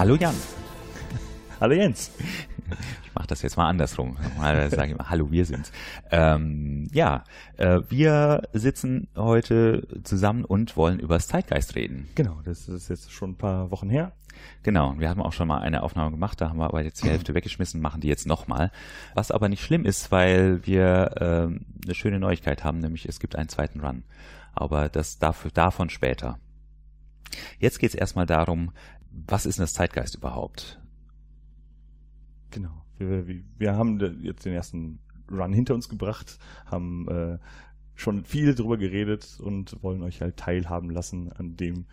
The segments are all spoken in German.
Hallo Jan. Hallo Jens. Ich mache das jetzt mal andersrum. Mal sage ich mal, hallo, wir sind's. Ähm, ja, äh, wir sitzen heute zusammen und wollen über das Zeitgeist reden. Genau, das ist jetzt schon ein paar Wochen her. Genau, wir haben auch schon mal eine Aufnahme gemacht, da haben wir aber jetzt die Hälfte weggeschmissen, machen die jetzt nochmal. Was aber nicht schlimm ist, weil wir ähm, eine schöne Neuigkeit haben, nämlich es gibt einen zweiten Run. Aber das dafür, davon später. Jetzt geht es erstmal darum, was ist denn das Zeitgeist überhaupt? Genau. Wir, wir haben jetzt den ersten Run hinter uns gebracht, haben äh, schon viel drüber geredet und wollen euch halt teilhaben lassen an dem,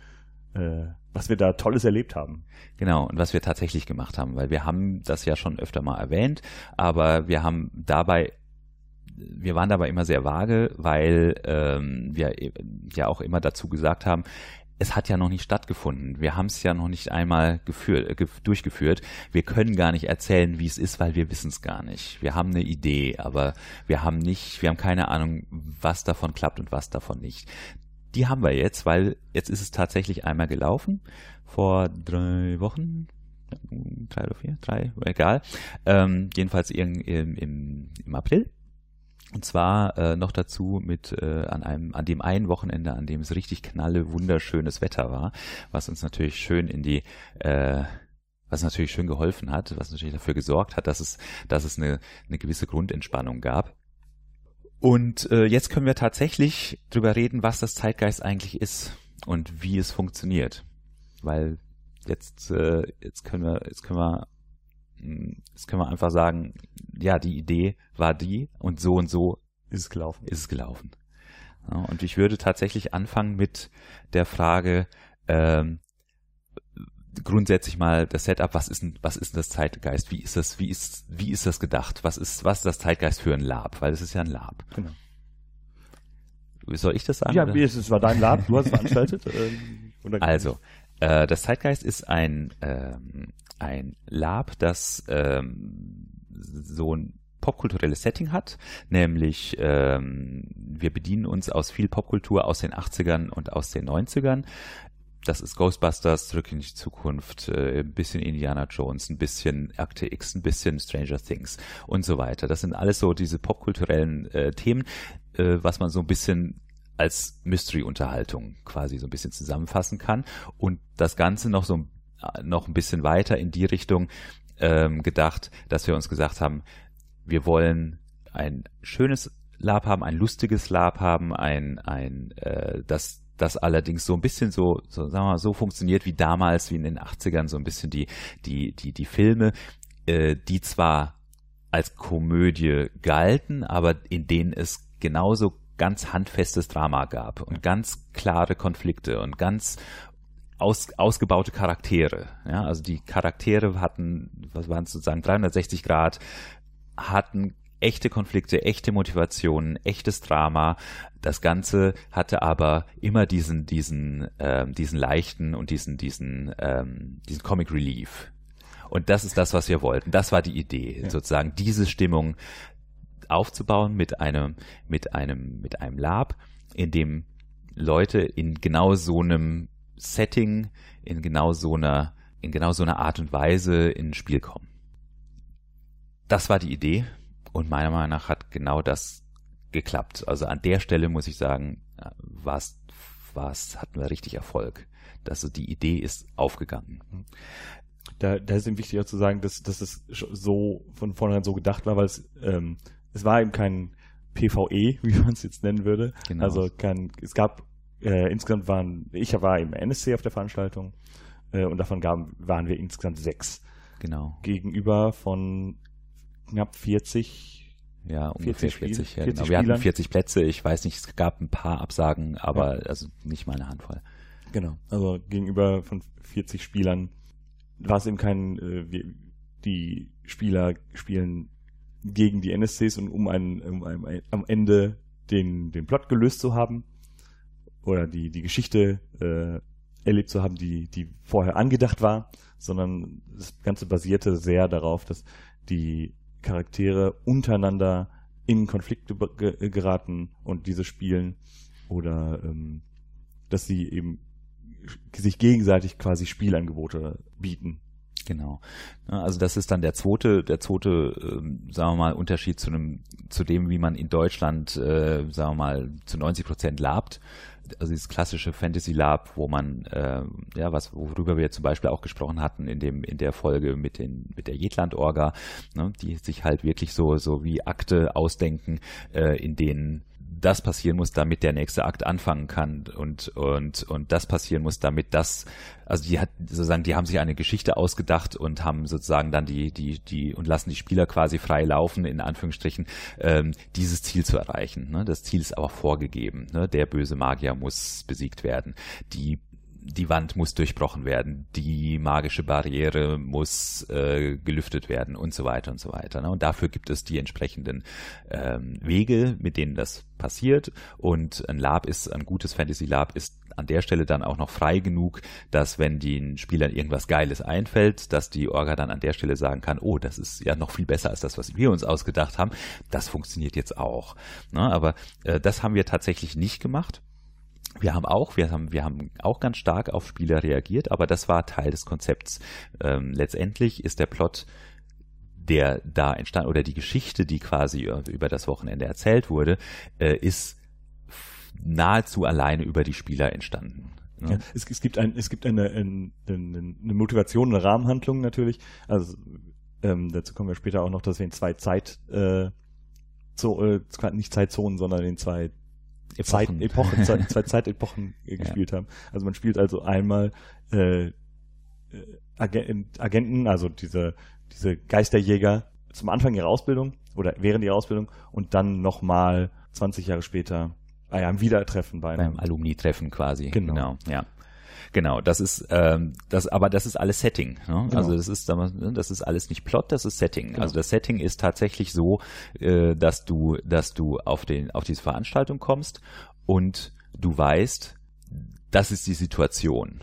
äh, was wir da Tolles erlebt haben. Genau, und was wir tatsächlich gemacht haben, weil wir haben das ja schon öfter mal erwähnt, aber wir haben dabei wir waren dabei immer sehr vage, weil ähm, wir ja auch immer dazu gesagt haben, es hat ja noch nicht stattgefunden. Wir haben es ja noch nicht einmal geführt, äh, durchgeführt. Wir können gar nicht erzählen, wie es ist, weil wir wissen es gar nicht. Wir haben eine Idee, aber wir haben nicht, wir haben keine Ahnung, was davon klappt und was davon nicht. Die haben wir jetzt, weil jetzt ist es tatsächlich einmal gelaufen vor drei Wochen, drei oder vier, drei, egal. Ähm, jedenfalls im, im, im April. Und zwar äh, noch dazu mit äh, an einem an dem einen Wochenende, an dem es richtig knalle wunderschönes Wetter war, was uns natürlich schön in die äh, was natürlich schön geholfen hat, was natürlich dafür gesorgt hat, dass es dass es eine, eine gewisse Grundentspannung gab. Und äh, jetzt können wir tatsächlich drüber reden, was das Zeitgeist eigentlich ist und wie es funktioniert, weil jetzt äh, jetzt können wir jetzt können wir Jetzt können wir einfach sagen, ja, die Idee war die und so und so ist es gelaufen. Ist es gelaufen. Ja, und ich würde tatsächlich anfangen mit der Frage, ähm, grundsätzlich mal das Setup, was ist denn, was ist denn das Zeitgeist? Wie ist das, wie ist, wie ist das gedacht? Was ist, was ist das Zeitgeist für ein Lab? Weil es ist ja ein Lab. Genau. Soll ich das sagen? Ja, wie ist es war dein Lab, du hast veranstaltet. Ähm, also, äh, das Zeitgeist ist ein, ähm, ein Lab, das ähm, so ein popkulturelles Setting hat, nämlich ähm, wir bedienen uns aus viel Popkultur aus den 80ern und aus den 90ern. Das ist Ghostbusters, Zurück in die Zukunft, äh, ein bisschen Indiana Jones, ein bisschen Akte X, ein bisschen Stranger Things und so weiter. Das sind alles so diese popkulturellen äh, Themen, äh, was man so ein bisschen als Mystery-Unterhaltung quasi so ein bisschen zusammenfassen kann und das Ganze noch so noch ein bisschen weiter in die Richtung ähm, gedacht, dass wir uns gesagt haben, wir wollen ein schönes Lab haben, ein lustiges Lab haben, ein, ein äh, das das allerdings so ein bisschen so, so sagen wir mal, so funktioniert wie damals, wie in den 80ern, so ein bisschen die, die, die, die Filme, äh, die zwar als Komödie galten, aber in denen es genauso ganz handfestes Drama gab und ganz klare Konflikte und ganz aus, ausgebaute Charaktere. Ja, also die Charaktere hatten, was waren es sozusagen, 360 Grad, hatten echte Konflikte, echte Motivationen, echtes Drama. Das Ganze hatte aber immer diesen, diesen, ähm, diesen leichten und diesen, diesen, ähm, diesen Comic Relief. Und das ist das, was wir wollten. Das war die Idee, ja. sozusagen diese Stimmung aufzubauen mit einem, mit einem, mit einem Lab, in dem Leute in genau so einem Setting, in genau so einer, in genau so einer Art und Weise in ein Spiel kommen. Das war die Idee und meiner Meinung nach hat genau das geklappt. Also an der Stelle muss ich sagen, was, was hatten wir richtig Erfolg. Also die Idee ist aufgegangen. Da, da ist eben wichtig auch zu sagen, dass, dass es so von vornherein so gedacht war, weil es ähm, es war eben kein PvE, wie man es jetzt nennen würde. Genau. Also kein, es gab äh, insgesamt waren, ich war im NSC auf der Veranstaltung äh, und davon gaben, waren wir insgesamt sechs. Genau. Gegenüber von knapp 40 ja, ungefähr 40, 40, ja, 40 genau. Wir hatten 40 Plätze. Ich weiß nicht, es gab ein paar Absagen, aber ja. also nicht meine Handvoll. Genau. Also gegenüber von 40 Spielern war es eben kein, äh, wir, die Spieler spielen gegen die NSCs und um, einen, um ein, ein, am Ende den, den Plot gelöst zu haben oder die, die Geschichte äh, erlebt zu haben, die, die vorher angedacht war, sondern das Ganze basierte sehr darauf, dass die Charaktere untereinander in Konflikte geraten und diese spielen oder ähm, dass sie eben sich gegenseitig quasi Spielangebote bieten Genau. Also das ist dann der zweite, der zweite, äh, sagen wir mal, Unterschied zu einem, zu dem, wie man in Deutschland, äh, sagen wir mal, zu 90 Prozent labt. Also dieses klassische Fantasy Lab, wo man, äh, ja, was, worüber wir zum Beispiel auch gesprochen hatten in dem, in der Folge mit den, mit der Jetland-Orga, ne, die sich halt wirklich so, so wie Akte ausdenken, äh, in denen das passieren muss, damit der nächste Akt anfangen kann und und und das passieren muss, damit das also die hat sozusagen die haben sich eine Geschichte ausgedacht und haben sozusagen dann die die die und lassen die Spieler quasi frei laufen in Anführungsstrichen ähm, dieses Ziel zu erreichen. Ne? Das Ziel ist aber vorgegeben. Ne? Der böse Magier muss besiegt werden. Die die Wand muss durchbrochen werden, die magische Barriere muss äh, gelüftet werden und so weiter und so weiter. Ne? Und dafür gibt es die entsprechenden ähm, Wege, mit denen das passiert. Und ein Lab ist, ein gutes Fantasy Lab ist an der Stelle dann auch noch frei genug, dass wenn den Spielern irgendwas Geiles einfällt, dass die Orga dann an der Stelle sagen kann, oh, das ist ja noch viel besser als das, was wir uns ausgedacht haben. Das funktioniert jetzt auch. Ne? Aber äh, das haben wir tatsächlich nicht gemacht wir haben auch, wir haben, wir haben auch ganz stark auf Spieler reagiert, aber das war Teil des Konzepts. Ähm, letztendlich ist der Plot, der da entstand, oder die Geschichte, die quasi über das Wochenende erzählt wurde, äh, ist nahezu alleine über die Spieler entstanden. Ja. Es, es, gibt ein, es gibt eine, eine, eine Motivation, eine Rahmenhandlung natürlich. Also ähm, dazu kommen wir später auch noch, dass wir in zwei Zeit äh, so, äh, nicht Zeitzonen, sondern in zwei Epochen, Zeit, Epochen Zeit, zwei Zeitepochen gespielt ja. haben. Also man spielt also einmal äh, äh Agenten, also diese, diese Geisterjäger zum Anfang ihrer Ausbildung oder während ihrer Ausbildung und dann nochmal 20 Jahre später bei einem Wiedertreffen bei einem beim Alumni-Treffen quasi. Genau. genau. Ja. Genau, das ist ähm, das, aber das ist alles Setting. Ne? Genau. Also das ist ne, das ist alles nicht Plot, das ist Setting. Genau. Also das Setting ist tatsächlich so, äh, dass du, dass du auf den auf diese Veranstaltung kommst und du weißt, das ist die Situation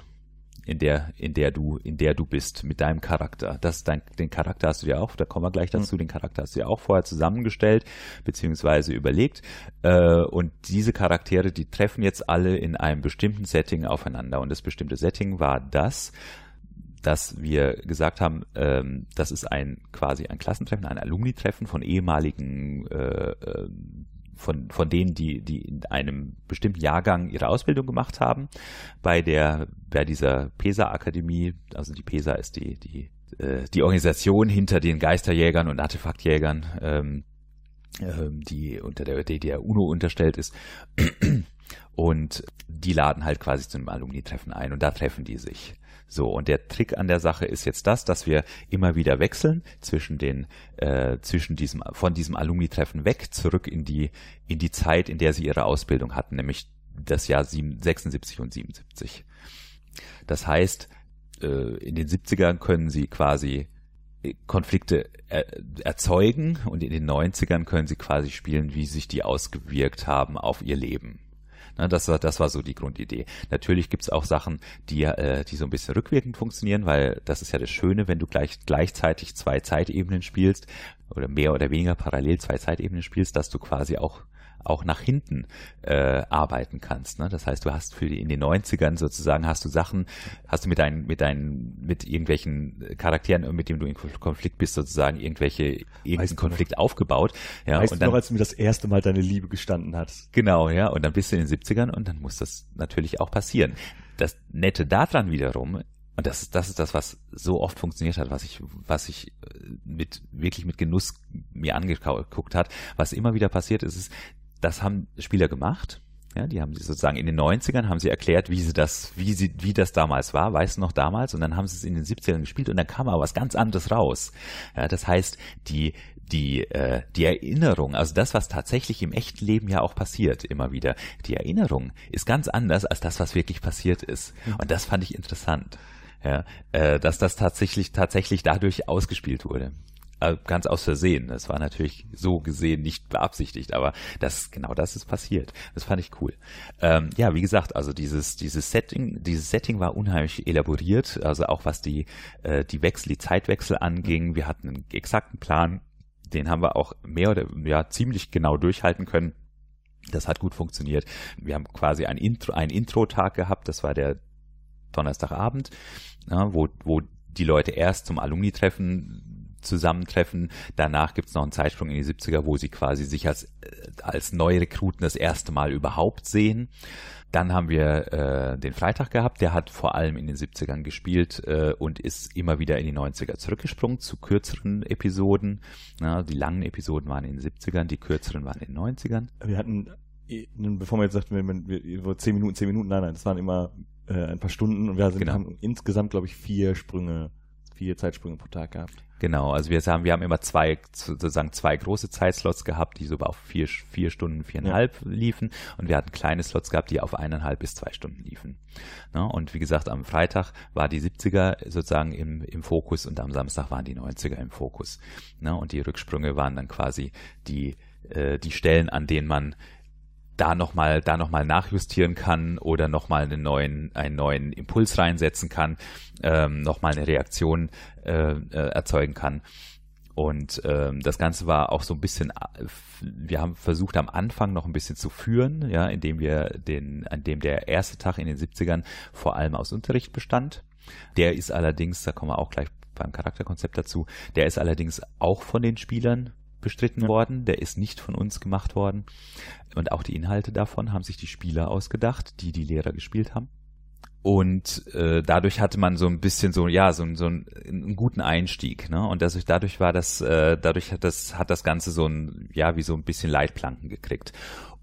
in der, in der du, in der du bist mit deinem Charakter. Das dein, den Charakter hast du dir auch, da kommen wir gleich dazu, mhm. den Charakter hast du dir auch vorher zusammengestellt, beziehungsweise überlegt. Äh, und diese Charaktere, die treffen jetzt alle in einem bestimmten Setting aufeinander. Und das bestimmte Setting war das, dass wir gesagt haben, ähm, das ist ein quasi ein Klassentreffen, ein Alumni-Treffen von ehemaligen äh, äh von, von denen, die, die in einem bestimmten Jahrgang ihre Ausbildung gemacht haben, bei der, bei dieser PESA-Akademie, also die PESA ist die, die, äh, die Organisation hinter den Geisterjägern und Artefaktjägern, ähm, ähm, die unter der, die der UNO unterstellt ist. Und die laden halt quasi zu einem Alumni-Treffen ein und da treffen die sich. So, und der Trick an der Sache ist jetzt das, dass wir immer wieder wechseln zwischen den, äh, zwischen diesem, von diesem Alumni-Treffen weg, zurück in die, in die Zeit, in der sie ihre Ausbildung hatten, nämlich das Jahr 76 und 77. Das heißt, äh, in den 70ern können sie quasi äh, Konflikte er, erzeugen und in den 90ern können sie quasi spielen, wie sich die ausgewirkt haben auf ihr Leben. Ne, das, war, das war so die Grundidee. Natürlich gibt's auch Sachen, die, äh, die so ein bisschen rückwirkend funktionieren, weil das ist ja das Schöne, wenn du gleich, gleichzeitig zwei Zeitebenen spielst oder mehr oder weniger parallel zwei Zeitebenen spielst, dass du quasi auch auch nach hinten äh, arbeiten kannst. Ne? Das heißt, du hast für die, in den 90ern sozusagen hast du Sachen, hast du mit deinen, mit deinen, mit irgendwelchen Charakteren, mit denen du in Konflikt bist, sozusagen irgendwelche, irgendeinen Konflikt noch, aufgebaut. Ja, weißt und dann, du noch, als du mir das erste Mal deine Liebe gestanden hast. Genau, ja, und dann bist du in den 70ern und dann muss das natürlich auch passieren. Das Nette daran wiederum und das ist, das ist das, was so oft funktioniert hat, was ich, was ich äh, mit, wirklich mit Genuss mir angeguckt hat. Was immer wieder passiert ist, ist, das haben Spieler gemacht. Ja, die haben sie sozusagen in den 90ern haben sie erklärt, wie sie das, wie sie, wie das damals war, weißt du noch damals? Und dann haben sie es in den 70ern gespielt und dann kam aber was ganz anderes raus. Ja, das heißt, die, die, äh, die Erinnerung, also das, was tatsächlich im echten Leben ja auch passiert, immer wieder, die Erinnerung ist ganz anders als das, was wirklich passiert ist. Mhm. Und das fand ich interessant. Ja, äh, dass das tatsächlich, tatsächlich dadurch ausgespielt wurde. Äh, ganz aus Versehen. Das war natürlich so gesehen nicht beabsichtigt, aber das genau das ist passiert. Das fand ich cool. Ähm, ja, wie gesagt, also dieses dieses Setting, dieses Setting war unheimlich elaboriert, also auch was die äh, die Wechsel, die Zeitwechsel anging. Wir hatten einen exakten Plan, den haben wir auch mehr oder ja ziemlich genau durchhalten können. Das hat gut funktioniert. Wir haben quasi ein Intro, einen Intro-Tag gehabt. Das war der Donnerstagabend, ja, wo, wo die Leute erst zum Alumni-Treffen zusammentreffen. Danach gibt's noch einen Zeitsprung in die 70er, wo sie quasi sich als, als neue Rekruten das erste Mal überhaupt sehen. Dann haben wir äh, den Freitag gehabt, der hat vor allem in den 70ern gespielt äh, und ist immer wieder in die 90er zurückgesprungen zu kürzeren Episoden. Na, die langen Episoden waren in den 70ern, die kürzeren waren in den 90ern. Wir hatten, äh, bevor man jetzt sagt, wir, wir, zehn Minuten, zehn Minuten, nein, nein, das waren immer äh, ein paar Stunden und wir sind, genau. haben insgesamt, glaube ich, vier Sprünge, vier Zeitsprünge pro Tag gehabt. Genau, also wir haben, wir haben immer zwei, sozusagen zwei große Zeitslots gehabt, die so auf vier, vier Stunden, viereinhalb ja. liefen und wir hatten kleine Slots gehabt, die auf eineinhalb bis zwei Stunden liefen. Ja, ne, und wie gesagt, am Freitag war die 70er sozusagen im, im Fokus und am Samstag waren die 90er im Fokus. Ja, ne, und die Rücksprünge waren dann quasi die, äh, die Stellen, an denen man da nochmal da noch mal nachjustieren kann oder nochmal einen neuen, einen neuen Impuls reinsetzen kann, ähm, nochmal eine Reaktion äh, äh, erzeugen kann. Und ähm, das Ganze war auch so ein bisschen, wir haben versucht am Anfang noch ein bisschen zu führen, ja, indem wir den, an dem der erste Tag in den 70ern vor allem aus Unterricht bestand. Der ist allerdings, da kommen wir auch gleich beim Charakterkonzept dazu, der ist allerdings auch von den Spielern bestritten worden, der ist nicht von uns gemacht worden. Und auch die Inhalte davon haben sich die Spieler ausgedacht, die die Lehrer gespielt haben. Und äh, dadurch hatte man so ein bisschen so, ja, so, so einen, einen guten Einstieg. Ne? Und das, dadurch war das, äh, dadurch hat das, hat das Ganze so ein, ja, wie so ein bisschen Leitplanken gekriegt.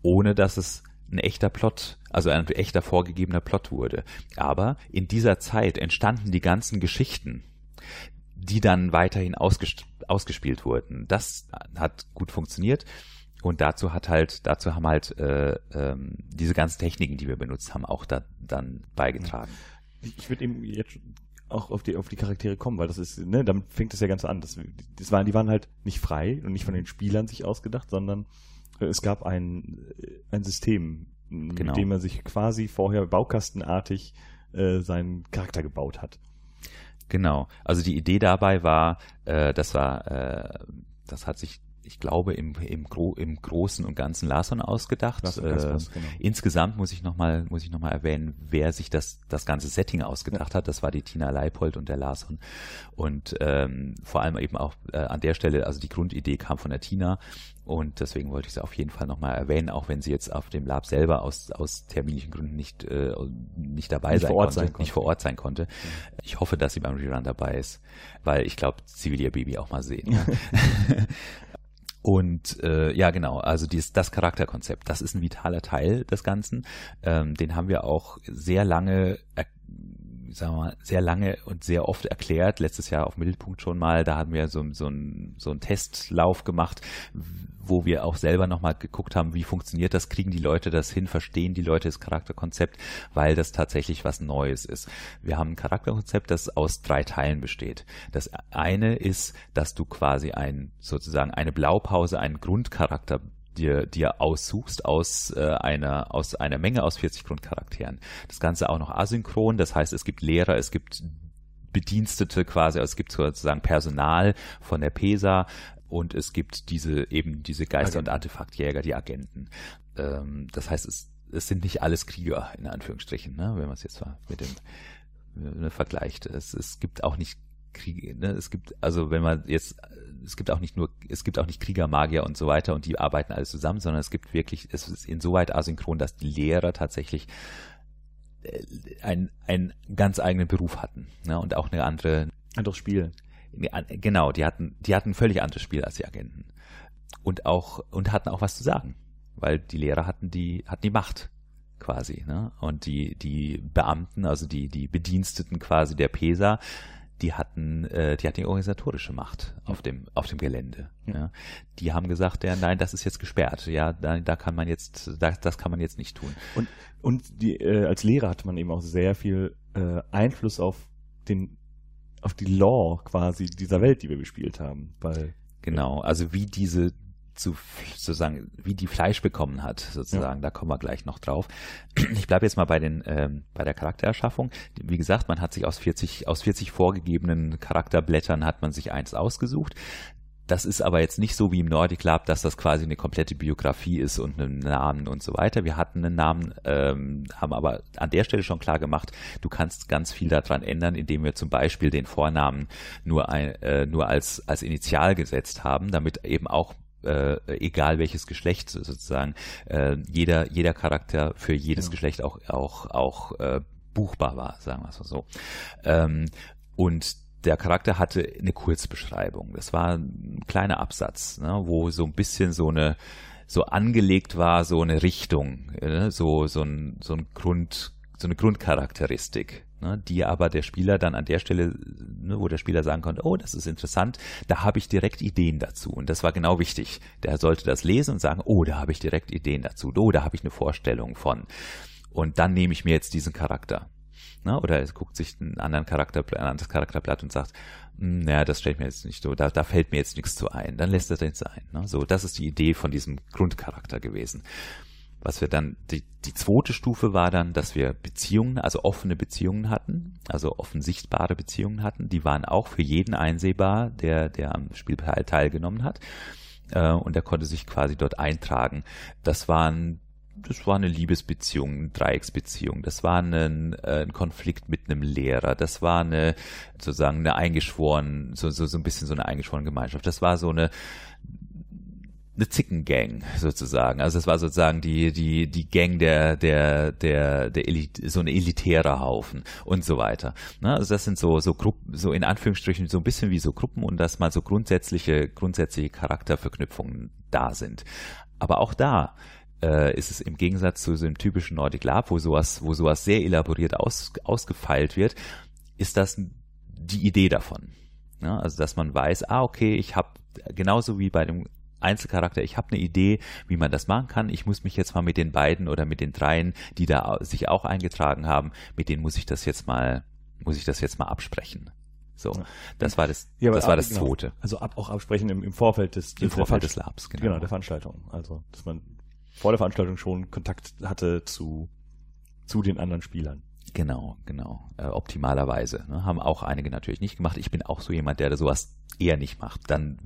Ohne dass es ein echter Plot, also ein echter vorgegebener Plot wurde. Aber in dieser Zeit entstanden die ganzen Geschichten, die dann weiterhin ausges ausgespielt wurden. Das hat gut funktioniert. Und dazu hat halt, dazu haben halt äh, ähm, diese ganzen Techniken, die wir benutzt haben, auch da, dann beigetragen. Ich würde eben jetzt auch auf die auf die Charaktere kommen, weil das ist, ne, damit fängt es ja ganz an. Das, das waren, die waren halt nicht frei und nicht von den Spielern sich ausgedacht, sondern es gab ein ein System, genau. mit dem man sich quasi vorher baukastenartig äh, seinen Charakter gebaut hat. Genau. Also die Idee dabei war, äh, das war, äh, das hat sich ich glaube, im, im, Gro im Großen und Ganzen Larson ausgedacht. Larson äh, genau. Insgesamt muss ich nochmal, muss ich noch mal erwähnen, wer sich das, das ganze Setting ausgedacht ja. hat. Das war die Tina Leipold und der Larson. Und ähm, vor allem eben auch äh, an der Stelle, also die Grundidee kam von der Tina. Und deswegen wollte ich sie auf jeden Fall nochmal erwähnen, auch wenn sie jetzt auf dem Lab selber aus, aus terminlichen Gründen nicht, äh, nicht dabei nicht sein, konnte, sein, konnte, nicht vor Ort sein konnte. Ich hoffe, dass sie beim Rerun dabei ist, weil ich glaube, sie will ihr Baby auch mal sehen. Und äh, ja, genau, also dies, das Charakterkonzept, das ist ein vitaler Teil des Ganzen. Ähm, den haben wir auch sehr lange sagen wir mal, sehr lange und sehr oft erklärt. Letztes Jahr auf Mittelpunkt schon mal, da haben wir so, so, ein, so einen Testlauf gemacht, wo wir auch selber nochmal geguckt haben, wie funktioniert das, kriegen die Leute das hin, verstehen die Leute das Charakterkonzept, weil das tatsächlich was Neues ist. Wir haben ein Charakterkonzept, das aus drei Teilen besteht. Das eine ist, dass du quasi ein, sozusagen eine Blaupause, einen Grundcharakter dir, dir aussuchst aus äh, einer aus einer Menge aus 40 Grundcharakteren. Das Ganze auch noch asynchron, das heißt, es gibt Lehrer, es gibt Bedienstete quasi, also es gibt sozusagen Personal von der PESA und es gibt diese eben diese Geister- und Artefaktjäger, die Agenten. Ähm, das heißt, es, es sind nicht alles Krieger in Anführungsstrichen, ne, wenn man es jetzt mit dem ne, vergleicht. Es, es gibt auch nicht Kriege, ne? es gibt, also wenn man jetzt, es gibt auch nicht nur, es gibt auch nicht Krieger, Magier und so weiter und die arbeiten alles zusammen, sondern es gibt wirklich, es ist insoweit asynchron, dass die Lehrer tatsächlich äh, einen, einen ganz eigenen Beruf hatten ne? und auch eine andere anderes Spiel. Genau, die hatten, die hatten ein völlig anderes Spiel als die Agenten und auch und hatten auch was zu sagen, weil die Lehrer hatten die hatten die Macht quasi, ne? Und die die Beamten, also die die Bediensteten quasi der PESA, die hatten, äh, die hatten die organisatorische Macht auf dem, auf dem Gelände. Ja. Die haben gesagt, ja, nein, das ist jetzt gesperrt. Ja, da, da kann man jetzt, da, das kann man jetzt nicht tun. Und, und die, äh, als Lehrer hatte man eben auch sehr viel äh, Einfluss auf den, auf die Law quasi dieser Welt, die wir gespielt haben, weil Genau, also wie diese zu sozusagen, wie die Fleisch bekommen hat, sozusagen. Ja. Da kommen wir gleich noch drauf. Ich bleibe jetzt mal bei den ähm, bei der Charaktererschaffung. Wie gesagt, man hat sich aus 40 aus 40 vorgegebenen Charakterblättern hat man sich eins ausgesucht. das ist aber jetzt nicht so wie im Nordic Lab, dass das quasi eine komplette Biografie ist und einen Namen und so weiter. Wir hatten einen Namen, ähm, haben aber an der Stelle schon klar gemacht, du kannst ganz viel daran ändern, indem wir zum Beispiel den Vornamen nur, ein, äh, nur als, als Initial gesetzt haben, damit eben auch äh, egal welches Geschlecht sozusagen, äh, jeder, jeder Charakter für jedes ja. Geschlecht auch, auch, auch äh, buchbar war, sagen wir es mal so. Ähm, und der Charakter hatte eine Kurzbeschreibung. Das war ein kleiner Absatz, ne, wo so ein bisschen so eine so angelegt war, so eine Richtung, ne, so so ein so ein Grund so eine Grundcharakteristik, ne, die aber der Spieler dann an der Stelle, ne, wo der Spieler sagen konnte, oh, das ist interessant, da habe ich direkt Ideen dazu. Und das war genau wichtig. Der sollte das lesen und sagen, oh, da habe ich direkt Ideen dazu, oh, da habe ich eine Vorstellung von. Und dann nehme ich mir jetzt diesen Charakter. Ne? Oder er guckt sich einen anderen Charakter, ein anderes Charakterblatt und sagt, naja, hm, das stellt mir jetzt nicht so, da, da fällt mir jetzt nichts zu ein. Dann lässt er den sein. Ne? So, das ist die Idee von diesem Grundcharakter gewesen. Was wir dann, die, die zweite Stufe war dann, dass wir Beziehungen, also offene Beziehungen hatten, also offen sichtbare Beziehungen hatten. Die waren auch für jeden einsehbar, der, der am Spiel teilgenommen hat. Äh, und er konnte sich quasi dort eintragen. Das waren das war eine Liebesbeziehung, eine Dreiecksbeziehung, das war ein, äh, ein Konflikt mit einem Lehrer, das war eine sozusagen eine eingeschworen, so, so, so ein bisschen so eine eingeschworene Gemeinschaft, das war so eine eine Zickengang sozusagen. Also das war sozusagen die die die Gang der der der der Elite, so ein elitärer Haufen und so weiter. Ne? Also das sind so so Gruppen, so in Anführungsstrichen so ein bisschen wie so Gruppen und dass mal so grundsätzliche grundsätzliche Charakterverknüpfungen da sind. Aber auch da äh, ist es im Gegensatz zu so einem typischen Nordic Lab, wo sowas, wo sowas sehr elaboriert aus, ausgefeilt wird, ist das die Idee davon. Ja, also dass man weiß, ah okay, ich habe genauso wie bei dem Einzelcharakter, ich habe eine Idee, wie man das machen kann. Ich muss mich jetzt mal mit den beiden oder mit den dreien, die da sich auch eingetragen haben, mit denen muss ich das jetzt mal, muss ich das jetzt mal absprechen. So, das war das, ja, das war das genau. zweite. Also ab, auch absprechen im, im Vorfeld des, Im Vorfeld des Labs, genau. genau, der Veranstaltung. Also, dass man vor der Veranstaltung schon Kontakt hatte zu, zu den anderen Spielern. Genau, genau. Äh, optimalerweise. Ne? Haben auch einige natürlich nicht gemacht. Ich bin auch so jemand, der sowas eher nicht macht. Dann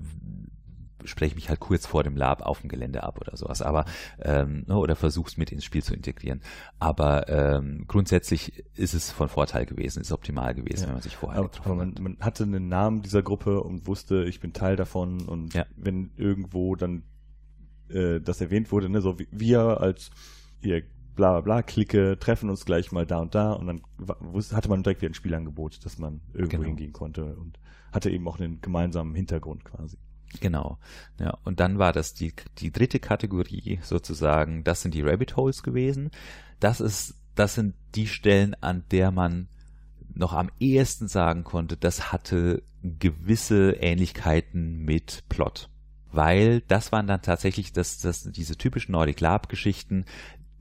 spreche ich mich halt kurz vor dem Lab auf dem Gelände ab oder sowas, aber ähm, ne, oder versuch's mit ins Spiel zu integrieren. Aber ähm, grundsätzlich ist es von Vorteil gewesen, ist optimal gewesen, ja. wenn man sich vorher aber, aber man, man, hatte einen Namen dieser Gruppe und wusste, ich bin Teil davon und ja. wenn irgendwo dann äh, das erwähnt wurde, ne, so wie wir als ihr bla bla bla Clique treffen uns gleich mal da und da und dann hatte man direkt wieder ein Spielangebot, dass man irgendwo genau. hingehen konnte und hatte eben auch einen gemeinsamen Hintergrund quasi. Genau. Ja, und dann war das die, die dritte Kategorie sozusagen, das sind die Rabbit Holes gewesen. Das ist, das sind die Stellen, an der man noch am ehesten sagen konnte, das hatte gewisse Ähnlichkeiten mit Plot weil das waren dann tatsächlich das, das, diese typischen Nordic Lab Geschichten,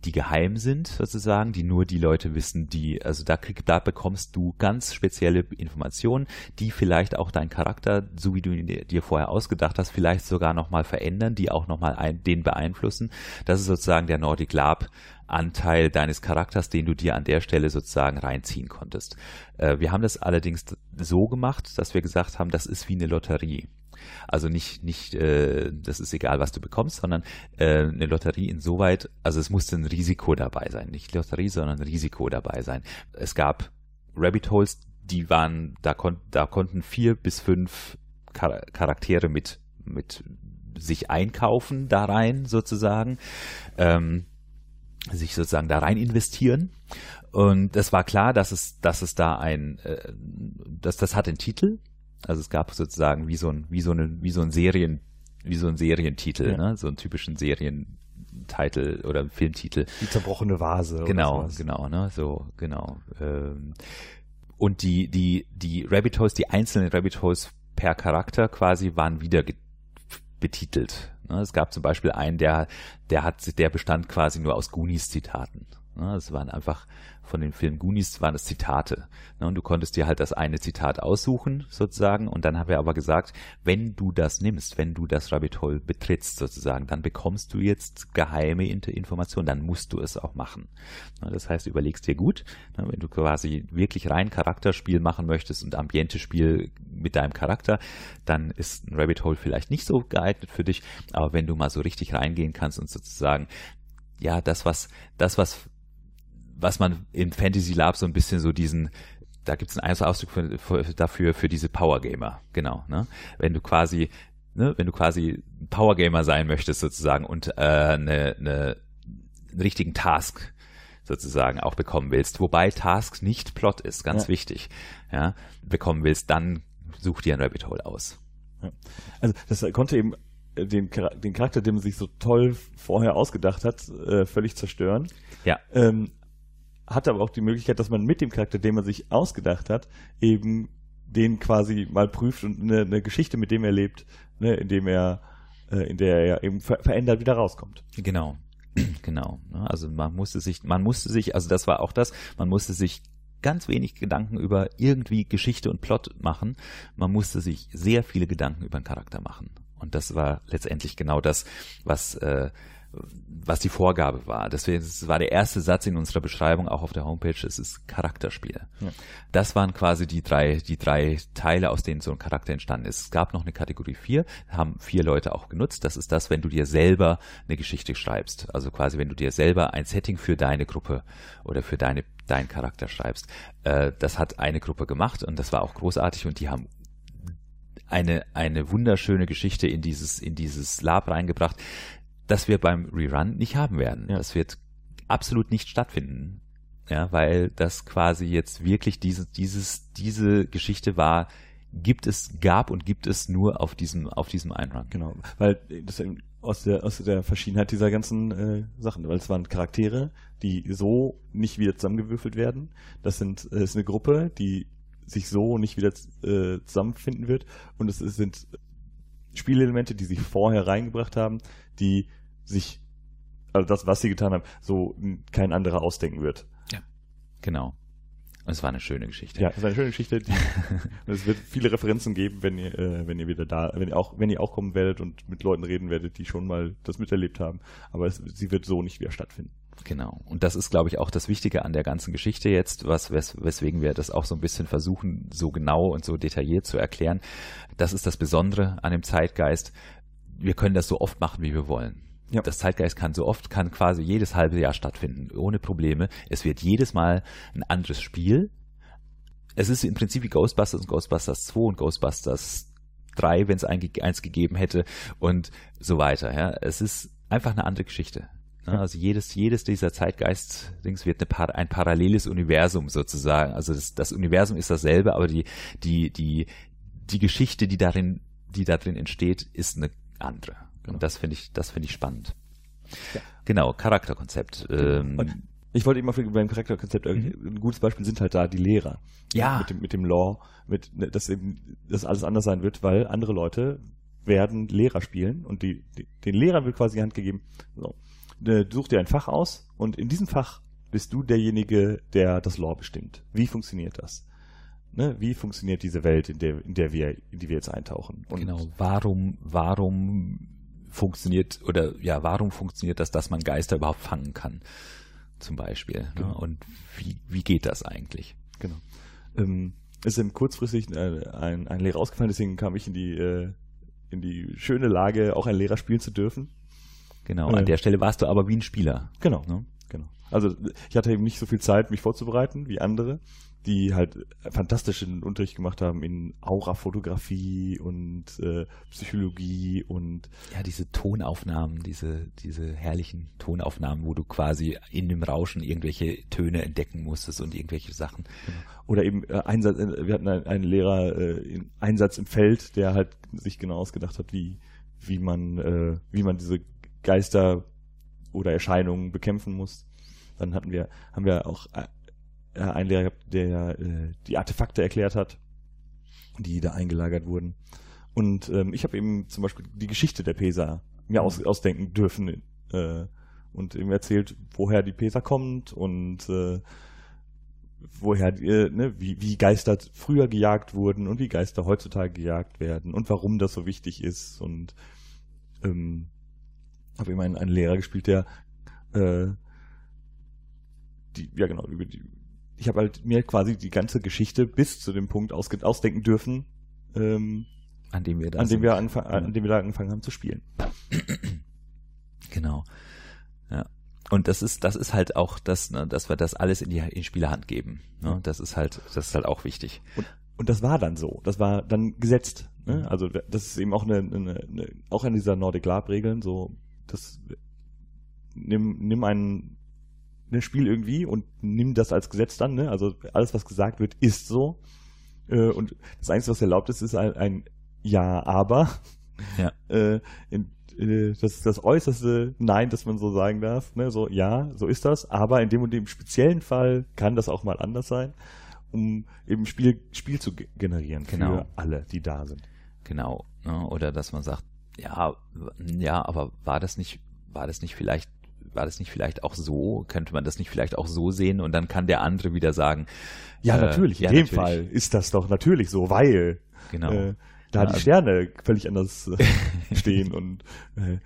die geheim sind sozusagen, die nur die Leute wissen, die, also da, krieg, da bekommst du ganz spezielle Informationen, die vielleicht auch deinen Charakter, so wie du ihn dir vorher ausgedacht hast, vielleicht sogar nochmal verändern, die auch nochmal den beeinflussen. Das ist sozusagen der Nordic Lab Anteil deines Charakters, den du dir an der Stelle sozusagen reinziehen konntest. Äh, wir haben das allerdings so gemacht, dass wir gesagt haben, das ist wie eine Lotterie. Also nicht, nicht, äh, das ist egal, was du bekommst, sondern äh, eine Lotterie insoweit, also es musste ein Risiko dabei sein. Nicht Lotterie, sondern Risiko dabei sein. Es gab Rabbit Holes, die waren, da, kon da konnten vier bis fünf Char Charaktere mit, mit sich einkaufen da rein sozusagen. Ähm, sich sozusagen da rein investieren. Und es war klar, dass es, dass es da ein, äh, dass das hat einen Titel, also es gab sozusagen wie so ein, wie so eine, wie so ein Serien, wie so ein Serientitel, ja. ne? so einen typischen Serientitel oder Filmtitel. Die zerbrochene Vase. Genau, genau, ne, so, genau. Ähm, und die, die, die Rabbit Holes, die einzelnen Rabbit Holes per Charakter quasi waren wieder betitelt. Ne? Es gab zum Beispiel einen, der, der hat, der bestand quasi nur aus Goonies Zitaten. Ne? Es waren einfach von den Film Goonies waren es Zitate. Ne? Und du konntest dir halt das eine Zitat aussuchen, sozusagen. Und dann haben wir aber gesagt, wenn du das nimmst, wenn du das Rabbit Hole betrittst, sozusagen, dann bekommst du jetzt geheime Informationen, dann musst du es auch machen. Ne? Das heißt, überlegst dir gut, ne? wenn du quasi wirklich rein Charakterspiel machen möchtest und Ambiente-Spiel mit deinem Charakter, dann ist ein Rabbit Hole vielleicht nicht so geeignet für dich. Aber wenn du mal so richtig reingehen kannst und sozusagen ja, das, was, das, was was man im Fantasy Lab so ein bisschen so diesen, da gibt es einen Ausdruck für, für, dafür für diese Power Gamer, genau. Ne? Wenn du quasi, ne, wenn du quasi Power Gamer sein möchtest sozusagen und äh, eine, eine, einen richtigen Task sozusagen auch bekommen willst, wobei Task nicht Plot ist, ganz ja. wichtig, ja, bekommen willst, dann such dir ein Rabbit Hole aus. Ja. Also das konnte eben den, den Charakter, den man sich so toll vorher ausgedacht hat, äh, völlig zerstören. Ja. Ähm, hat aber auch die Möglichkeit, dass man mit dem Charakter, den man sich ausgedacht hat, eben den quasi mal prüft und eine, eine Geschichte mit dem erlebt, ne, indem er, äh, in der er eben ver verändert wieder rauskommt. Genau. Genau. Ne, also man musste sich, man musste sich, also das war auch das, man musste sich ganz wenig Gedanken über irgendwie Geschichte und Plot machen. Man musste sich sehr viele Gedanken über den Charakter machen. Und das war letztendlich genau das, was äh, was die Vorgabe war. Deswegen das war der erste Satz in unserer Beschreibung auch auf der Homepage, es ist Charakterspiel. Ja. Das waren quasi die drei, die drei Teile, aus denen so ein Charakter entstanden ist. Es gab noch eine Kategorie 4, haben vier Leute auch genutzt. Das ist das, wenn du dir selber eine Geschichte schreibst. Also quasi, wenn du dir selber ein Setting für deine Gruppe oder für deine, deinen Charakter schreibst. Äh, das hat eine Gruppe gemacht und das war auch großartig und die haben eine, eine wunderschöne Geschichte in dieses, in dieses Lab reingebracht das wir beim Rerun nicht haben werden. Ja. Das wird absolut nicht stattfinden. Ja, weil das quasi jetzt wirklich diese, dieses, diese Geschichte war, gibt es, gab und gibt es nur auf diesem, auf diesem Einrun. Genau. Weil das aus der, aus der Verschiedenheit dieser ganzen äh, Sachen, weil es waren Charaktere, die so nicht wieder zusammengewürfelt werden. Das sind, äh, ist eine Gruppe, die sich so nicht wieder äh, zusammenfinden wird. Und es sind Spielelemente, die sie vorher reingebracht haben, die sich, also das, was sie getan haben, so kein anderer ausdenken wird. Ja, genau. Und es war eine schöne Geschichte. Ja, es war eine schöne Geschichte. Die, und es wird viele Referenzen geben, wenn ihr, äh, wenn ihr wieder da, wenn ihr auch, wenn ihr auch kommen werdet und mit Leuten reden werdet, die schon mal das miterlebt haben. Aber es, sie wird so nicht wieder stattfinden. Genau. Und das ist, glaube ich, auch das Wichtige an der ganzen Geschichte jetzt, was, wes, weswegen wir das auch so ein bisschen versuchen, so genau und so detailliert zu erklären. Das ist das Besondere an dem Zeitgeist. Wir können das so oft machen, wie wir wollen. Ja. Das Zeitgeist kann so oft, kann quasi jedes halbe Jahr stattfinden, ohne Probleme. Es wird jedes Mal ein anderes Spiel. Es ist im Prinzip wie Ghostbusters und Ghostbusters 2 und Ghostbusters 3, wenn es eins gegeben hätte und so weiter. Ja. Es ist einfach eine andere Geschichte. Also jedes, jedes dieser Zeitgeist-Dings wird eine, ein paralleles Universum sozusagen. Also das, das Universum ist dasselbe, aber die, die, die, die Geschichte, die darin, die da drin entsteht, ist eine andere. Genau. Und das finde ich, das finde ich spannend. Ja. Genau, Charakterkonzept. Ähm, ich wollte eben auf beim Charakterkonzept, mhm. ein gutes Beispiel sind halt da die Lehrer. Ja. Mit dem, mit dem Law, mit, dass eben, dass alles anders sein wird, weil andere Leute werden Lehrer spielen und die, die den Lehrern wird quasi die Hand gegeben, so, äh, such dir ein Fach aus und in diesem Fach bist du derjenige, der das Law bestimmt. Wie funktioniert das? Ne? Wie funktioniert diese Welt, in der, in der wir, in die wir jetzt eintauchen? Und genau. Warum, warum funktioniert oder ja, warum funktioniert das, dass man Geister überhaupt fangen kann, zum Beispiel. Ne? Genau. Ne? Und wie, wie geht das eigentlich? Genau. Ähm, ist eben kurzfristig äh, ein, ein Lehrer ausgefallen, deswegen kam ich in die, äh, in die schöne Lage, auch ein Lehrer spielen zu dürfen. Genau, äh, an der Stelle warst du aber wie ein Spieler. Genau, ne? genau. Also ich hatte eben nicht so viel Zeit, mich vorzubereiten wie andere die halt fantastischen Unterricht gemacht haben in Aurafotografie und äh, Psychologie und ja diese Tonaufnahmen, diese diese herrlichen Tonaufnahmen, wo du quasi in dem Rauschen irgendwelche Töne entdecken musstest und irgendwelche Sachen. Genau. Oder eben äh, Einsatz, äh, wir hatten einen, einen Lehrer äh, in Einsatz im Feld, der halt sich genau ausgedacht hat, wie wie man äh, wie man diese Geister oder Erscheinungen bekämpfen muss. Dann hatten wir haben wir auch äh, äh, einen Lehrer gehabt, der äh, die Artefakte erklärt hat, die da eingelagert wurden. Und ähm, ich habe eben zum Beispiel die Geschichte der PESA mir aus, ausdenken dürfen. Äh, und ihm erzählt, woher die Pesa kommt und äh, woher, äh, ne, wie, wie Geister früher gejagt wurden und wie Geister heutzutage gejagt werden und warum das so wichtig ist und ähm, habe immer einen, einen Lehrer gespielt, der äh, die, ja genau, über die, ich habe halt mir quasi die ganze Geschichte bis zu dem Punkt aus, ausdenken dürfen, ähm, an dem wir da an dem wir, anfang, an dem wir da angefangen haben zu spielen. Genau. Ja. Und das ist, das ist halt auch das, ne, dass wir das alles in die, in Spielerhand geben. Ne? Das ist halt, das ist halt auch wichtig. Und, und das war dann so. Das war dann gesetzt. Ne? Mhm. Also das ist eben auch eine, eine, eine auch an dieser Nordic Lab Regeln so, das nimm, nimm ein, ein Spiel irgendwie und nimm das als Gesetz dann. Ne? Also alles, was gesagt wird, ist so. Äh, und das Einzige, was erlaubt ist, ist ein, ein Ja, aber. Ja. Äh, in, äh, das ist das äußerste Nein, das man so sagen darf. Ne? So, ja, so ist das, aber in dem und dem speziellen Fall kann das auch mal anders sein, um eben Spiel, Spiel zu generieren genau. für alle, die da sind. Genau. Ne? Oder dass man sagt, ja, ja, aber war das nicht, war das nicht vielleicht, war das nicht vielleicht auch so? Könnte man das nicht vielleicht auch so sehen? Und dann kann der andere wieder sagen, ja, äh, natürlich, in ja, dem natürlich. Fall ist das doch natürlich so, weil genau. Äh, da ja, die also Sterne völlig anders äh, stehen und äh,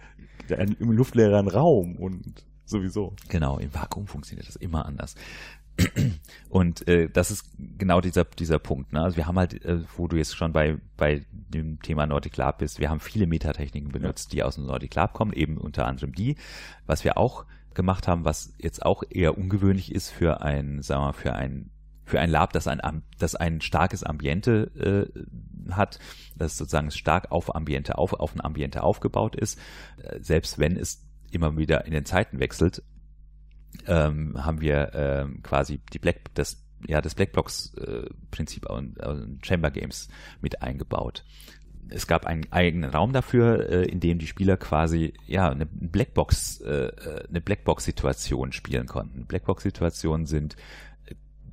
im luftleeren Raum und sowieso. Genau, im Vakuum funktioniert das immer anders. Und äh, das ist genau dieser dieser Punkt. Ne? Also wir haben halt, äh, wo du jetzt schon bei bei dem Thema Nordic Lab bist, wir haben viele Metatechniken benutzt, ja. die aus dem Nordic Lab kommen, eben unter anderem die. Was wir auch gemacht haben, was jetzt auch eher ungewöhnlich ist für ein, sagen wir mal, für ein für ein Lab, das ein, das ein starkes Ambiente äh, hat, das sozusagen stark auf Ambiente auf, auf ein Ambiente aufgebaut ist, äh, selbst wenn es immer wieder in den Zeiten wechselt, ähm, haben wir ähm, quasi die Black, das ja das Blackbox äh, und äh, Chamber Games mit eingebaut. Es gab einen eigenen Raum dafür, äh, in dem die Spieler quasi ja eine Blackbox äh, äh eine Blackbox Situation spielen konnten. Blackbox Situationen sind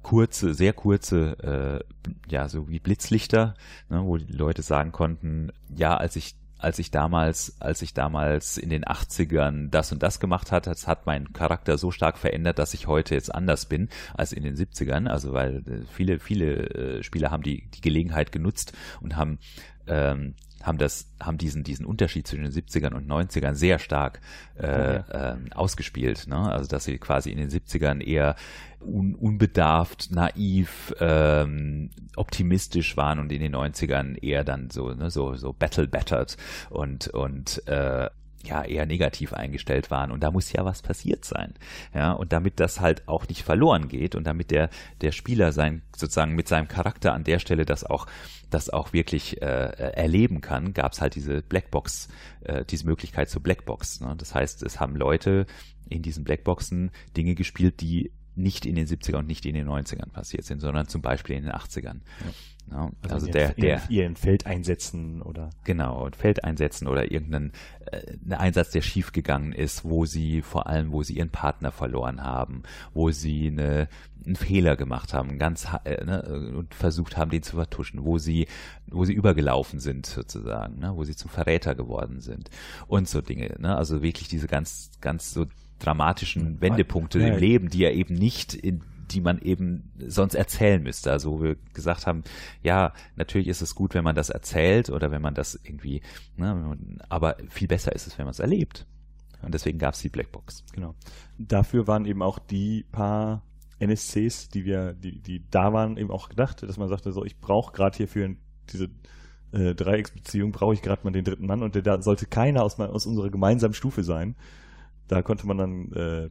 kurze, sehr kurze, äh, ja, so wie Blitzlichter, ne, wo die Leute sagen konnten, ja, als ich als ich damals, als ich damals in den 80ern das und das gemacht hatte, das hat mein Charakter so stark verändert, dass ich heute jetzt anders bin als in den 70ern. Also weil äh, viele, viele äh, Spieler haben die, die Gelegenheit genutzt und haben ähm, haben das, haben diesen, diesen Unterschied zwischen den 70ern und 90ern sehr stark äh, okay. äh, ausgespielt. Ne? Also dass sie quasi in den 70ern eher un, unbedarft, naiv, ähm, optimistisch waren und in den 90ern eher dann so, ne, so, so battle battered und, und äh, ja eher negativ eingestellt waren und da muss ja was passiert sein. Ja, und damit das halt auch nicht verloren geht und damit der der Spieler sein sozusagen mit seinem Charakter an der Stelle das auch das auch wirklich äh, erleben kann, gab es halt diese Blackbox, äh, diese Möglichkeit zur Blackbox. Ne? Das heißt, es haben Leute in diesen Blackboxen Dinge gespielt, die nicht in den 70ern und nicht in den 90ern passiert sind, sondern zum Beispiel in den 80ern. Ja. Ja, also, also der, der ihren Feld einsetzen oder genau Feld einsetzen oder irgendeinen äh, Einsatz, der schief gegangen ist, wo sie vor allem, wo sie ihren Partner verloren haben, wo sie eine, einen Fehler gemacht haben, ganz äh, ne, und versucht haben, den zu vertuschen, wo sie, wo sie übergelaufen sind sozusagen, ne, wo sie zum Verräter geworden sind und so Dinge. Ne, also wirklich diese ganz, ganz so dramatischen Wendepunkte ja, im Leben, die ja eben nicht in die man eben sonst erzählen müsste. Also wo wir gesagt haben, ja, natürlich ist es gut, wenn man das erzählt oder wenn man das irgendwie, ne, aber viel besser ist es, wenn man es erlebt. Und deswegen gab es die Blackbox. Genau. Dafür waren eben auch die paar NSCs, die wir, die, die da waren, eben auch gedacht, dass man sagte, so, ich brauche gerade hier für diese äh, Dreiecksbeziehung brauche ich gerade mal den dritten Mann und der da sollte keiner aus, aus unserer gemeinsamen Stufe sein. Da konnte man dann äh,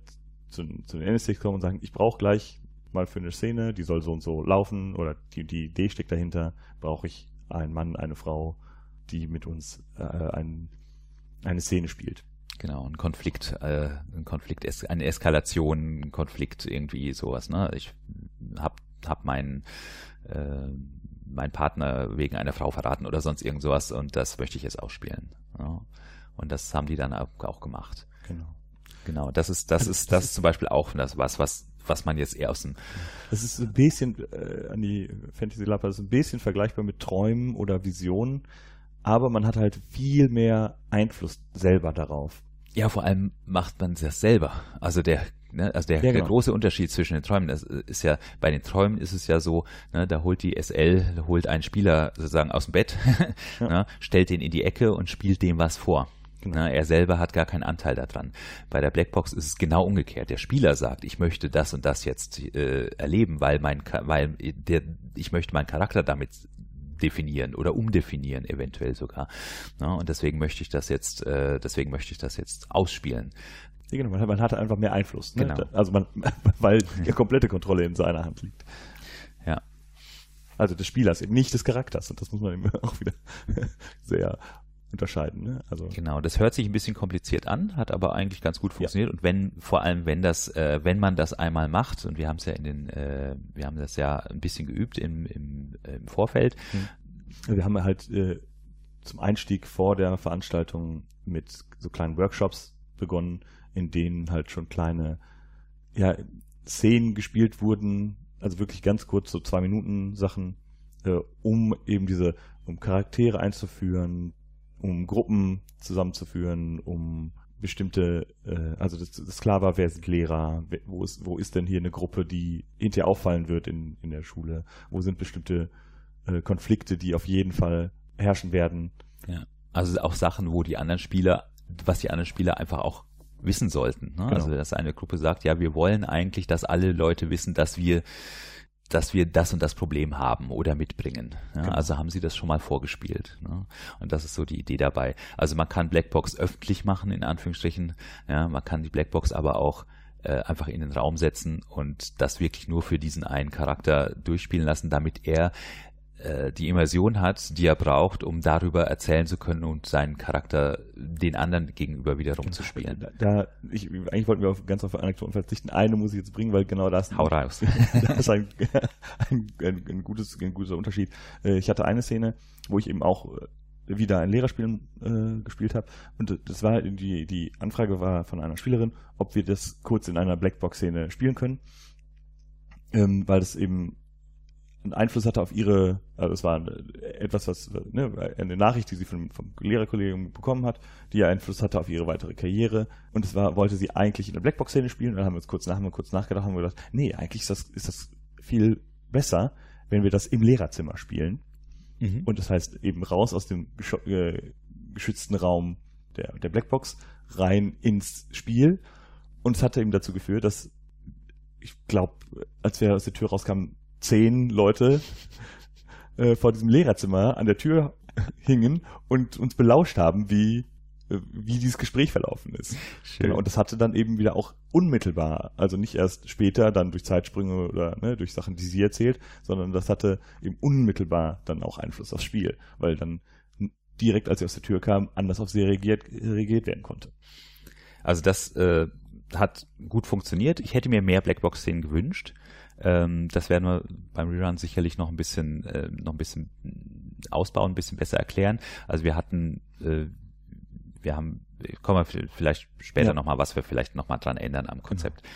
zu, zu den NSCs kommen und sagen, ich brauche gleich mal für eine Szene, die soll so und so laufen oder die, die Idee steckt dahinter, brauche ich einen Mann, eine Frau, die mit uns äh, ein, eine Szene spielt. Genau, ein Konflikt, äh, ein Konflikt, eine Eskalation, ein Konflikt, irgendwie sowas. Ne? Ich hab, hab meinen äh, mein Partner wegen einer Frau verraten oder sonst irgend sowas und das möchte ich jetzt auch spielen. Ja? Und das haben die dann auch gemacht. Genau. Genau, das ist, das ist, das ist zum Beispiel auch das was, was was man jetzt eher aus dem. Das ist ein bisschen äh, an die Fantasy Lab, das ist ein bisschen vergleichbar mit Träumen oder Visionen, aber man hat halt viel mehr Einfluss selber darauf. Ja, vor allem macht man das selber. Also der Ne? Also der, ja, genau. der, große Unterschied zwischen den Träumen, das ist ja, bei den Träumen ist es ja so, ne, da holt die SL, holt einen Spieler sozusagen aus dem Bett, ja. ne, stellt den in die Ecke und spielt dem was vor. Genau. Ne, er selber hat gar keinen Anteil daran. Bei der Blackbox ist es genau umgekehrt. Der Spieler sagt, ich möchte das und das jetzt äh, erleben, weil mein, weil der, ich möchte meinen Charakter damit definieren oder umdefinieren eventuell sogar. Ja, ne, und deswegen möchte ich das jetzt, äh, deswegen möchte ich das jetzt ausspielen. Ja, genau, man, man hatte einfach mehr Einfluss. Ne? Genau. Also man, weil die komplette Kontrolle in seiner Hand liegt. Ja. Also des Spielers, eben nicht des Charakters. Und das muss man eben auch wieder sehr unterscheiden. Ne? Also genau, das hört sich ein bisschen kompliziert an, hat aber eigentlich ganz gut funktioniert. Ja. Und wenn, vor allem, wenn das, äh, wenn man das einmal macht, und wir haben es ja in den, äh, wir haben das ja ein bisschen geübt im, im, im Vorfeld. Wir haben halt äh, zum Einstieg vor der Veranstaltung mit so kleinen Workshops begonnen, in denen halt schon kleine ja, Szenen gespielt wurden, also wirklich ganz kurz, so zwei Minuten Sachen, äh, um eben diese, um Charaktere einzuführen, um Gruppen zusammenzuführen, um bestimmte, äh, also das, das klar war, wer sind Lehrer, wo ist, wo ist denn hier eine Gruppe, die hinterher auffallen wird in, in der Schule, wo sind bestimmte äh, Konflikte, die auf jeden Fall herrschen werden. Ja. Also auch Sachen, wo die anderen Spieler, was die anderen Spieler einfach auch wissen sollten. Ne? Genau. Also dass eine Gruppe sagt, ja, wir wollen eigentlich, dass alle Leute wissen, dass wir dass wir das und das Problem haben oder mitbringen. Ja, genau. Also haben sie das schon mal vorgespielt. Ne? Und das ist so die Idee dabei. Also man kann Blackbox öffentlich machen, in Anführungsstrichen. Ja, man kann die Blackbox aber auch äh, einfach in den Raum setzen und das wirklich nur für diesen einen Charakter durchspielen lassen, damit er äh, die Immersion hat, die er braucht, um darüber erzählen zu können und seinen Charakter den anderen gegenüber wiederum zu spielen. Da, da ich, eigentlich wollten wir auf, ganz auf Anekdoten verzichten. Eine muss ich jetzt bringen, weil genau das, Hau raus. das ist ein, ein, ein, ein, gutes, ein guter Unterschied. Äh, ich hatte eine Szene, wo ich eben auch äh, wieder ein Lehrerspiel äh, gespielt habe und das war die die Anfrage war von einer Spielerin, ob wir das kurz in einer Blackbox-Szene spielen können, ähm, weil das eben einen Einfluss hatte auf ihre, also es war etwas, was, ne, eine Nachricht, die sie vom, vom Lehrerkollegium bekommen hat, die ja Einfluss hatte auf ihre weitere Karriere. Und es war, wollte sie eigentlich in der Blackbox-Szene spielen. Und dann haben wir uns kurz nach, haben wir kurz nachgedacht, haben wir gedacht, nee, eigentlich ist das, ist das viel besser, wenn wir das im Lehrerzimmer spielen. Mhm. Und das heißt eben raus aus dem äh, geschützten Raum der, der Blackbox rein ins Spiel. Und es hatte eben dazu geführt, dass ich glaube, als wir aus der Tür rauskamen, zehn Leute äh, vor diesem Lehrerzimmer an der Tür hingen und uns belauscht haben, wie äh, wie dieses Gespräch verlaufen ist. Schön. Genau, und das hatte dann eben wieder auch unmittelbar, also nicht erst später dann durch Zeitsprünge oder ne, durch Sachen, die sie erzählt, sondern das hatte eben unmittelbar dann auch Einfluss aufs Spiel, weil dann direkt, als sie aus der Tür kam, anders auf sie reagiert, reagiert werden konnte. Also das äh, hat gut funktioniert. Ich hätte mir mehr Blackbox-Szenen gewünscht. Ähm, das werden wir beim Rerun sicherlich noch ein bisschen, äh, noch ein bisschen ausbauen, ein bisschen besser erklären. Also wir hatten, äh, wir haben kommen wir vielleicht später ja. nochmal, was wir vielleicht nochmal dran ändern am Konzept. Genau.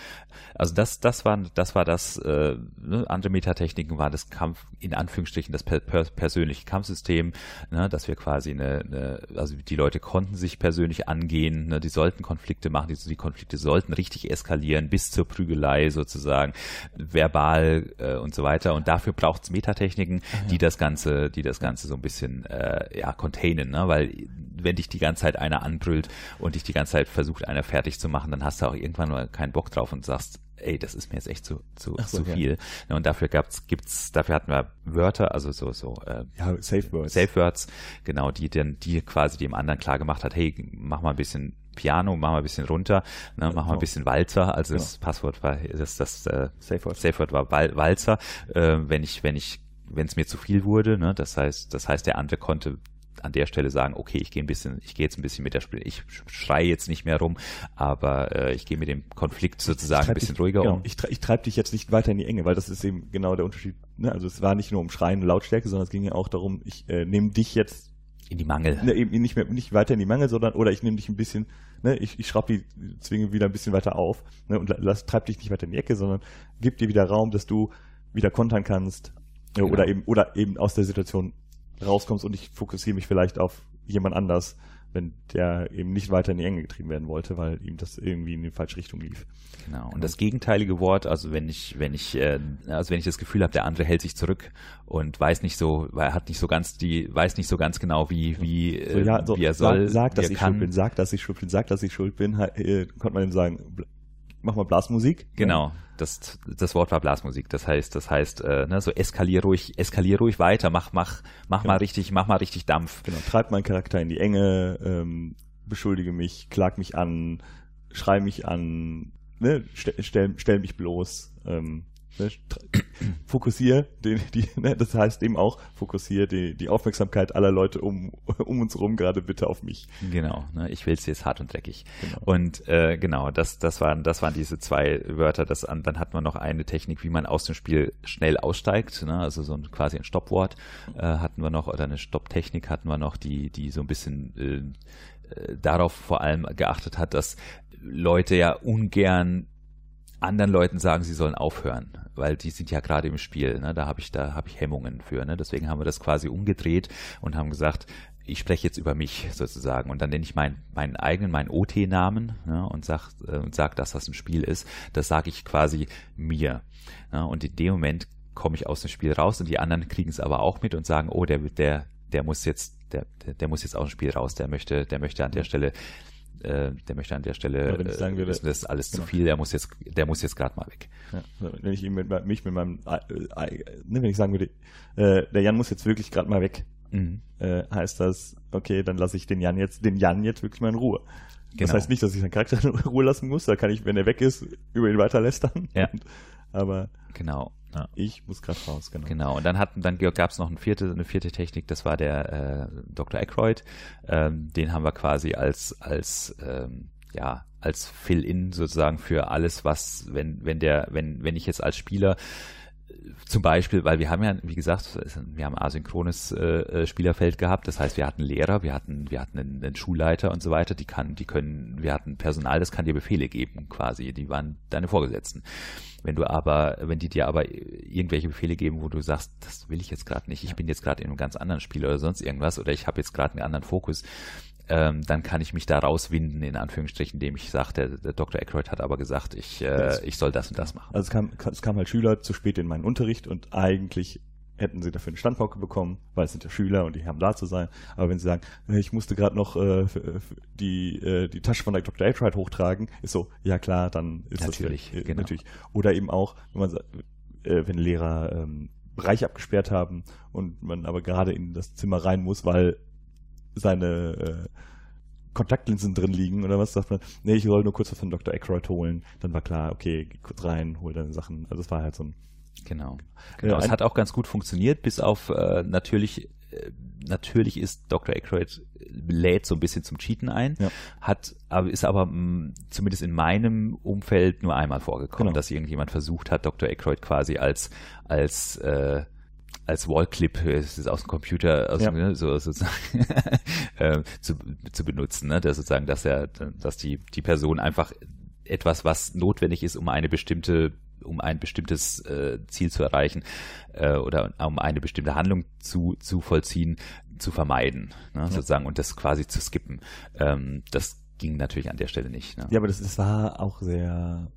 Also das, das war, das war das, äh, ne, andere Metatechniken war das Kampf, in Anführungsstrichen, das per, per, persönliche Kampfsystem, ne, dass wir quasi eine, eine, also die Leute konnten sich persönlich angehen, ne, die sollten Konflikte machen, die, die Konflikte sollten richtig eskalieren, bis zur Prügelei sozusagen, verbal äh, und so weiter. Und dafür braucht es Metatechniken, ah, ja. die das Ganze, die das Ganze so ein bisschen äh, ja, containen, ne? weil wenn dich die ganze Zeit einer anbrüllt, und dich die ganze Zeit versucht, einer fertig zu machen, dann hast du auch irgendwann mal keinen Bock drauf und sagst, ey, das ist mir jetzt echt zu, zu, so, zu viel. Ja. Und dafür gab's, gibt's, dafür hatten wir Wörter, also so, so, äh, ja, Safe Words. Safe Words, genau, die dann, die quasi dem anderen klar gemacht hat, hey, mach mal ein bisschen Piano, mach mal ein bisschen runter, ne, mach mal ein genau. bisschen Walzer, also genau. das Passwort war, das, das, äh, Safe Word, Safe Word war Walzer, äh, wenn ich, wenn ich wenn es mir zu viel wurde, ne, das heißt, das heißt, der andere konnte an der Stelle sagen, okay, ich gehe ein bisschen, ich gehe jetzt ein bisschen mit der Spiel, ich schreie jetzt nicht mehr rum, aber äh, ich gehe mit dem Konflikt sozusagen ein bisschen dich, ruhiger genau, um. Ich, ich treibe dich jetzt nicht weiter in die Enge, weil das ist eben genau der Unterschied. Ne? Also es war nicht nur um Schreien und Lautstärke, sondern es ging ja auch darum, ich äh, nehme dich jetzt in die Mangel. Ne, eben nicht mehr, nicht weiter in die Mangel, sondern oder ich nehme dich ein bisschen, ne, ich, ich schraube die Zwinge wieder ein bisschen weiter auf ne, und lass, treib dich nicht weiter in die Ecke, sondern gib dir wieder Raum, dass du wieder kontern kannst genau. oder eben oder eben aus der Situation rauskommst und ich fokussiere mich vielleicht auf jemand anders, wenn der eben nicht weiter in die Enge getrieben werden wollte, weil ihm das irgendwie in die falsche Richtung lief. Genau. Und das gegenteilige Wort, also wenn ich, wenn ich, äh, also wenn ich das Gefühl habe, der andere hält sich zurück und weiß nicht so, weil er hat nicht so ganz die, weiß nicht so ganz genau, wie, wie, So, ja, äh, so, wie er soll, Sag, sag dass ich kann. schuld bin, sag, dass ich schuld bin, sag, dass ich schuld bin, äh, konnte man ihm sagen, mach mal Blasmusik. Genau, das, das Wort war Blasmusik. Das heißt, das heißt, äh, ne, so eskalier ruhig, eskalier ruhig weiter, mach, mach, mach Genau. mal richtig, mach mal richtig Dampf. Genau, treib meinen Charakter in die Enge, ähm, beschuldige mich, klag mich an, schrei mich an, ne, stell, stell, stell mich bloß, ähm, ne, fokussier den, die, ne, das heißt eben auch, fokussier die, die Aufmerksamkeit aller Leute um, um uns rum gerade bitte auf mich. Genau, ne, ich will's jetzt hart und dreckig. Genau. Und äh, genau, das, das waren, das waren diese zwei Wörter. Das, an- dann hat man noch eine Technik, wie man aus dem Spiel schnell aussteigt. Ne? Also so ein quasi ein Stoppwort äh, hatten wir noch oder eine Stopptechnik hatten wir noch, die, die so ein bisschen äh, äh, darauf vor allem geachtet hat, dass Leute ja ungern anderen Leuten sagen, sie sollen aufhören, weil die sind ja gerade im Spiel. Ne? Da habe ich da habe ich Hemmungen für. Ne? Deswegen haben wir das quasi umgedreht und haben gesagt, ich spreche jetzt über mich sozusagen und dann nenne ich meinen meinen eigenen, meinen OT-Namen ne? und sag äh, sag, dass das ein Spiel ist. Das sage ich quasi mir. Ne? Und in dem Moment komme ich aus dem Spiel raus und die anderen kriegen es aber auch mit und sagen, oh, der der der muss jetzt der, der muss jetzt aus dem Spiel raus. Der möchte der möchte an der Stelle äh, der möchte an der Stelle, Ja, ich sagen würde- wissen, das ist alles Genau. zu viel, der muss jetzt, der muss jetzt gerade mal weg. Ja, wenn ich ihm mit, mich mit meinem, äh, äh, ne, wenn ich sagen würde, äh, der Jan muss jetzt wirklich gerade mal weg, Mhm. äh, heißt das, okay, dann lasse ich den Jan jetzt, den Jan jetzt wirklich mal in Ruhe. Das Genau. heißt nicht, dass ich seinen Charakter in Ruhe lassen muss, da kann ich, wenn er weg ist, über ihn weiter lästern. Ja. Aber Genau. Ja. ich muss gerade raus, genau. Genau, und dann hatten, dann gab es noch eine vierte, eine vierte Technik, das war der äh, Dr. Aykroyd. Ähm, den haben wir quasi als, als ähm, ja, als Fill-in sozusagen für alles, was, wenn, wenn der, wenn, wenn ich jetzt als Spieler zum Beispiel, weil wir haben ja, wie gesagt, wir haben asynchrones äh, äh, Spielerfeld gehabt. Das heißt, wir hatten Lehrer, wir hatten, wir hatten einen, einen Schulleiter und so weiter. Die kann, die können, wir hatten Personal, das kann dir Befehle geben, quasi. Die waren deine Vorgesetzten. Wenn du aber, wenn die dir aber irgendwelche Befehle geben, wo du sagst, das will ich jetzt gerade nicht, ich bin jetzt gerade in einem ganz anderen Spiel oder sonst irgendwas oder ich habe jetzt gerade einen anderen Fokus, ähm, dann kann ich mich da rauswinden, in Anführungsstrichen, indem ich sage, der, der Dr. Aykroyd hat aber gesagt, ich, äh, ich soll das und das machen. Also es kam, es kam halt Schüler zu spät in meinen Unterricht und eigentlich hätten sie dafür eine Standpauke bekommen, weil es sind ja Schüler und die haben da zu sein. Aber wenn sie sagen, äh, ich musste gerade noch äh, f- die, äh, die Tasche von der Dr. Aykroyd hochtragen, ist so, ja klar, dann ist Natürlich, das äh, genau. natürlich. Oder eben auch, wenn man äh, wenn Lehrer ähm, Bereich abgesperrt haben und man aber gerade in das Zimmer rein muss, weil seine äh, Kontaktlinsen drin liegen oder was sagt man, nee, ich soll nur kurz was von Dr. Aykroyd holen, dann war klar, okay, geh kurz rein, hol deine Sachen. Also es war halt so ein Genau. genau. Ja, es ein- hat auch ganz gut funktioniert, bis auf äh, natürlich, äh, natürlich ist Dr. Aykroyd lädt so ein bisschen zum Cheaten ein, Ja. hat, aber ist aber mh, zumindest in meinem Umfeld nur einmal vorgekommen, Genau. dass irgendjemand versucht hat, Dr. Aykroyd quasi als als äh, als Wallclip, ist aus dem Computer, aus Ja. ne, so sozusagen äh, zu, zu benutzen, ne? dass sozusagen, dass er, dass die die Person einfach etwas, was notwendig ist, um eine bestimmte um ein bestimmtes äh, Ziel zu erreichen äh, oder um eine bestimmte Handlung zu, zu vollziehen, zu vermeiden, ne, sozusagen, und das quasi zu skippen. Ähm, das ging natürlich an der Stelle nicht. Ne? Ja, aber das, das war auch sehr.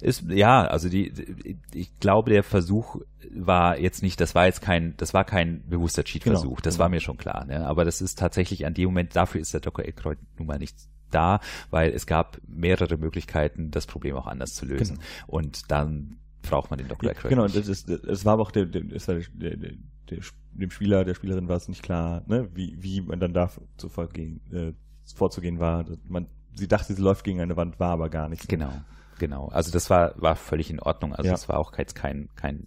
Ist, ja, also die, die, ich glaube, der Versuch war jetzt nicht, das war jetzt kein, das war kein bewusster Cheat-Versuch, Genau, das genau. war mir schon klar, ne? aber das ist tatsächlich an dem Moment, dafür ist der Dr. Aykroyd nun mal nicht da, weil es gab mehrere Möglichkeiten, das Problem auch anders zu lösen. Und dann braucht man den Dr. Ja, Aykroyd. genau, das, ist, das war aber auch der, der, der, der, dem Spieler, der Spielerin war es nicht klar, ne, wie, wie man dann da zu vorgehen, äh, vorzugehen war. Man, sie dachte, sie läuft gegen eine Wand, war aber gar nicht. so. Genau, genau. Also das war, war völlig in Ordnung. Also Ja. es war auch jetzt kein, kein,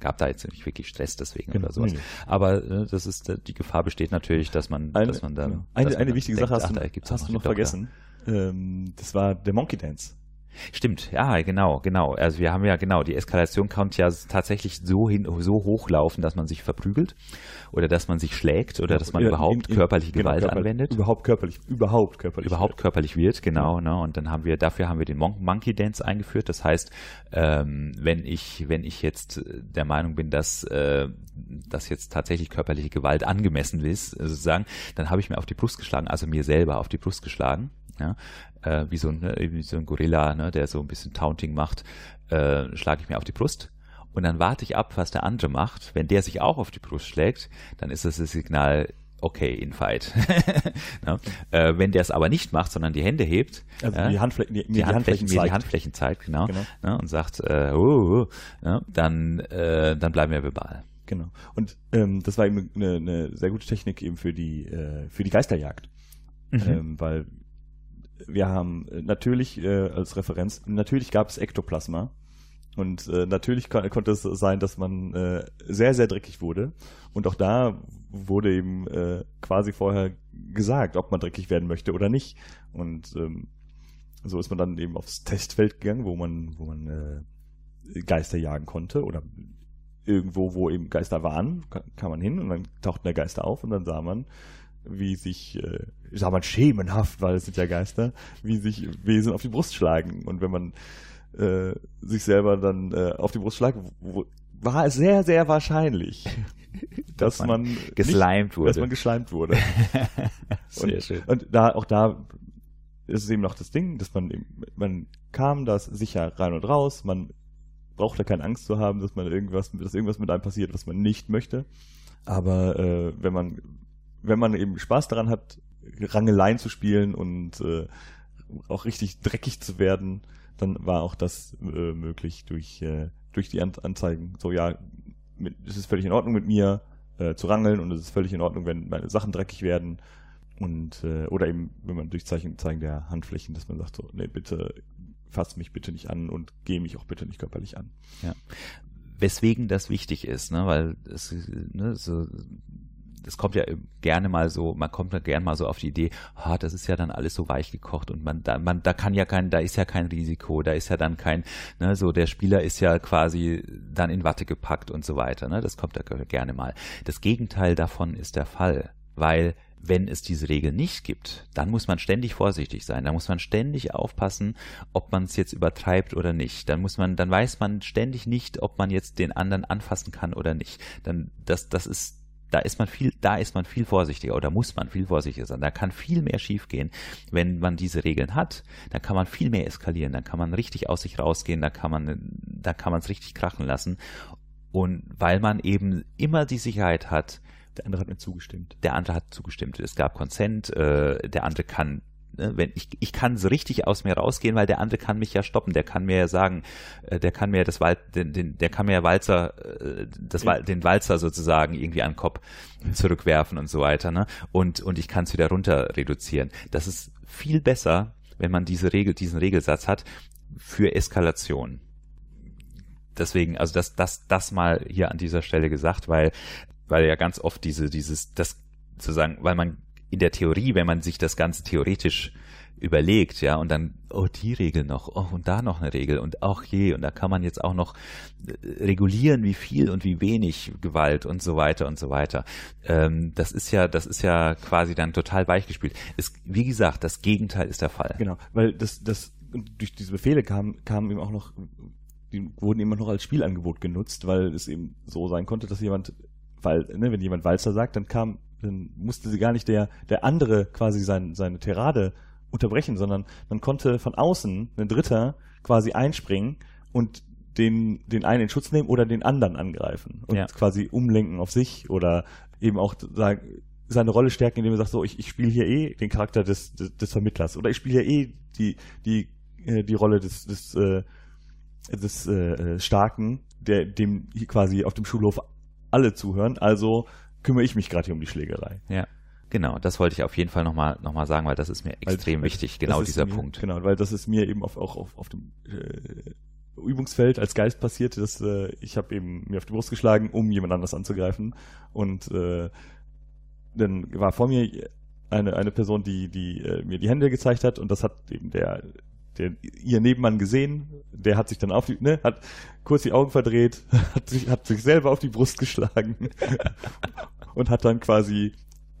gab da jetzt nicht wirklich Stress deswegen Genau, oder sowas. Aber äh, das ist, äh, die Gefahr besteht natürlich, dass man, Eine, dass man dann. genau. eine, eine wichtige denkt, Sache hast ach, du, da hast du noch Doktor. vergessen. Ähm, das war der Monkey Dance. Stimmt, ja, genau, genau. Also wir haben ja genau, die Eskalation kann ja tatsächlich so hin, so hochlaufen, dass man sich verprügelt oder dass man sich schlägt oder dass man Ja, überhaupt in- in- körperliche genau, Gewalt körperlich- anwendet. Überhaupt körperlich, überhaupt körperlich. überhaupt körperlich wird, genau, ne? Und dann haben wir, dafür haben wir den Mon Monkey Dance eingeführt. Das heißt, ähm, wenn ich, wenn ich jetzt der Meinung bin, dass, äh, dass jetzt tatsächlich körperliche Gewalt angemessen ist, sozusagen, dann habe ich mir auf die Brust geschlagen, also mir selber auf die Brust geschlagen, ja? äh, wie so ein, ne, wie so ein Gorilla, ne, der so ein bisschen Taunting macht, äh, schlage ich mir auf die Brust. Und dann warte ich ab, was der andere macht. Wenn der sich auch auf die Brust schlägt, dann ist das das Signal, okay, in fight. ne? äh, wenn der es aber nicht macht, sondern die Hände hebt, Also die Handflächen, die, mir die, Handflächen, die zeigt. Handflächen zeigt, genau, Genau. Ne, und sagt, äh, oh, oh, ja, dann, äh, dann bleiben wir verbal. Genau. Und ähm, das war eben eine, eine sehr gute Technik eben für die äh, für die Geisterjagd, Mhm. ähm, weil wir haben äh, natürlich äh, als Referenz natürlich gab es Ektoplasma. Und äh, natürlich kon konnte es sein, dass man äh, sehr sehr dreckig wurde. Und auch da wurde eben äh, quasi vorher gesagt, ob man dreckig werden möchte oder nicht. Und ähm, so ist man dann eben aufs Testfeld gegangen, wo man wo man äh, Geister jagen konnte oder irgendwo, wo eben Geister waren, ka- kam man hin und dann tauchten der Geister auf und dann sah man, wie sich, äh, sah man schemenhaft, weil es sind ja Geister, wie sich Wesen auf die Brust schlagen. Und wenn man äh, sich selber dann äh, auf die Brust schlagt, wo, war es sehr, sehr wahrscheinlich, dass, Dass man, man nicht- Geslimed wurde. dass man geschleimt wurde. Sehr und, schön. Und da, auch da ist es eben noch das Ding, dass man man kam da sicher rein und raus, man brauchte keine Angst zu haben, dass man irgendwas, dass irgendwas mit einem passiert, was man nicht möchte. Aber äh, wenn man, wenn man eben Spaß daran hat, Rangeleien zu spielen und äh, auch richtig dreckig zu werden, dann war auch das äh, möglich durch, äh, durch die An Anzeigen. So, ja, mit, es ist völlig in Ordnung mit mir äh, zu rangeln und es ist völlig in Ordnung, wenn meine Sachen dreckig werden. Und, äh, oder eben, wenn man durch Zeichen, Zeigen der Handflächen, dass man sagt so, nee, bitte fass mich bitte nicht an und geh mich auch bitte nicht körperlich an. Weswegen das wichtig ist, ne, weil es, ne, so, es kommt ja gerne mal so, man kommt ja gerne mal so auf die Idee, ah, das ist ja dann alles so weich gekocht und man, da, man, da kann ja kein, da ist ja kein Risiko, da ist ja dann kein, ne, so der Spieler ist ja quasi dann in Watte gepackt und so weiter, ne, das kommt ja gerne mal. Das Gegenteil davon ist der Fall, weil wenn es diese Regel nicht gibt, dann muss man ständig vorsichtig sein. Da muss man ständig aufpassen, ob man es jetzt übertreibt oder nicht. Dann muss man, dann weiß man ständig nicht, ob man jetzt den anderen anfassen kann oder nicht. Dann, das, das ist, da ist man viel, da ist man viel vorsichtiger oder muss man viel vorsichtiger sein. Da kann viel mehr schiefgehen. Wenn man diese Regeln hat, dann kann man viel mehr eskalieren. Dann kann man richtig aus sich rausgehen. Da kann man, da kann man es richtig krachen lassen. Und weil man eben immer die Sicherheit hat, Der andere hat mir zugestimmt. der andere hat zugestimmt. Es gab Consent, äh, der andere kann, wenn ich, ich kann so richtig aus mir rausgehen, weil der andere kann mich ja stoppen. Der kann mir ja sagen, äh, der kann mir das Wal den, den, der kann mir ja Walzer, äh, das Wal den Walzer sozusagen irgendwie an den Kopf zurückwerfen und so weiter. Ne? Und, und ich kann es wieder runter reduzieren. Das ist viel besser, wenn man diese Regel, diesen Regelsatz hat für Eskalation. Deswegen, also das, das, das mal hier an dieser Stelle gesagt, weil, weil ja ganz oft diese, dieses, das sozusagen, weil man in der Theorie, wenn man sich das Ganze theoretisch überlegt, ja, und dann, oh, die Regel noch, oh, und da noch eine Regel und auch je, und da kann man jetzt auch noch äh, regulieren, wie viel und wie wenig Gewalt und so weiter und so weiter. Ähm, das ist ja, das ist ja quasi dann total weichgespielt. Es, wie gesagt, das Gegenteil ist der Fall. Genau, weil das, das durch diese Befehle kam, kamen eben auch noch, die wurden immer noch als Spielangebot genutzt, weil es eben so sein konnte, dass jemand, weil, ne, wenn jemand Walzer sagt, dann kam, dann musste sie gar nicht der, der andere quasi sein, seine Tirade unterbrechen, sondern man konnte von außen, ein Dritter, quasi einspringen und den, den einen in Schutz nehmen oder den anderen angreifen und Ja. quasi umlenken auf sich oder eben auch sagen, seine Rolle stärken, indem er sagt, so, ich, ich spiele hier eh den Charakter des, des, des Vermittlers oder ich spiele hier eh die, die, äh, die Rolle des, des, äh, des äh, Starken, der dem hier quasi auf dem Schulhof alle zuhören, also kümmere ich mich gerade hier um die Schlägerei. Ja. Genau, das wollte ich auf jeden Fall nochmal noch mal sagen, weil das ist mir extrem weil wichtig, genau dieser mir, Punkt. Genau, weil das ist mir eben auf, auch auf, auf dem äh, Übungsfeld als Geist passiert, dass äh, ich habe eben mir auf die Brust geschlagen, um jemand anders anzugreifen und äh, dann war vor mir eine, eine Person, die, die äh, mir die Hände gezeigt hat und das hat eben der der, ihr Nebenmann gesehen, der hat sich dann auf die, ne, hat kurz die Augen verdreht, hat sich, hat sich selber auf die Brust geschlagen und hat dann quasi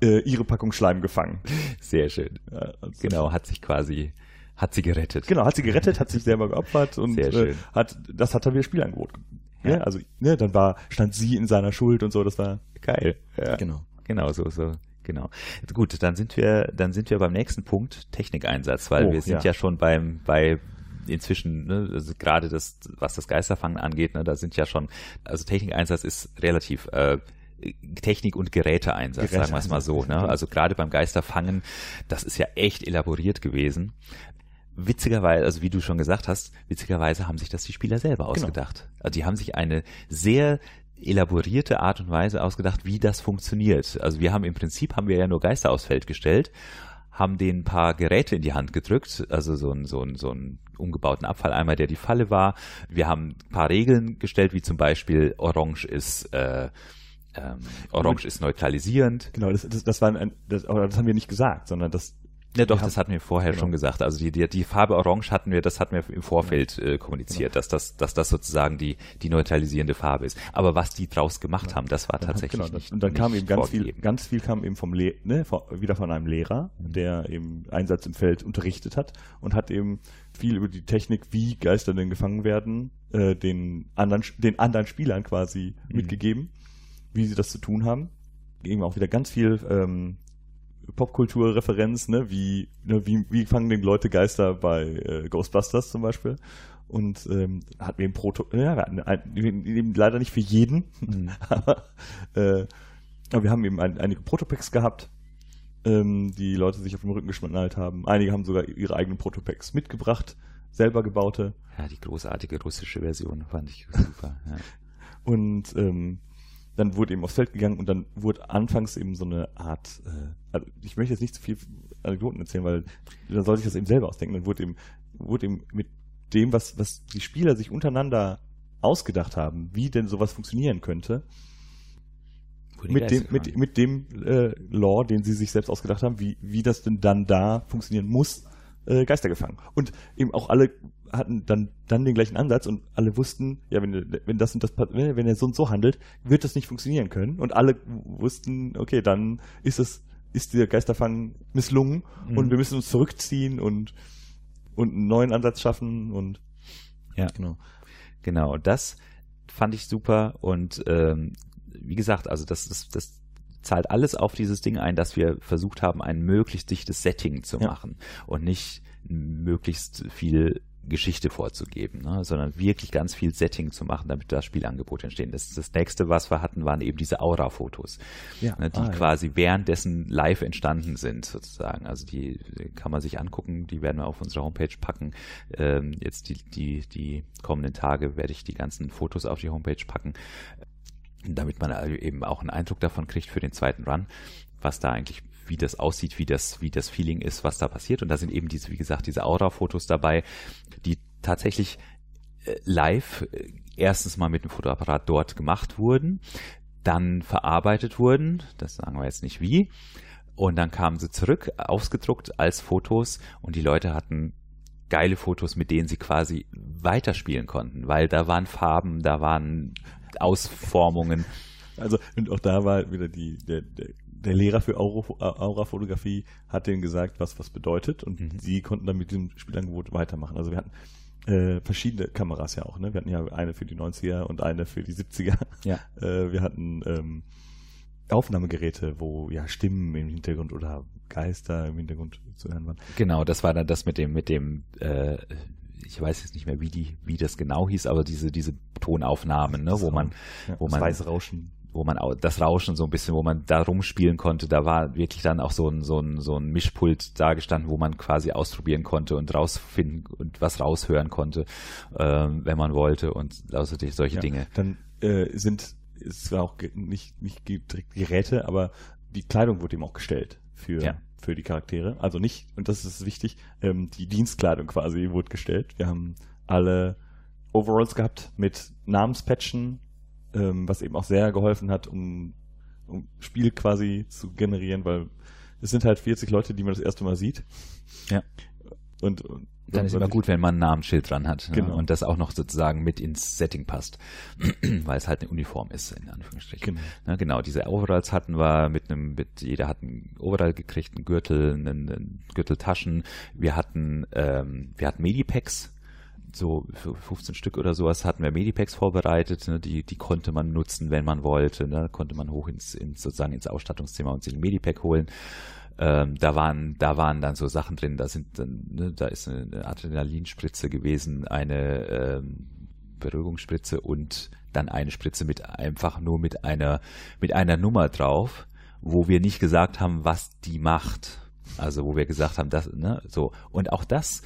äh, ihre Packung Schleim gefangen. Sehr schön. Ja, also genau, hat sich quasi, hat sie gerettet. Genau, hat sie gerettet, hat sich selber geopfert und äh, hat, das hat dann wieder Spielangebot. Ja. ja. also, ne, dann war, stand sie in seiner Schuld und so, das war geil. Ja. Genau. Genau, so, so Genau. Gut, dann sind wir, dann sind wir beim nächsten Punkt, Technikeinsatz, weil oh, wir sind ja. ja schon beim, bei inzwischen, ne, also gerade das, was das Geisterfangen angeht, ne, da sind ja schon, also Technikeinsatz ist relativ äh, Technik- und Geräteeinsatz, Geräte sagen wir es mal so. Ne? Also gerade beim Geisterfangen, das ist ja echt elaboriert gewesen. Witzigerweise, also wie du schon gesagt hast, witzigerweise haben sich das die Spieler selber genau. ausgedacht. Genau. Also die haben sich eine sehr elaborierte Art und Weise ausgedacht, wie das funktioniert. Also wir haben im Prinzip haben wir ja nur Geister aufs Feld gestellt, haben denen ein paar Geräte in die Hand gedrückt, also so ein, so ein, so ein umgebauten Abfalleimer, der die Falle war. Wir haben ein paar Regeln gestellt, wie zum Beispiel Orange ist äh, ähm, Orange ist neutralisierend. Genau, das, das, das, war ein, das, das haben wir nicht gesagt, sondern das ja, doch, das hatten wir vorher genau. schon gesagt. Also die, die, die Farbe Orange hatten wir, das hatten wir im Vorfeld äh, kommuniziert, genau. dass das, dass das sozusagen die, die neutralisierende Farbe ist. Aber was die draus gemacht genau. haben, das war tatsächlich genau, nicht, Und dann kam eben ganz vorgegeben. viel, ganz viel kam eben vom Le ne, wieder von einem Lehrer, mhm. der eben Einsatz im Feld unterrichtet hat und hat eben viel über die Technik, wie Geister denn gefangen werden, äh, den anderen, den anderen Spielern quasi mhm. mitgegeben, wie sie das zu tun haben. Eben auch wieder ganz viel ähm, Popkulturreferenz, ne, wie, ne, wie, wie fangen denn Leute Geister bei äh, Ghostbusters zum Beispiel? Und ähm, hatten wir ein Proto, ja, wir hatten ein, eben leider nicht für jeden, mhm. aber, äh, aber wir haben eben ein, einige Protopacks gehabt, ähm, die Leute sich auf dem Rücken geschnallt haben. Einige haben sogar ihre eigenen Protopacks mitgebracht, selber gebaute. Ja, die großartige russische Version fand ich super. Ja. Und ähm, dann wurde eben aufs Feld gegangen und dann wurde anfangs eben so eine Art, äh, also ich möchte jetzt nicht zu viel Anekdoten erzählen, weil dann soll ich das eben selber ausdenken. Dann wurde eben, wurde eben mit dem, was, was die Spieler sich untereinander ausgedacht haben, wie denn sowas funktionieren könnte, mit dem, mit, mit dem äh, Law, den sie sich selbst ausgedacht haben, wie, wie das denn dann da funktionieren muss, äh, Geister gefangen. Und eben auch alle hatten dann, dann den gleichen Ansatz und alle wussten, ja, wenn, wenn das und das, wenn er so und so handelt, wird das nicht funktionieren können. Und alle wussten, okay, dann ist es, ist der Geisterfang misslungen mhm. und wir müssen uns zurückziehen und, und einen neuen Ansatz schaffen und ja, genau. Genau, das fand ich super und ähm, wie gesagt, also das, das, das zahlt alles auf dieses Ding ein, dass wir versucht haben, ein möglichst dichtes Setting zu machen ja. und nicht möglichst viel Geschichte vorzugeben, ne, sondern wirklich ganz viel Setting zu machen, damit das Spielangebot entstehen. Das, das nächste, was wir hatten, waren eben diese Aura-Fotos, ja. ne, die ah, quasi ja. währenddessen live entstanden sind, sozusagen. Also die kann man sich angucken, die werden wir auf unsere Homepage packen. Ähm, jetzt die, die, die kommenden Tage werde ich die ganzen Fotos auf die Homepage packen, damit man eben auch einen Eindruck davon kriegt für den zweiten Run, was da eigentlich wie das aussieht, wie das, wie das Feeling ist, was da passiert. Und da sind eben diese, wie gesagt, diese Aura-Fotos dabei, die tatsächlich äh, live äh, erstens mal mit dem Fotoapparat dort gemacht wurden, dann verarbeitet wurden, das sagen wir jetzt nicht wie, und dann kamen sie zurück, ausgedruckt als Fotos und die Leute hatten geile Fotos, mit denen sie quasi weiterspielen konnten, weil da waren Farben, da waren Ausformungen. Also, und auch da war wieder die, der, der der Lehrer für Aura-Fotografie hat denen gesagt, was was bedeutet und mhm. sie konnten dann mit diesem Spielangebot weitermachen. Also wir hatten äh, verschiedene Kameras ja auch. Ne? Wir hatten ja eine für die 90er und eine für die 70er. Ja. Äh, wir hatten ähm, Aufnahmegeräte, wo ja Stimmen im Hintergrund oder Geister im Hintergrund zu hören waren. Genau, das war dann das mit dem mit dem äh, ich weiß jetzt nicht mehr, wie die, wie das genau hieß, aber diese, diese Tonaufnahmen, ne, wo man, ja, wo man, weiße Rauschen wo man auch das Rauschen so ein bisschen, wo man da rumspielen konnte, da war wirklich dann auch so ein, so ein, so ein Mischpult da gestanden, wo man quasi ausprobieren konnte und rausfinden und was raushören konnte, ähm, wenn man wollte und außerdem solche ja, Dinge. Dann äh, sind, es war auch nicht, nicht direkt Geräte, aber die Kleidung wurde eben auch gestellt für, ja. für die Charaktere. Also nicht, und das ist wichtig, ähm, die Dienstkleidung quasi wurde gestellt. Wir haben alle Overalls gehabt mit Namenspatchen ähm, was eben auch sehr geholfen hat, um, um Spiel quasi zu generieren, weil es sind halt 40 Leute, die man das erste Mal sieht. Ja. Und, und dann ist immer gut, wenn man ein Namensschild dran hat genau. ne? und das auch noch sozusagen mit ins Setting passt, weil es halt eine Uniform ist, in Anführungsstrichen. Genau, ne? genau diese Overalls hatten wir mit einem, mit, jeder hat einen Overall gekriegt, einen Gürtel, einen, einen Gürteltaschen. Wir hatten, ähm, wir hatten Medipacks, so 15 Stück oder sowas hatten wir Medipacks vorbereitet, ne? die, die konnte man nutzen, wenn man wollte, ne? konnte man hoch ins, ins sozusagen ins Ausstattungszimmer und sich ein Medipack holen. Ähm, da waren, da waren dann so Sachen drin, da sind, ne, da ist eine Adrenalinspritze gewesen, eine ähm, Beruhigungsspritze und dann eine Spritze mit einfach nur mit einer, mit einer Nummer drauf, wo wir nicht gesagt haben, was die macht. Also wo wir gesagt haben, das, ne, so. Und auch das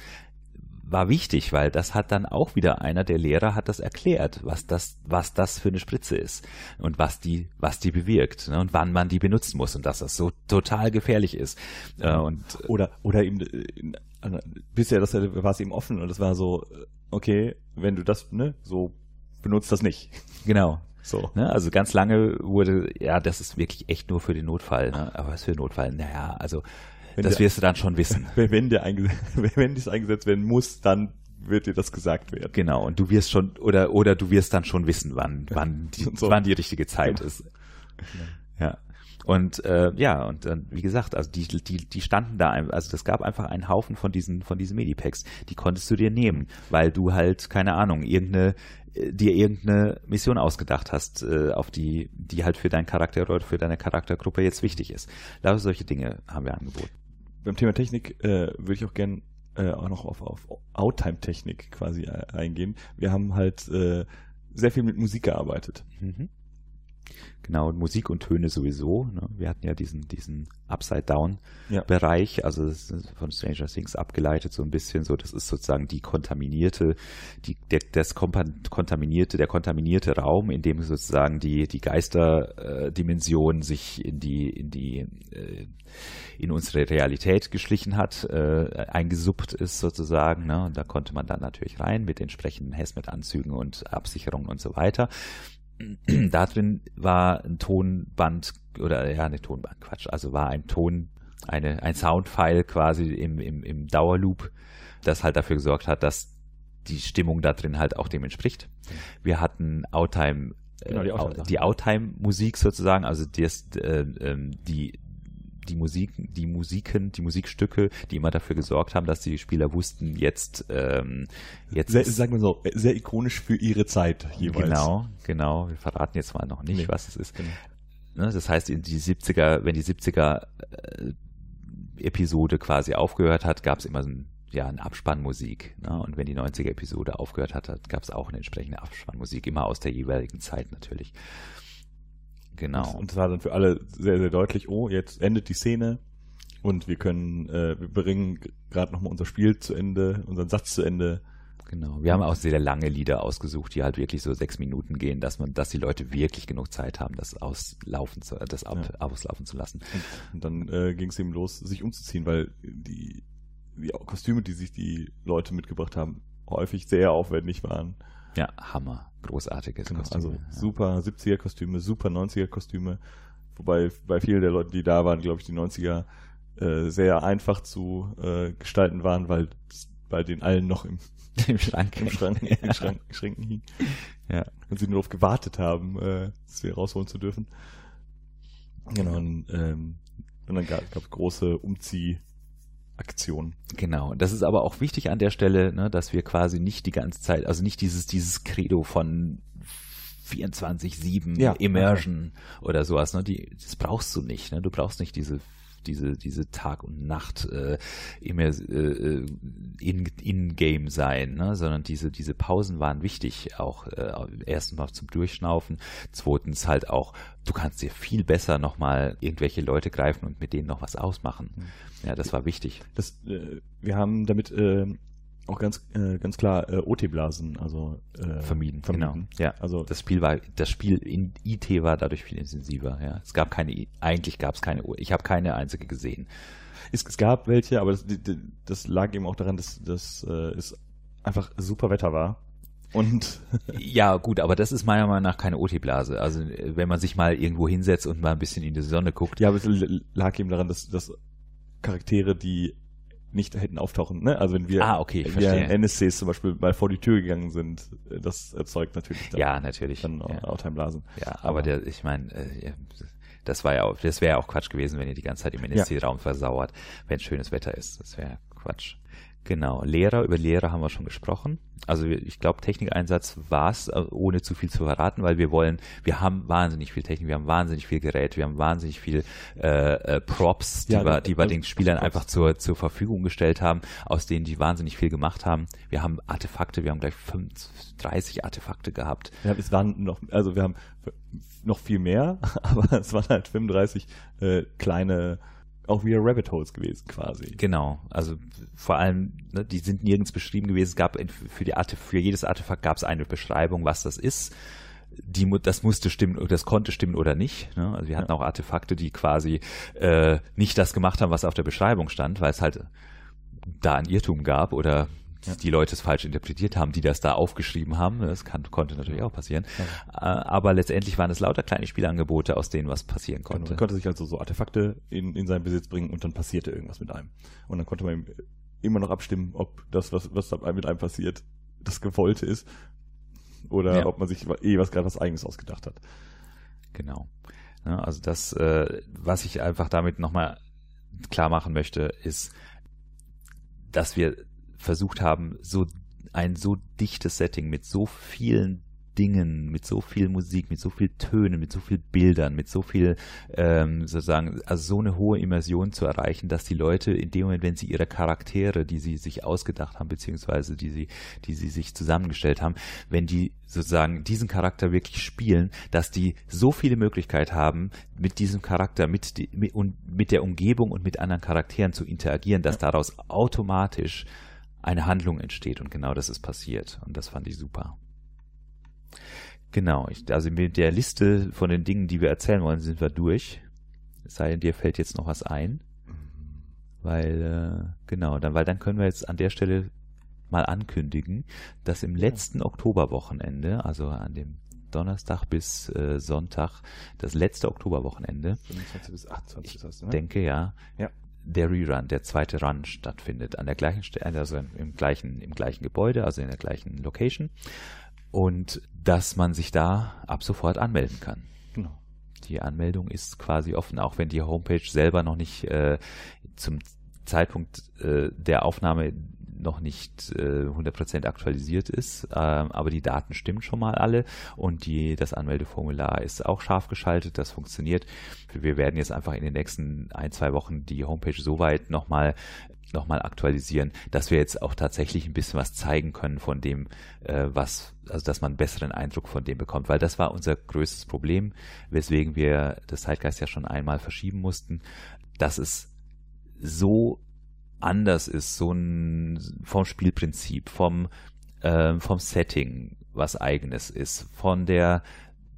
war wichtig, weil das hat dann auch wieder einer der Lehrer hat das erklärt, was das, was das für eine Spritze ist und was die, was die bewirkt ne, und wann man die benutzen muss und dass das so total gefährlich ist. Äh, und oder oder eben äh, bisher das war es eben offen und das war so okay, wenn du das ne so benutzt das nicht. Genau. So. Ne, also ganz lange wurde, ja, das ist wirklich echt nur für den Notfall. Ne? Aber was für Notfall? Naja, also wenn das wirst du dann schon wissen. Wenn, wenn, der wenn dies eingesetzt werden muss, dann wird dir das gesagt werden. Genau, und du wirst schon, oder, oder du wirst dann schon wissen, wann, wann, die, so. wann die richtige Zeit genau. ist. Ja. Und äh, ja, und äh, wie gesagt, also die, die, die standen da, also es gab einfach einen Haufen von diesen, von diesen Medipacks, die konntest du dir nehmen, weil du halt, keine Ahnung, irgendeine äh, dir irgendeine Mission ausgedacht hast, äh, auf die, die halt für deinen Charakter oder für deine Charaktergruppe jetzt wichtig ist. Lauter solche Dinge haben wir angeboten beim Thema Technik äh, würde ich auch gern äh, auch noch auf, auf Outtime-Technik quasi äh, eingehen. Wir haben halt äh, sehr viel mit Musik gearbeitet. Mhm. Genau, Musik und Töne sowieso. Ne? Wir hatten ja diesen, diesen Upside-Down-Bereich, ja. also von Stranger Things abgeleitet so ein bisschen so. Das ist sozusagen die kontaminierte, die, der, das kontaminierte, der kontaminierte Raum, in dem sozusagen die, die Geisterdimension sich in die, in die, äh, in unsere Realität geschlichen hat, äh, eingesuppt ist sozusagen. Ne? Und da konnte man dann natürlich rein mit entsprechenden Hazmat-Anzügen und Absicherungen und so weiter. da drin war ein Tonband oder ja, eine Tonband, Quatsch, also war ein Ton, eine, ein Soundfile quasi im, im, im Dauerloop, das halt dafür gesorgt hat, dass die Stimmung da drin halt auch dem entspricht. Wir hatten Outtime, genau, die Outtime-Musik Outtime sozusagen, also das, äh, ähm, die die Musik, die Musiken, die Musikstücke, die immer dafür gesorgt haben, dass die Spieler wussten, jetzt, ähm, jetzt. Sehr, sagen wir so, sehr ikonisch für ihre Zeit jeweils. Genau, genau. Wir verraten jetzt mal noch nicht, nee. was es ist. Genau. Ne, das heißt, in die 70er, wenn die 70er äh, Episode quasi aufgehört hat, gab es immer so ein ja, eine Abspannmusik. Ne? Und wenn die 90er-Episode aufgehört hat, gab es auch eine entsprechende Abspannmusik, immer aus der jeweiligen Zeit natürlich. Genau. Und es war dann für alle sehr, sehr deutlich, oh, jetzt endet die Szene und wir können, äh, wir bringen gerade nochmal unser Spiel zu Ende, unseren Satz zu Ende. Genau. Wir haben auch sehr lange Lieder ausgesucht, die halt wirklich so sechs Minuten gehen, dass man, dass die Leute wirklich genug Zeit haben, das auslaufen zu, das ab, ja. auslaufen zu lassen. Und, und dann äh, ging es eben los, sich umzuziehen, weil die, die Kostüme, die sich die Leute mitgebracht haben, häufig sehr aufwendig waren. Ja, Hammer. Großartiges genau, Kostüm. Also ja. super 70er Kostüme, super 90er Kostüme. Wobei bei vielen der Leute, die da waren, glaube ich, die 90er äh, sehr einfach zu äh, gestalten waren, weil bei den allen noch im, Im Schrank, im Schrank, ja. in Schrank, Schränken hing. Ja. Und sie nur darauf gewartet haben, äh, sie rausholen zu dürfen. Genau. Und, ähm, und dann gab es große Umzieh- Aktion. Genau. Das ist aber auch wichtig an der Stelle, ne, dass wir quasi nicht die ganze Zeit, also nicht dieses, dieses Credo von 24-7 ja, Immersion oder sowas, ne, die, das brauchst du nicht, ne, du brauchst nicht diese diese, diese Tag und Nacht äh, immer äh, in, in Game sein, ne? sondern diese, diese Pausen waren wichtig, auch äh, erstens mal zum Durchschnaufen, zweitens halt auch, du kannst dir viel besser nochmal irgendwelche Leute greifen und mit denen noch was ausmachen. Mhm. Ja, das war wichtig. Das, äh, wir haben damit äh, auch ganz äh, ganz klar äh, OT-Blasen also äh, vermieden. Vermieden. Genau. Ja. Also das Spiel war das Spiel in IT war dadurch viel intensiver. Ja. Es gab keine eigentlich gab es keine. Ich habe keine einzige gesehen. Es, es gab welche, aber das, das lag eben auch daran, dass, dass äh, es einfach super Wetter war. Und ja, gut, aber das ist meiner Meinung nach keine OT-Blase. Also wenn man sich mal irgendwo hinsetzt und mal ein bisschen in die Sonne guckt. Ja, aber es lag eben daran, dass, dass Charaktere, die nicht hätten auftauchen. Ne? Also wenn wir, ah, okay, wenn wir NSCs zum Beispiel mal vor die Tür gegangen sind, äh, das erzeugt natürlich dann, ja, natürlich. dann ja. Outtime-Blasen. Ja, aber, aber der, ich meine, äh, das war ja auch, das wäre ja auch Quatsch gewesen, wenn ihr die ganze Zeit im NSC-Raum ja. versauert, wenn schönes Wetter ist. Das wäre Quatsch. Genau, Lehrer, über Lehrer haben wir schon gesprochen. Also ich glaube, Technikeinsatz war es, äh, ohne zu viel zu verraten, weil wir wollen, wir haben wahnsinnig viel Technik, wir haben wahnsinnig viel Gerät, wir haben wahnsinnig viel äh, äh, Props, die, ja, wir, die wir den Spielern einfach zur, zur Verfügung gestellt haben, aus denen die wahnsinnig viel gemacht haben. Wir haben Artefakte, wir haben gleich 35 Artefakte gehabt. Ja, es waren noch, also wir haben noch viel mehr, aber es waren halt 35 äh, kleine auch wieder Rabbit Holes gewesen quasi. Genau, also vor allem, ne, die sind nirgends beschrieben gewesen. Es gab für, die Arte, für jedes Artefakt gab es eine Beschreibung, was das ist. Die, das musste stimmen, das konnte stimmen oder nicht. Ne? Also wir hatten ja. auch Artefakte, die quasi äh, nicht das gemacht haben, was auf der Beschreibung stand, weil es halt da ein Irrtum gab oder ja. die Leute es falsch interpretiert haben, die das da aufgeschrieben haben. Das kann, konnte natürlich auch passieren. Ja. Äh, aber letztendlich waren es lauter kleine Spielangebote, aus denen was passieren konnte. Genau. Man konnte sich also so Artefakte in, in seinen Besitz bringen und dann passierte irgendwas mit einem. Und dann konnte man immer noch abstimmen, ob das, was, was mit einem passiert, das Gewollte ist oder ja. ob man sich eh was gerade was Eigenes ausgedacht hat. Genau. Ja, also das, äh, was ich einfach damit nochmal klar machen möchte, ist, dass wir versucht haben, so ein so dichtes Setting mit so vielen Dingen, mit so viel Musik, mit so viel Tönen, mit so viel Bildern, mit so viel ähm, sozusagen, also so eine hohe Immersion zu erreichen, dass die Leute in dem Moment, wenn sie ihre Charaktere, die sie sich ausgedacht haben, beziehungsweise die sie, die sie sich zusammengestellt haben, wenn die sozusagen diesen Charakter wirklich spielen, dass die so viele Möglichkeiten haben, mit diesem Charakter, mit, die, mit, und mit der Umgebung und mit anderen Charakteren zu interagieren, dass daraus automatisch eine Handlung entsteht und genau das ist passiert und das fand ich super. Genau, ich, also mit der Liste von den Dingen, die wir erzählen wollen, sind wir durch. Es sei denn, dir fällt jetzt noch was ein. Weil, äh, genau, dann, weil dann können wir jetzt an der Stelle mal ankündigen, dass im letzten Oktoberwochenende, also an dem Donnerstag bis äh, Sonntag, das letzte Oktoberwochenende. 25 bis 28 ich hast du, ne? denke ja, ja der Rerun, der zweite Run stattfindet, an der gleichen Stelle, also im gleichen, im gleichen Gebäude, also in der gleichen Location. Und dass man sich da ab sofort anmelden kann. Genau. Die Anmeldung ist quasi offen, auch wenn die Homepage selber noch nicht äh, zum Zeitpunkt äh, der Aufnahme noch nicht äh, 100% aktualisiert ist, äh, aber die Daten stimmen schon mal alle. Und die, das Anmeldeformular ist auch scharf geschaltet, das funktioniert. Wir werden jetzt einfach in den nächsten ein, zwei Wochen die Homepage soweit nochmal nochmal aktualisieren, dass wir jetzt auch tatsächlich ein bisschen was zeigen können von dem, äh, was, also dass man einen besseren Eindruck von dem bekommt, weil das war unser größtes Problem, weswegen wir das Zeitgeist ja schon einmal verschieben mussten, dass es so anders ist, so ein vom Spielprinzip, vom äh, vom Setting was eigenes ist, von der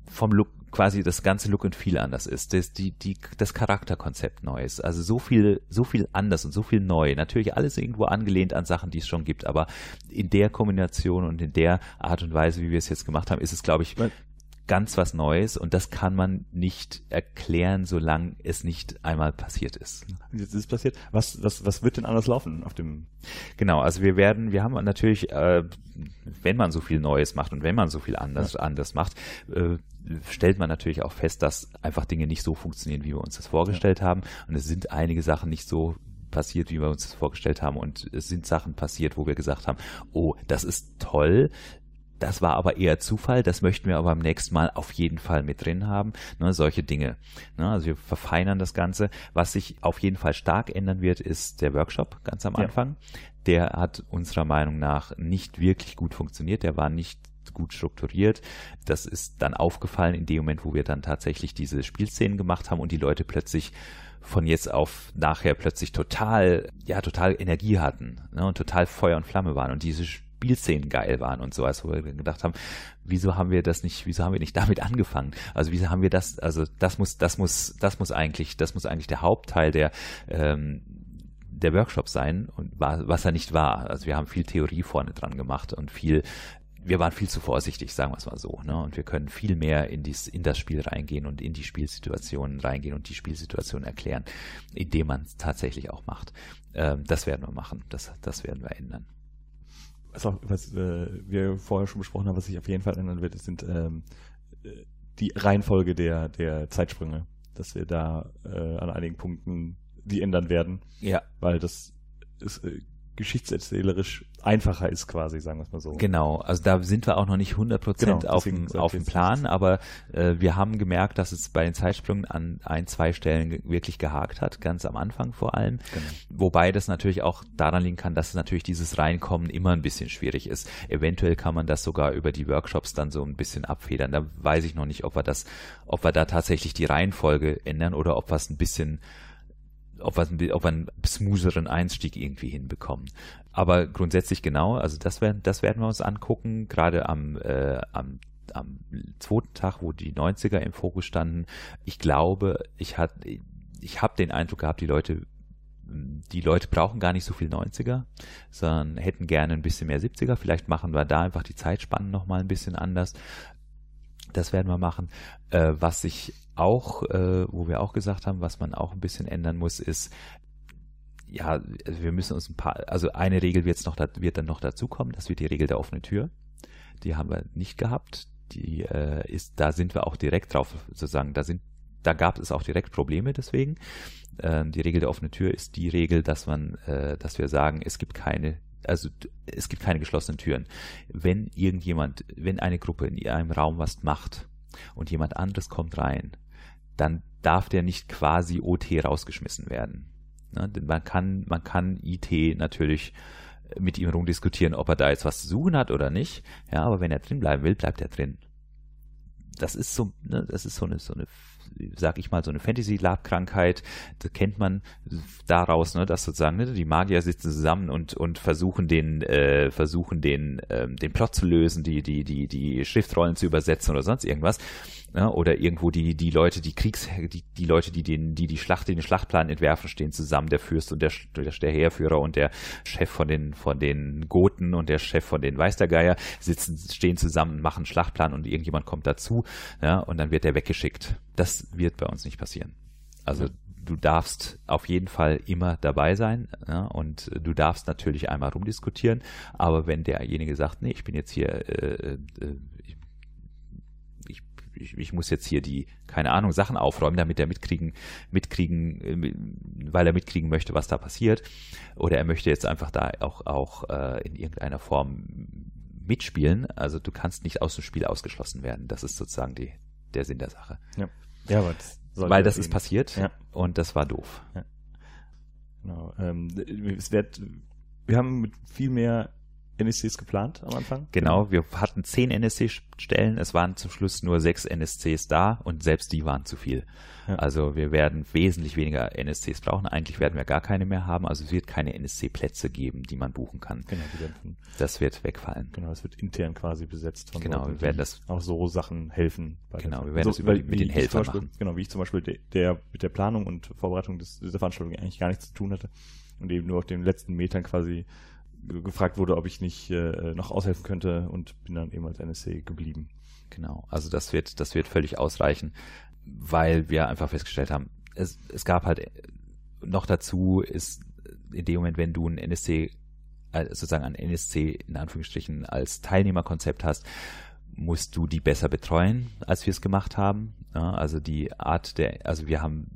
vom Look quasi das ganze Look und Feel anders ist, das, die, die, das Charakterkonzept neu ist. Also so viel, so viel anders und so viel neu. Natürlich alles irgendwo angelehnt an Sachen, die es schon gibt, aber in der Kombination und in der Art und Weise, wie wir es jetzt gemacht haben, ist es, glaube ich, ganz was Neues und das kann man nicht erklären, solange es nicht einmal passiert ist. Jetzt ist es passiert. Was, was, was wird denn anders laufen auf dem? Genau, also wir werden, wir haben natürlich, äh, wenn man so viel Neues macht und wenn man so viel anders, ja. anders macht, äh, stellt man natürlich auch fest, dass einfach Dinge nicht so funktionieren, wie wir uns das vorgestellt ja. haben. Und es sind einige Sachen nicht so passiert, wie wir uns das vorgestellt haben. Und es sind Sachen passiert, wo wir gesagt haben, oh, das ist toll, das war aber eher Zufall, das möchten wir aber beim nächsten Mal auf jeden Fall mit drin haben. Ne, solche Dinge. Ne, also wir verfeinern das Ganze. Was sich auf jeden Fall stark ändern wird, ist der Workshop ganz am Anfang. Ja. Der hat unserer Meinung nach nicht wirklich gut funktioniert. Der war nicht gut strukturiert. Das ist dann aufgefallen in dem Moment, wo wir dann tatsächlich diese Spielszenen gemacht haben und die Leute plötzlich von jetzt auf nachher plötzlich total, ja, total Energie hatten ne, und total Feuer und Flamme waren. Und diese Spielszenen geil waren und so, als wir gedacht haben, wieso haben wir das nicht, wieso haben wir nicht damit angefangen? Also wieso haben wir das, also das muss, das muss, das muss eigentlich, das muss eigentlich der Hauptteil der ähm, der Workshop sein und war, was er nicht war. Also wir haben viel Theorie vorne dran gemacht und viel wir waren viel zu vorsichtig, sagen wir es mal so. Ne? Und wir können viel mehr in, dies, in das Spiel reingehen und in die Spielsituationen reingehen und die Spielsituation erklären, indem man es tatsächlich auch macht. Ähm, das werden wir machen. Das, das werden wir ändern. Was, auch, was äh, wir vorher schon besprochen haben, was sich auf jeden Fall ändern wird, sind ähm, die Reihenfolge der, der Zeitsprünge. Dass wir da äh, an einigen Punkten die ändern werden. Ja. Weil das ist äh, geschichtserzählerisch einfacher ist quasi, sagen wir es mal so. Genau, also da sind wir auch noch nicht 100% genau, auf, dem, auf dem Plan, aber äh, wir haben gemerkt, dass es bei den Zeitsprüngen an ein, zwei Stellen wirklich gehakt hat, ganz am Anfang vor allem. Genau. Wobei das natürlich auch daran liegen kann, dass natürlich dieses Reinkommen immer ein bisschen schwierig ist. Eventuell kann man das sogar über die Workshops dann so ein bisschen abfedern. Da weiß ich noch nicht, ob wir das, ob wir da tatsächlich die Reihenfolge ändern oder ob wir es ein bisschen ob wir, ob wir einen smootheren Einstieg irgendwie hinbekommen. Aber grundsätzlich genau, also das werden, das werden wir uns angucken, gerade am, äh, am am zweiten Tag, wo die 90er im Fokus standen, ich glaube, ich ich habe den Eindruck gehabt, die Leute, die Leute brauchen gar nicht so viel 90er, sondern hätten gerne ein bisschen mehr 70er. Vielleicht machen wir da einfach die Zeitspannen nochmal ein bisschen anders. Das werden wir machen. Äh, was ich auch, äh, wo wir auch gesagt haben, was man auch ein bisschen ändern muss, ist, ja, wir müssen uns ein paar, also eine Regel wird, noch, wird dann noch dazukommen, das wird die Regel der offenen Tür. Die haben wir nicht gehabt. Die äh, ist, da sind wir auch direkt drauf, sozusagen, da sind, da gab es auch direkt Probleme deswegen. Ähm, die Regel der offenen Tür ist die Regel, dass man, äh, dass wir sagen, es gibt keine also es gibt keine geschlossenen Türen. Wenn irgendjemand, wenn eine Gruppe in einem Raum was macht und jemand anderes kommt rein, dann darf der nicht quasi OT rausgeschmissen werden. Ne? Man kann, man kann IT natürlich mit ihm rumdiskutieren, ob er da jetzt was zu suchen hat oder nicht. Ja, aber wenn er drin bleiben will, bleibt er drin. Das ist so, ne, das ist so eine, so eine sag ich mal, so eine Fantasy-Lab-Krankheit, das kennt man daraus, ne, dass sozusagen ne, die Magier sitzen zusammen und, und versuchen den, äh, versuchen den, ähm, den Plot zu lösen, die, die, die, die Schriftrollen zu übersetzen oder sonst irgendwas. Ne, oder irgendwo die, die Leute, die Kriegs, die, die Leute, die den, die die Schlacht, den Schlachtplan entwerfen, stehen zusammen, der Fürst und der, der, Heerführer und der Chef von den, von den Goten und der Chef von den Weißtergeier sitzen, stehen zusammen, machen Schlachtplan und irgendjemand kommt dazu, ja, und dann wird der weggeschickt. Das wird bei uns nicht passieren. Also du darfst auf jeden Fall immer dabei sein ja, und du darfst natürlich einmal rumdiskutieren, aber wenn derjenige sagt, nee, ich bin jetzt hier, äh, äh, ich, ich, muss jetzt hier die, keine Ahnung, Sachen aufräumen, damit er mitkriegen, mitkriegen, äh, weil er mitkriegen möchte, was da passiert, oder er möchte jetzt einfach da auch, auch äh, in irgendeiner Form mitspielen, also du kannst nicht aus dem Spiel ausgeschlossen werden. Das ist sozusagen die, der Sinn der Sache. Ja. Ja, aber das Weil das ist passiert ja. und das war doof. Ja. Genau. Ähm, es wird, wir haben mit viel mehr NSCs geplant am Anfang? Genau, wir hatten zehn NSC-Stellen, es waren zum Schluss nur sechs NSCs da und selbst die waren zu viel. Ja. Also wir werden wesentlich weniger NSCs brauchen. Eigentlich werden wir gar keine mehr haben. Also es wird keine NSC-Plätze geben, die man buchen kann. Genau, das wird wegfallen. Genau, es wird intern quasi besetzt. Von genau, Leuten, wir werden das auch so Sachen helfen. genau, wir werden so, das über, mit den Helfern Beispiel, machen. Genau, wie ich zum Beispiel der, der mit der Planung und Vorbereitung des, dieser Veranstaltung eigentlich gar nichts zu tun hatte und eben nur auf den letzten Metern quasi gefragt wurde, ob ich nicht äh, noch aushelfen könnte und bin dann eben als NSC geblieben. Genau, also das wird, das wird völlig ausreichen, weil wir einfach festgestellt haben, es, es gab halt äh, noch dazu ist in dem Moment, wenn du ein NSC, äh, sozusagen ein NSC in Anführungsstrichen als Teilnehmerkonzept hast, musst du die besser betreuen, als wir es gemacht haben. Ja, also die Art der, also wir haben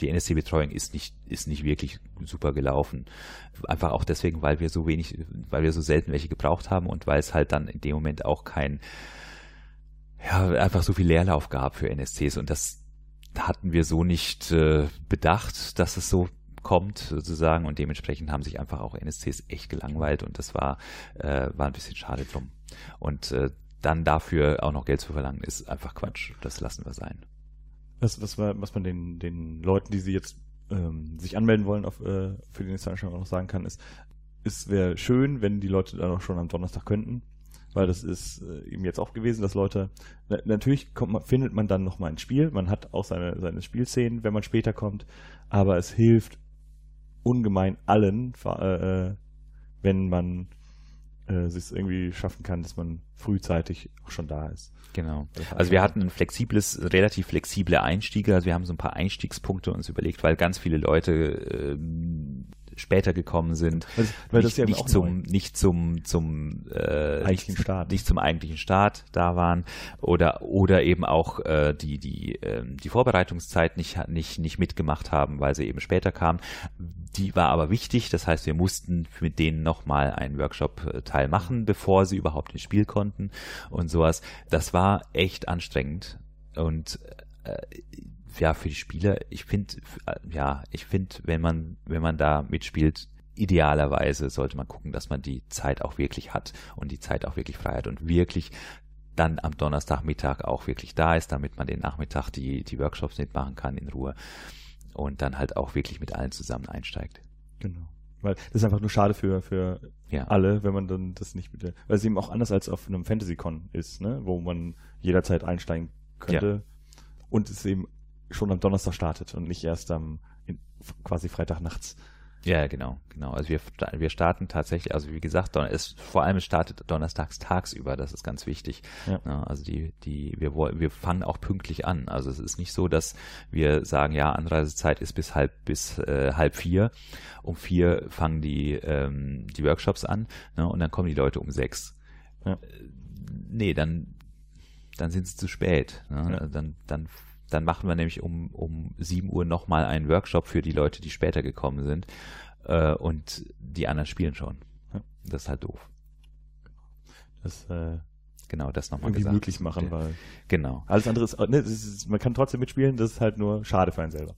die NSC-Betreuung ist nicht, ist nicht wirklich super gelaufen. Einfach auch deswegen, weil wir so wenig, weil wir so selten welche gebraucht haben und weil es halt dann in dem Moment auch kein, ja, einfach so viel Leerlauf gab für NSCs und das hatten wir so nicht äh, bedacht, dass es so kommt sozusagen und dementsprechend haben sich einfach auch NSCs echt gelangweilt und das war, äh, war ein bisschen schade drum. Und äh, dann dafür auch noch Geld zu verlangen, ist einfach Quatsch. Das lassen wir sein. Was, was, was man den, den Leuten, die sie jetzt ähm, sich anmelden wollen auf, äh, für die nächste auch noch sagen kann, ist, es wäre schön, wenn die Leute dann auch schon am Donnerstag könnten, weil das ist äh, eben jetzt auch gewesen, dass Leute, na, natürlich man, findet man dann nochmal ein Spiel, man hat auch seine, seine Spielszenen, wenn man später kommt, aber es hilft ungemein allen, äh, äh wenn man äh, es irgendwie schaffen kann, dass man frühzeitig auch schon da ist. Genau. Also wir hatten ein flexibles, relativ flexible Einstiege. Also wir haben so ein paar Einstiegspunkte uns überlegt, weil ganz viele Leute ähm, später gekommen sind, weil, weil nicht, ja nicht zum, nicht zum, zum äh, eigentlichen Start, nicht zum eigentlichen Start da waren oder oder eben auch äh, die die ähm, die Vorbereitungszeit nicht nicht nicht mitgemacht haben, weil sie eben später kamen. Die war aber wichtig, das heißt, wir mussten mit denen nochmal einen Workshop-Teil machen, bevor sie überhaupt ins Spiel konnten und sowas. Das war echt anstrengend und äh, ja, für die Spieler, ich finde, ja, ich finde, wenn man, wenn man da mitspielt, idealerweise sollte man gucken, dass man die Zeit auch wirklich hat und die Zeit auch wirklich frei hat und wirklich dann am Donnerstagmittag auch wirklich da ist, damit man den Nachmittag die, die Workshops mitmachen kann in Ruhe und dann halt auch wirklich mit allen zusammen einsteigt. Genau. Weil das ist einfach nur schade für, für ja. alle, wenn man dann das nicht mit der, weil es eben auch anders als auf einem Fantasy-Con ist, ne, wo man jederzeit einsteigen könnte. Ja. Und es eben schon am Donnerstag startet und nicht erst am in, quasi Freitag nachts. Ja, genau, genau. Also wir, wir starten tatsächlich, also wie gesagt, es, vor allem es startet donnerstags tagsüber, das ist ganz wichtig. Ja. Ja, also die, die, wir wollen, wir fangen auch pünktlich an. Also es ist nicht so, dass wir sagen, ja, Anreisezeit ist bis halb bis äh, halb vier. Um vier fangen die, ähm, die Workshops an ne, und dann kommen die Leute um sechs. Ja. Äh, nee, dann, dann sind sie zu spät. Ne? Ja. Dann, dann dann machen wir nämlich um, um 7 Uhr nochmal einen Workshop für die Leute, die später gekommen sind. Äh, und die anderen spielen schon. Das ist halt doof. Das, äh, genau, das nochmal irgendwie gesagt. möglich machen, weil genau. Alles andere ist, ne, ist, man kann trotzdem mitspielen, das ist halt nur schade für einen selber.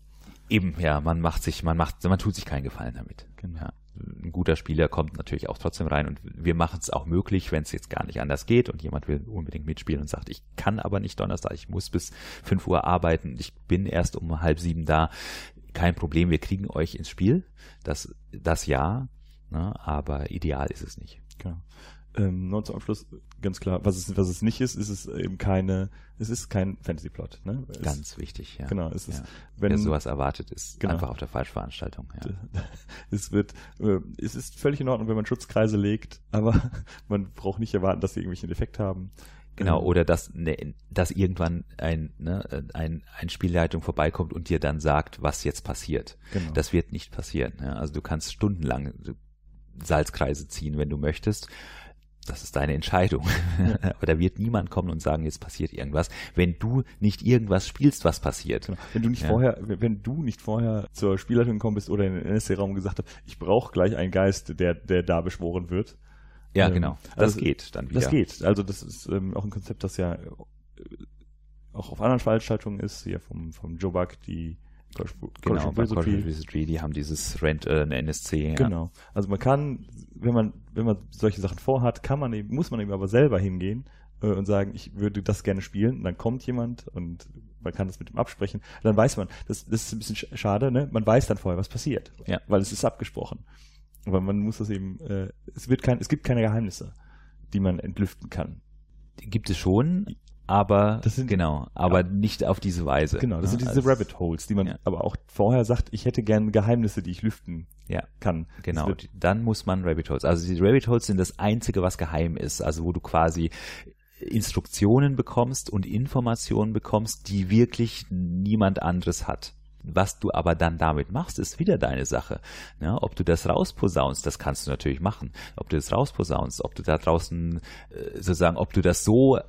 Eben, ja, man macht sich, man macht, man tut sich keinen Gefallen damit. Genau. Ja ein guter Spieler kommt natürlich auch trotzdem rein und wir machen es auch möglich, wenn es jetzt gar nicht anders geht und jemand will unbedingt mitspielen und sagt, ich kann aber nicht Donnerstag, ich muss bis 5 Uhr arbeiten, ich bin erst um halb sieben da. Kein Problem, wir kriegen euch ins Spiel. Das, das ja, ne, aber ideal ist es nicht. Genau ähm, noch zum Abschluss ganz klar, was es, was es nicht ist, ist es eben keine, es ist kein Fantasy-Plot. Ne? Es, ganz wichtig, ja. Genau, es ist, ja. wenn Wer sowas erwartet, ist genau. einfach auf der Falschveranstaltung. Ja. Es wird, äh, es ist völlig in Ordnung, wenn man Schutzkreise legt, aber man braucht nicht erwarten, dass sie irgendwelchen Effekt haben. Genau, ähm, oder dass, ne, dass irgendwann ein, ne, ein, ein Spielleitung vorbeikommt und dir dann sagt, was jetzt passiert. Genau. Das wird nicht passieren. Ja? Also du kannst stundenlang Salzkreise ziehen, wenn du möchtest das ist deine Entscheidung. Ja. Aber da wird niemand kommen und sagen, jetzt passiert irgendwas, wenn du nicht irgendwas spielst, was passiert. Genau. Wenn du nicht ja. vorher, wenn du nicht vorher zur Spielleitung gekommen bist oder in den NSC-Raum gesagt hast, ich brauche gleich einen Geist, der, der da beschworen wird. Ja, ähm, genau. Das also, geht dann wieder. Das geht. Also das ist ähm, auch ein Konzept, das ja äh, auch auf anderen Veranstaltungen ist, hier vom, vom Joe Buck, die genau, bei Wizardry, die haben dieses Rent, äh, NSC. Genau. Also man kann, wenn man, wenn man solche Sachen vorhat, kann man eben, muss man eben aber selber hingehen äh, und sagen, ich würde das gerne spielen. Und dann kommt jemand und man kann das mit ihm absprechen. Dann weiß man, das, das ist ein bisschen schade, ne? Man weiß dann vorher, was passiert. Ja. Weil es ist abgesprochen. Aber man muss das eben, äh, es wird kein, es gibt keine Geheimnisse, die man entlüften kann. Die gibt es schon, aber das sind, genau, aber ja. nicht auf diese Weise. Genau, das ja, sind diese also, Rabbit Holes, die man ja. aber auch vorher sagt, ich hätte gern Geheimnisse, die ich lüften ja. kann. Genau, dann muss man Rabbit Holes. Also die Rabbit Holes sind das einzige, was geheim ist, also wo du quasi Instruktionen bekommst und Informationen bekommst, die wirklich niemand anderes hat. Was du aber dann damit machst, ist wieder deine Sache. Ja, ob du das rausposaunst, das kannst du natürlich machen. Ob du das rausposaunst, ob du da draußen äh, sozusagen, ob du das so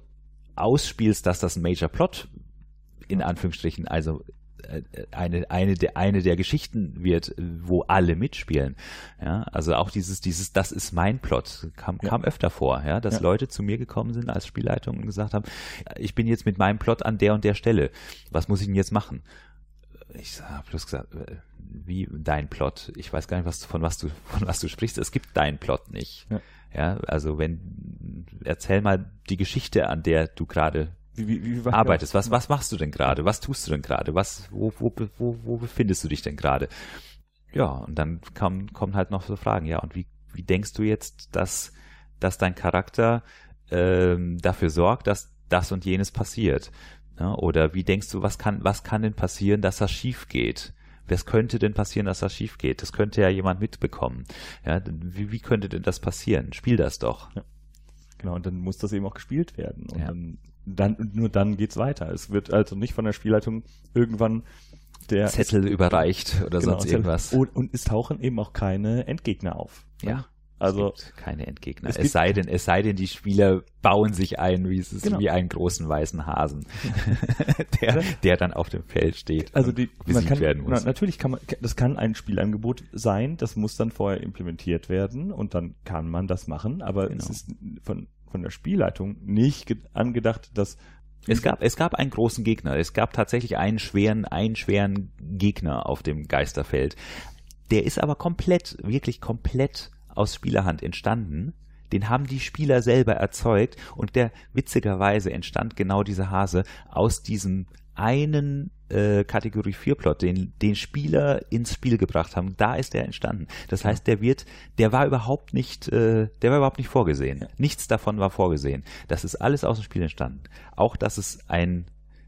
ausspielst, dass das ein Major Plot in Anführungsstrichen, also eine, eine, der, eine der Geschichten wird, wo alle mitspielen. Ja, also auch dieses, dieses, das ist mein Plot, kam, ja. kam öfter vor, ja, dass ja. Leute zu mir gekommen sind als Spielleitung und gesagt haben, ich bin jetzt mit meinem Plot an der und der Stelle. Was muss ich denn jetzt machen? Ich habe bloß gesagt, äh, wie dein Plot? Ich weiß gar nicht, was, von was du, von was du sprichst. Es gibt deinen Plot nicht. Ja. Ja, also wenn, erzähl mal die Geschichte, an der du gerade wie, wie, wie arbeitest. Was, was machst du denn gerade? Was tust du denn gerade? Was, wo, wo, wo, wo befindest du dich denn gerade? Ja, und dann kommen, kommen halt noch so Fragen. Ja, und wie, wie denkst du jetzt, dass, dass dein Charakter ähm, dafür sorgt, dass das und jenes passiert? Ja, oder wie denkst du, was kann, was kann denn passieren, dass das schief geht? Was könnte denn passieren, dass das schief geht? Das könnte ja jemand mitbekommen. Ja, wie, wie könnte denn das passieren? Spiel das doch. Ja. Genau, und dann muss das eben auch gespielt werden. Und ja. dann, dann, nur dann geht's weiter. Es wird also nicht von der Spielleitung irgendwann der Zettel überreicht oder genau, sonst irgendwas. Und, und es tauchen eben auch keine Endgegner auf. Ja. Also es gibt keine Endgegner. Es, es sei denn, es sei denn, die Spieler bauen sich ein, wie es ist, genau. wie einen großen weißen Hasen, der, der dann auf dem Feld steht. Also die, man kann, werden muss. natürlich kann man, das kann ein Spielangebot sein. Das muss dann vorher implementiert werden und dann kann man das machen. Aber genau. es ist von von der Spielleitung nicht angedacht, dass es gab, es gab einen großen Gegner. Es gab tatsächlich einen schweren, einen schweren Gegner auf dem Geisterfeld. Der ist aber komplett, wirklich komplett aus Spielerhand entstanden. Den haben die Spieler selber erzeugt und der witzigerweise entstand genau dieser Hase aus diesem einen äh, Kategorie 4 Plot, den, den Spieler ins Spiel gebracht haben, da ist der entstanden. Das heißt, der wird, der war überhaupt nicht, äh, der war überhaupt nicht vorgesehen. Ja. Nichts davon war vorgesehen. Das ist alles aus dem Spiel entstanden. Auch, dass es ein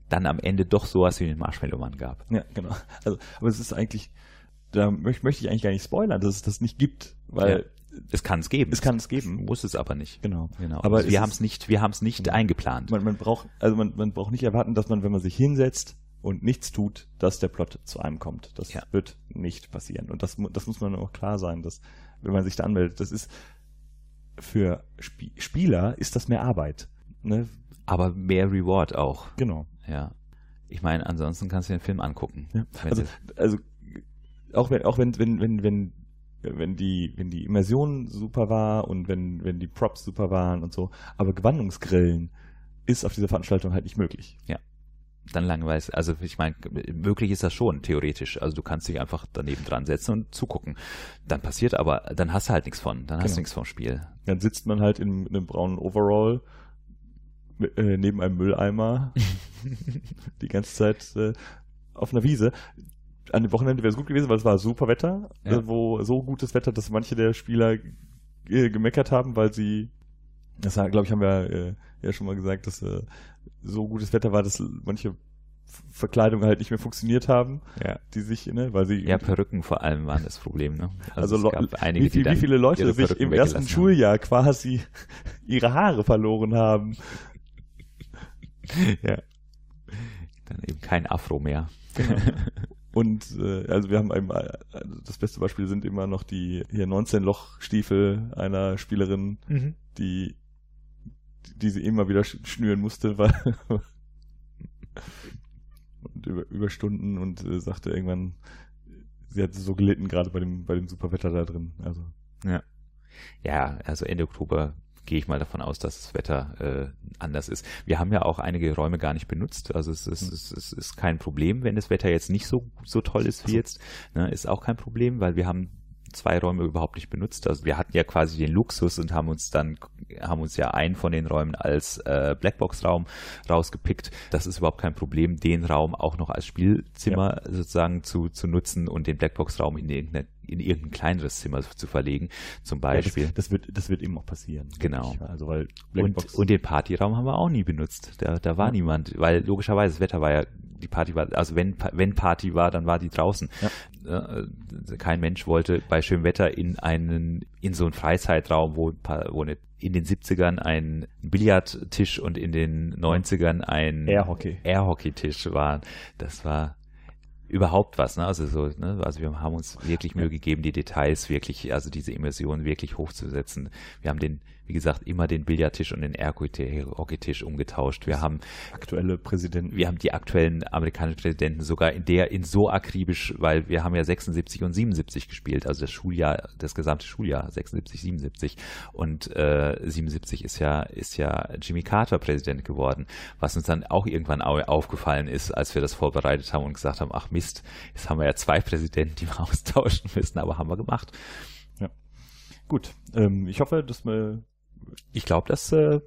dann am Ende doch sowas wie den Marshmallow Mann gab. Ja, genau. Also, aber es ist eigentlich, da möchte, möchte ich eigentlich gar nicht spoilern, dass es das nicht gibt, weil ja. Es kann es geben. Es kann es geben. Muss es aber nicht. Genau. genau. Aber also wir haben es nicht, wir haben es nicht genau. eingeplant. Man, man braucht, also man, man braucht nicht erwarten, dass man, wenn man sich hinsetzt und nichts tut, dass der Plot zu einem kommt. Das ja. wird nicht passieren. Und das, das muss man auch klar sein, dass, wenn man sich da anmeldet, das ist, für Sp Spieler ist das mehr Arbeit. Ne? Aber mehr Reward auch. Genau. Ja. Ich meine, ansonsten kannst du den Film angucken. Ja. Also, also auch wenn, auch wenn, wenn, wenn, wenn wenn die, wenn die Immersion super war und wenn, wenn die Props super waren und so. Aber Gewandungsgrillen ist auf dieser Veranstaltung halt nicht möglich. Ja. Dann langweilig. Also ich meine, möglich ist das schon, theoretisch. Also du kannst dich einfach daneben dran setzen und zugucken. Dann passiert aber, dann hast du halt nichts von, dann hast genau. du nichts vom Spiel. Dann sitzt man halt in, in einem braunen Overall äh, neben einem Mülleimer die ganze Zeit äh, auf einer Wiese an dem Wochenende wäre es gut gewesen, weil es war super Wetter, ja. äh, wo so gutes Wetter, dass manche der Spieler äh, gemeckert haben, weil sie, das glaube ich, haben wir äh, ja schon mal gesagt, dass äh, so gutes Wetter war, dass manche Verkleidungen halt nicht mehr funktioniert haben, ja. die sich, ne, weil sie ja Perücken vor allem waren das Problem, ne? Also, also einige, wie, viel, wie viele Leute sich im ersten. Schuljahr quasi ihre Haare verloren haben. ja. Dann eben kein Afro mehr. Genau. Und äh, also wir haben ein, das beste Beispiel sind immer noch die hier 19 Loch Stiefel einer Spielerin, mhm. die die sie immer wieder schnüren musste, weil und über, über Stunden und äh, sagte irgendwann, sie hat so gelitten gerade bei dem bei dem Superwetter da drin. Also ja, ja, also Ende Oktober gehe ich mal davon aus, dass das Wetter äh, anders ist. Wir haben ja auch einige Räume gar nicht benutzt. Also es ist, es, es ist kein Problem, wenn das Wetter jetzt nicht so, so toll ist wie jetzt. Ne, ist auch kein Problem, weil wir haben zwei Räume überhaupt nicht benutzt. Also wir hatten ja quasi den Luxus und haben uns dann haben uns ja einen von den Räumen als äh, Blackbox-Raum rausgepickt. Das ist überhaupt kein Problem, den Raum auch noch als Spielzimmer ja. sozusagen zu, zu nutzen und den Blackbox-Raum in irgendeine in irgendein kleineres Zimmer zu verlegen, zum Beispiel. Ja, das, das, wird, das wird eben auch passieren. Genau. Also weil und, und den Partyraum haben wir auch nie benutzt. Da, da war ja. niemand, weil logischerweise das Wetter war ja, die Party war, also wenn, wenn Party war, dann war die draußen. Ja. Äh, kein Mensch wollte bei schönem Wetter in einen, in so einen Freizeitraum, wo, wo eine in den 70ern ein Billardtisch und in den 90ern ein Airhockey. Airhockey-Tisch waren. Das war überhaupt was, ne? Also so, ne? Also wir haben uns wirklich Mühe gegeben, die Details wirklich, also diese Immersion wirklich hochzusetzen. Wir haben den wie gesagt, immer den Billardtisch und den Hockeytisch umgetauscht. Wir haben aktuelle Präsidenten. Wir haben die aktuellen amerikanischen Präsidenten sogar in der, in so akribisch, weil wir haben ja 76 und 77 gespielt, also das Schuljahr, das gesamte Schuljahr, 76, 77. Und äh, 77 ist ja, ist ja Jimmy Carter Präsident geworden, was uns dann auch irgendwann aufgefallen ist, als wir das vorbereitet haben und gesagt haben, ach Mist, jetzt haben wir ja zwei Präsidenten, die wir austauschen müssen, aber haben wir gemacht. Ja. Gut, ähm, ich hoffe, dass wir ich glaube, das äh,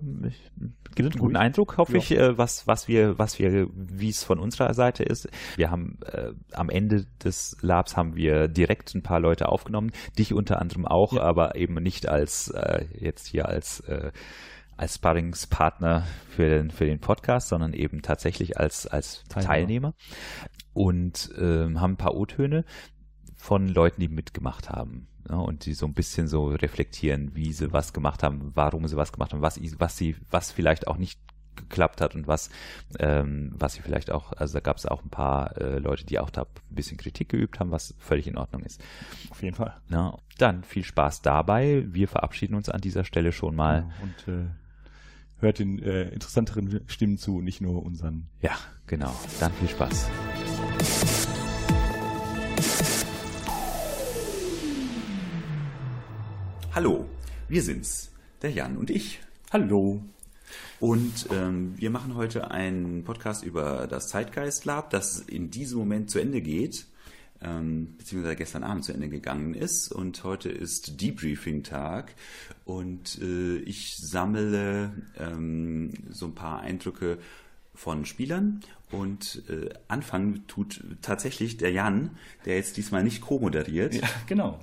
gibt einen guten Eindruck, hoffe ja. ich, äh, was, was wir, was wir, wie es von unserer Seite ist. Wir haben äh, am Ende des Labs haben wir direkt ein paar Leute aufgenommen, dich unter anderem auch, ja. aber eben nicht als äh, jetzt hier als äh, als Sparringspartner für den, für den Podcast, sondern eben tatsächlich als, als Teilnehmer. Teilnehmer. und ähm, haben ein paar O-Töne von Leuten, die mitgemacht haben. Ja, und die so ein bisschen so reflektieren, wie sie was gemacht haben, warum sie was gemacht haben, was, was sie, was vielleicht auch nicht geklappt hat und was, ähm, was sie vielleicht auch, also da gab es auch ein paar äh, Leute, die auch da ein bisschen Kritik geübt haben, was völlig in Ordnung ist. Auf jeden Fall. Ja, dann viel Spaß dabei. Wir verabschieden uns an dieser Stelle schon mal. Und äh, hört den äh, interessanteren Stimmen zu, nicht nur unseren. Ja, genau. Dann viel Spaß. Hallo, wir sind's, der Jan und ich. Hallo. Und ähm, wir machen heute einen Podcast über das Zeitgeist Lab, das in diesem Moment zu Ende geht, ähm, beziehungsweise gestern Abend zu Ende gegangen ist. Und heute ist Debriefing-Tag und äh, ich sammle ähm, so ein paar Eindrücke von Spielern und äh, anfangen tut tatsächlich der Jan, der jetzt diesmal nicht co-moderiert. Ja, genau.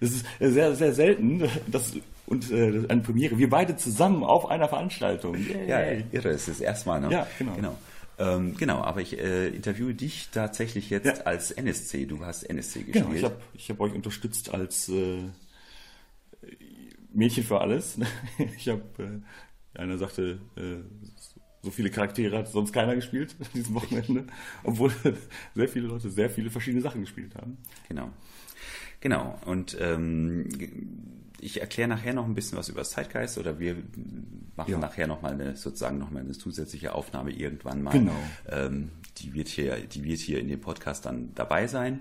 Das ist sehr, sehr selten, dass und äh, eine Premiere. Wir beide zusammen auf einer Veranstaltung. Yay. Ja, irre, es ist erstmal, ne? Ja, genau. Genau, ähm, genau aber ich äh, interviewe dich tatsächlich jetzt ja. als NSC. Du hast NSC gespielt. Genau, ich habe ich hab euch unterstützt als äh, Mädchen für alles. ich habe, äh, einer sagte, äh, so viele Charaktere hat sonst keiner gespielt an diesem Wochenende, obwohl sehr viele Leute sehr viele verschiedene Sachen gespielt haben. Genau. Genau. Und ähm, ich erkläre nachher noch ein bisschen was über das Zeitgeist oder wir machen ja. nachher noch mal eine sozusagen noch mal eine zusätzliche Aufnahme irgendwann mal. Genau. Ähm, die wird hier, die wird hier in dem Podcast dann dabei sein.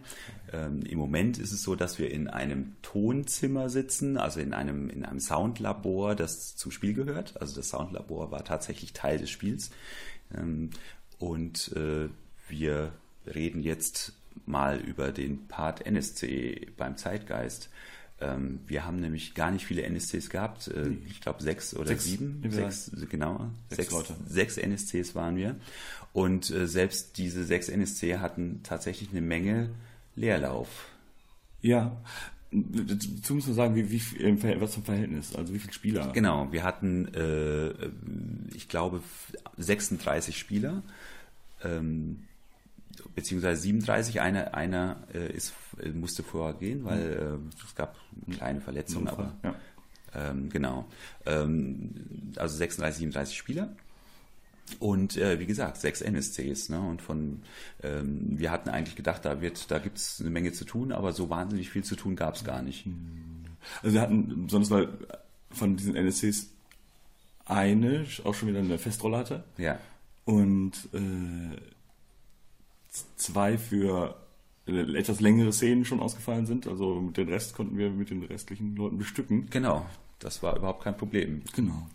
Ähm, Im Moment ist es so, dass wir in einem Tonzimmer sitzen, also in einem in einem Soundlabor, das zum Spiel gehört. Also das Soundlabor war tatsächlich Teil des Spiels ähm, und äh, wir reden jetzt mal über den Part NSC beim Zeitgeist. Ähm, wir haben nämlich gar nicht viele NSCs gehabt. Äh, ich glaube sechs oder sechs, sieben. Sechs, genau. Sechs, sechs, sechs, NSCs waren wir. Und äh, selbst diese sechs NSC hatten tatsächlich eine Menge Leerlauf. Ja, Dazu muss man sagen, wie, wie, was zum Verhältnis, also wie viele Spieler? Genau, wir hatten, äh, ich glaube, 36 Spieler. Ähm, beziehungsweise 37. Einer, einer äh, ist, musste vorher gehen, weil mhm. äh, es gab eine kleine Verletzung, aber ja. ähm, genau. Ähm, also 36, 37 Spieler. Und äh, wie gesagt, sechs NSCs. Ne? Und von ähm, wir hatten eigentlich gedacht, da wird, da gibt es eine Menge zu tun, aber so wahnsinnig viel zu tun gab es gar nicht. Also wir hatten sonst mal von diesen NSCs eine, auch schon wieder eine Festrolle hatte. Ja. Und äh, zwei für äh, etwas längere Szenen schon ausgefallen sind. Also mit den Rest konnten wir mit den restlichen Leuten bestücken. Genau, das war überhaupt kein Problem. Genau.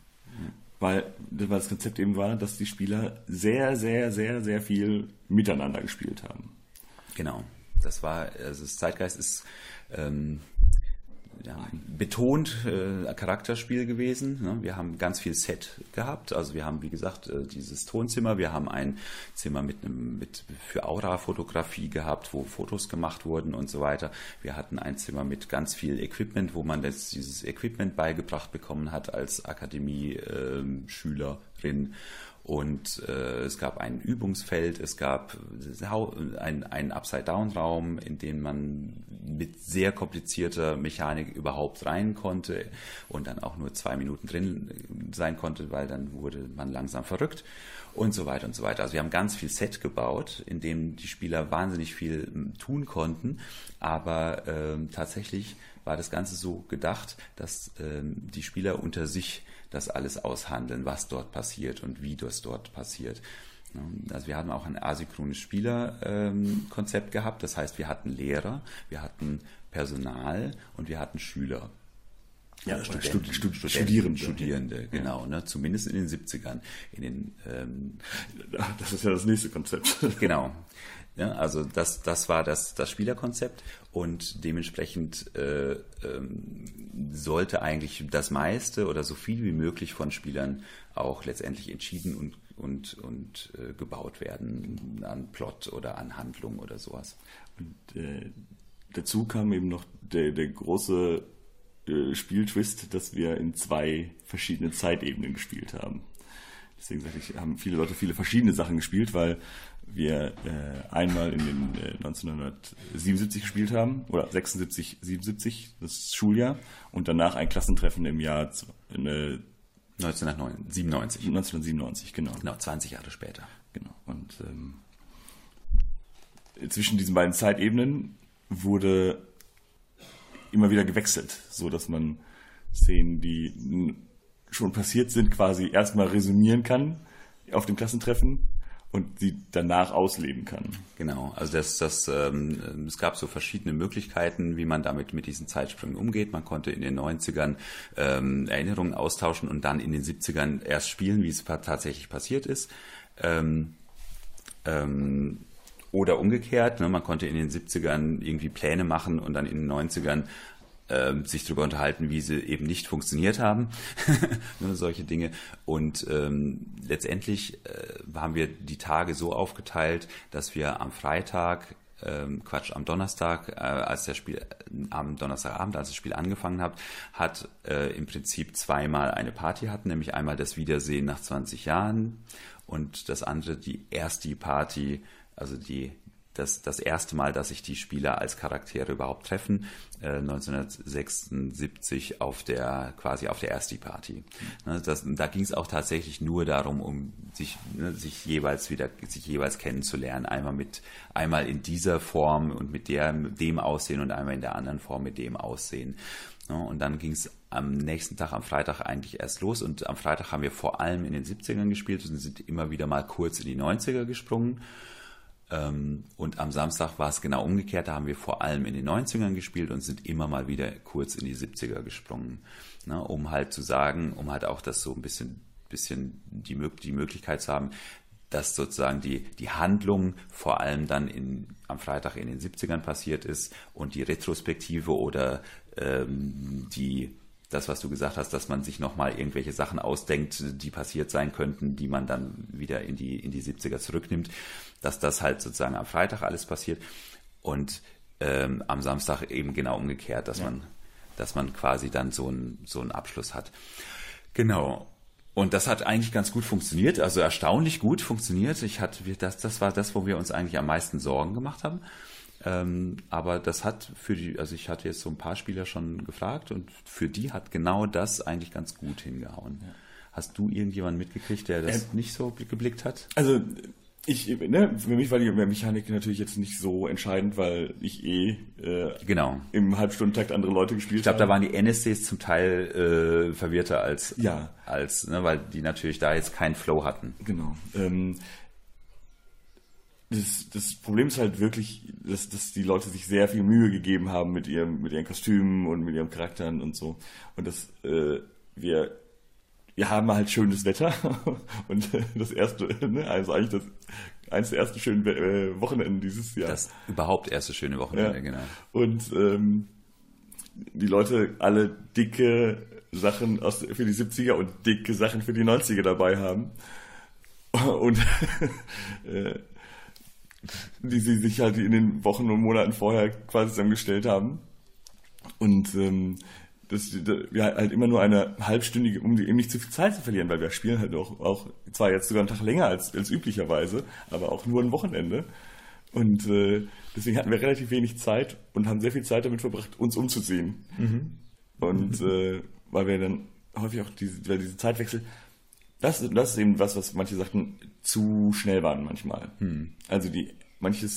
Weil, weil das Konzept eben war, dass die Spieler sehr, sehr, sehr, sehr viel miteinander gespielt haben. Genau. Das war, also das Zeitgeist ist ähm, betont äh, Charakterspiel gewesen. Ne? Wir haben ganz viel Set gehabt. Also wir haben, wie gesagt, äh, dieses Tonzimmer. Wir haben ein Zimmer mit einem mit für Aura-Fotografie gehabt, wo Fotos gemacht wurden und so weiter. Wir hatten ein Zimmer mit ganz viel Equipment, wo man das, dieses Equipment beigebracht bekommen hat als Akademie-Schülerin. Ähm, und äh, es gab ein Übungsfeld, es gab einen Upside-Down-Raum, in den man mit sehr komplizierter Mechanik überhaupt rein konnte und dann auch nur zwei Minuten drin sein konnte, weil dann wurde man langsam verrückt und so weiter und so weiter. Also wir haben ganz viel Set gebaut, in dem die Spieler wahnsinnig viel tun konnten, aber äh, tatsächlich war das Ganze so gedacht, dass äh, die Spieler unter sich das alles aushandeln, was dort passiert und wie das dort passiert. Also wir haben auch ein asynchrones Spielerkonzept ähm, gehabt. Das heißt, wir hatten Lehrer, wir hatten Personal und wir hatten Schüler. Ja, Studenten, Stud Stud Studierende. Studierende, genau, ja. ne, zumindest in den 70ern. In den, ähm, das ist ja das nächste Konzept. Genau. Ja, also das, das war das, das Spielerkonzept und dementsprechend äh, ähm, sollte eigentlich das meiste oder so viel wie möglich von Spielern auch letztendlich entschieden und, und, und äh, gebaut werden an Plot oder an Handlung oder sowas. Und äh, dazu kam eben noch der, der große äh, Spieltwist, dass wir in zwei verschiedene Zeitebenen gespielt haben. deswegen sage ich, haben viele Leute viele verschiedene Sachen gespielt, weil wir äh, einmal in den äh, 1977 gespielt haben, oder 76, 77, das Schuljahr, und danach ein Klassentreffen im Jahr äh, 1997. 1997, genau. Genau, 20 Jahre später. Genau. Und ähm, zwischen diesen beiden Zeitebenen wurde immer wieder gewechselt, so dass man Szenen, die schon passiert sind, quasi erstmal resümieren kann auf dem Klassentreffen und sie danach ausleben kann. Genau, also das, das, ähm, es gab so verschiedene Möglichkeiten, wie man damit mit diesen Zeitsprüngen umgeht. Man konnte in den 90ern ähm, Erinnerungen austauschen und dann in den 70ern erst spielen, wie es tatsächlich passiert ist. Ähm, ähm, oder umgekehrt, ne, man konnte in den 70ern irgendwie Pläne machen und dann in den 90ern ähm, sich darüber unterhalten, wie sie eben nicht funktioniert haben, ne, solche Dinge. Und ähm, letztendlich äh, haben wir die Tage so aufgeteilt, dass wir am Freitag ähm, Quatsch, am Donnerstag, äh, als das Spiel, äh, am Donnerstagabend, als das Spiel angefangen hat, hat äh, im Prinzip zweimal eine Party hatten, nämlich einmal das Wiedersehen nach 20 Jahren und das andere die erste Party, also die das, das erste Mal, dass sich die Spieler als Charaktere überhaupt treffen, äh, 1976 auf der quasi auf der erste Party. Ne, das, da ging es auch tatsächlich nur darum, um sich, ne, sich jeweils wieder sich jeweils kennenzulernen. Einmal mit einmal in dieser Form und mit der dem Aussehen und einmal in der anderen Form mit dem Aussehen. Ne, und dann ging es am nächsten Tag, am Freitag eigentlich erst los. Und am Freitag haben wir vor allem in den 70ern gespielt und sind immer wieder mal kurz in die 90er gesprungen. Ähm, und am Samstag war es genau umgekehrt. Da haben wir vor allem in den 90ern gespielt und sind immer mal wieder kurz in die 70er gesprungen. Ne, um halt zu sagen, um halt auch das so ein bisschen, bisschen die, die Möglichkeit zu haben, dass sozusagen die, die Handlung vor allem dann in, am Freitag in den 70ern passiert ist und die Retrospektive oder ähm, die das, was du gesagt hast, dass man sich nochmal irgendwelche Sachen ausdenkt, die passiert sein könnten, die man dann wieder in die, in die 70er zurücknimmt, dass das halt sozusagen am Freitag alles passiert und ähm, am Samstag eben genau umgekehrt, dass ja. man, dass man quasi dann so einen so einen Abschluss hat. Genau. Und das hat eigentlich ganz gut funktioniert, also erstaunlich gut funktioniert. Ich hatte, das, das war das, wo wir uns eigentlich am meisten Sorgen gemacht haben. Ähm, aber das hat für die, also ich hatte jetzt so ein paar Spieler schon gefragt und für die hat genau das eigentlich ganz gut hingehauen. Ja. Hast du irgendjemanden mitgekriegt, der das ähm, nicht so geblickt hat? Also ich, ne, für mich war die Mechanik natürlich jetzt nicht so entscheidend, weil ich eh äh, genau. im Halbstundentakt andere Leute gespielt habe. Ich glaube, da waren die NSCs zum Teil äh, verwirrter als, ja. als ne, weil die natürlich da jetzt keinen Flow hatten. Genau. Ähm, das, das Problem ist halt wirklich, dass, dass die Leute sich sehr viel Mühe gegeben haben mit ihrem, mit ihren Kostümen und mit ihren Charakteren und so. Und dass äh, wir, wir haben halt schönes Wetter und das erste, ne, also eigentlich das eines der ersten schönen äh, Wochenenden dieses Jahr. Das überhaupt erste schöne Wochenende, ja. genau. Und ähm, die Leute alle dicke Sachen aus, für die 70er und dicke Sachen für die 90er dabei haben. Und äh, die sie sich halt in den Wochen und Monaten vorher quasi zusammengestellt haben. Und ähm, dass wir halt immer nur eine halbstündige, um eben nicht zu viel Zeit zu verlieren, weil wir spielen halt auch, auch zwar jetzt sogar einen Tag länger als, als üblicherweise, aber auch nur ein Wochenende. Und äh, deswegen hatten wir relativ wenig Zeit und haben sehr viel Zeit damit verbracht, uns umzuziehen. Mhm. Und äh, weil wir dann häufig auch diese, weil diese Zeitwechsel das, das ist eben was, was manche sagten, zu schnell waren manchmal. Hm. Also die, manche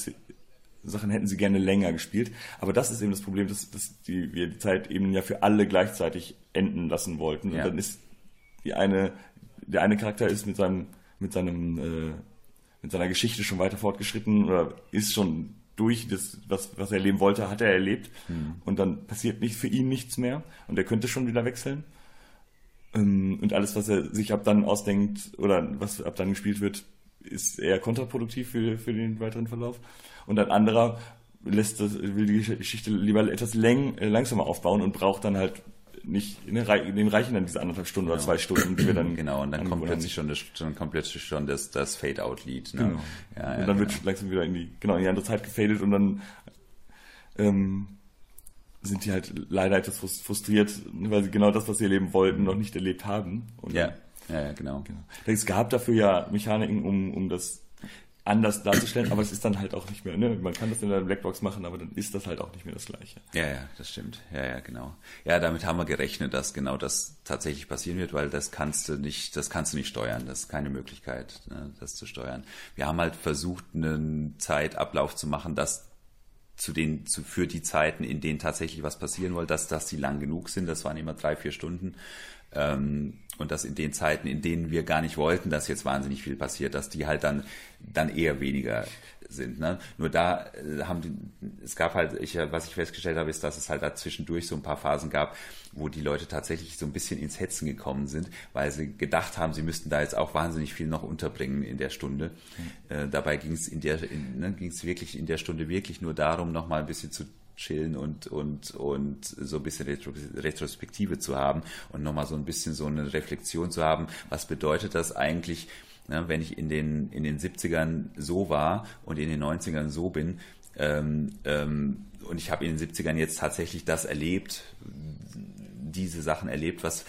Sachen hätten sie gerne länger gespielt. Aber das ist eben das Problem, dass, dass die, wir die Zeit eben ja für alle gleichzeitig enden lassen wollten. Ja. Und dann ist die eine, der eine Charakter ist mit seinem, mit seinem, äh, mit seiner Geschichte schon weiter fortgeschritten oder ist schon durch das, was, was er erleben wollte, hat er erlebt. Hm. Und dann passiert nicht für ihn nichts mehr. Und er könnte schon wieder wechseln. Ähm, und alles, was er sich ab dann ausdenkt oder was ab dann gespielt wird, ist eher kontraproduktiv für, für den weiteren Verlauf. Und ein anderer lässt das, will die Geschichte lieber etwas läng, äh, langsamer aufbauen und braucht dann halt nicht, ne, den reichen dann diese anderthalb Stunden oder genau. zwei Stunden, die wir dann. Genau, und dann kommt plötzlich schon das, dann kommt plötzlich schon das, das Fade-Out-Lied. Ne? Genau. Ja, ja, und dann genau. wird langsam wieder in die, genau, in die andere Zeit gefadet und dann ähm, sind die halt leider etwas frustriert, weil sie genau das, was sie erleben wollten, noch nicht erlebt haben. Und ja. Ja, ja, genau. genau. Es gab dafür ja Mechaniken, um, um das anders darzustellen, aber es ist dann halt auch nicht mehr, ne? Man kann das in der Blackbox machen, aber dann ist das halt auch nicht mehr das Gleiche. Ja, ja, das stimmt. Ja, ja, genau. Ja, damit haben wir gerechnet, dass genau das tatsächlich passieren wird, weil das kannst du nicht, das kannst du nicht steuern. Das ist keine Möglichkeit, ne, das zu steuern. Wir haben halt versucht, einen Zeitablauf zu machen, dass zu den, zu, für die Zeiten, in denen tatsächlich was passieren soll, dass, dass die lang genug sind. Das waren immer drei, vier Stunden. Ähm, und dass in den Zeiten, in denen wir gar nicht wollten, dass jetzt wahnsinnig viel passiert, dass die halt dann, dann eher weniger sind. Ne? Nur da äh, haben die, es gab halt, ich, was ich festgestellt habe, ist, dass es halt da zwischendurch so ein paar Phasen gab, wo die Leute tatsächlich so ein bisschen ins Hetzen gekommen sind, weil sie gedacht haben, sie müssten da jetzt auch wahnsinnig viel noch unterbringen in der Stunde. Mhm. Äh, dabei ging es in der, in, ne, ging es wirklich in der Stunde wirklich nur darum, noch mal ein bisschen zu chillen und, und, und so ein bisschen Retrospektive zu haben und nochmal so ein bisschen so eine Reflexion zu haben. Was bedeutet das eigentlich, ne, wenn ich in den, in den 70ern so war und in den 90ern so bin? Ähm, ähm, und ich habe in den 70ern jetzt tatsächlich das erlebt, diese Sachen erlebt, was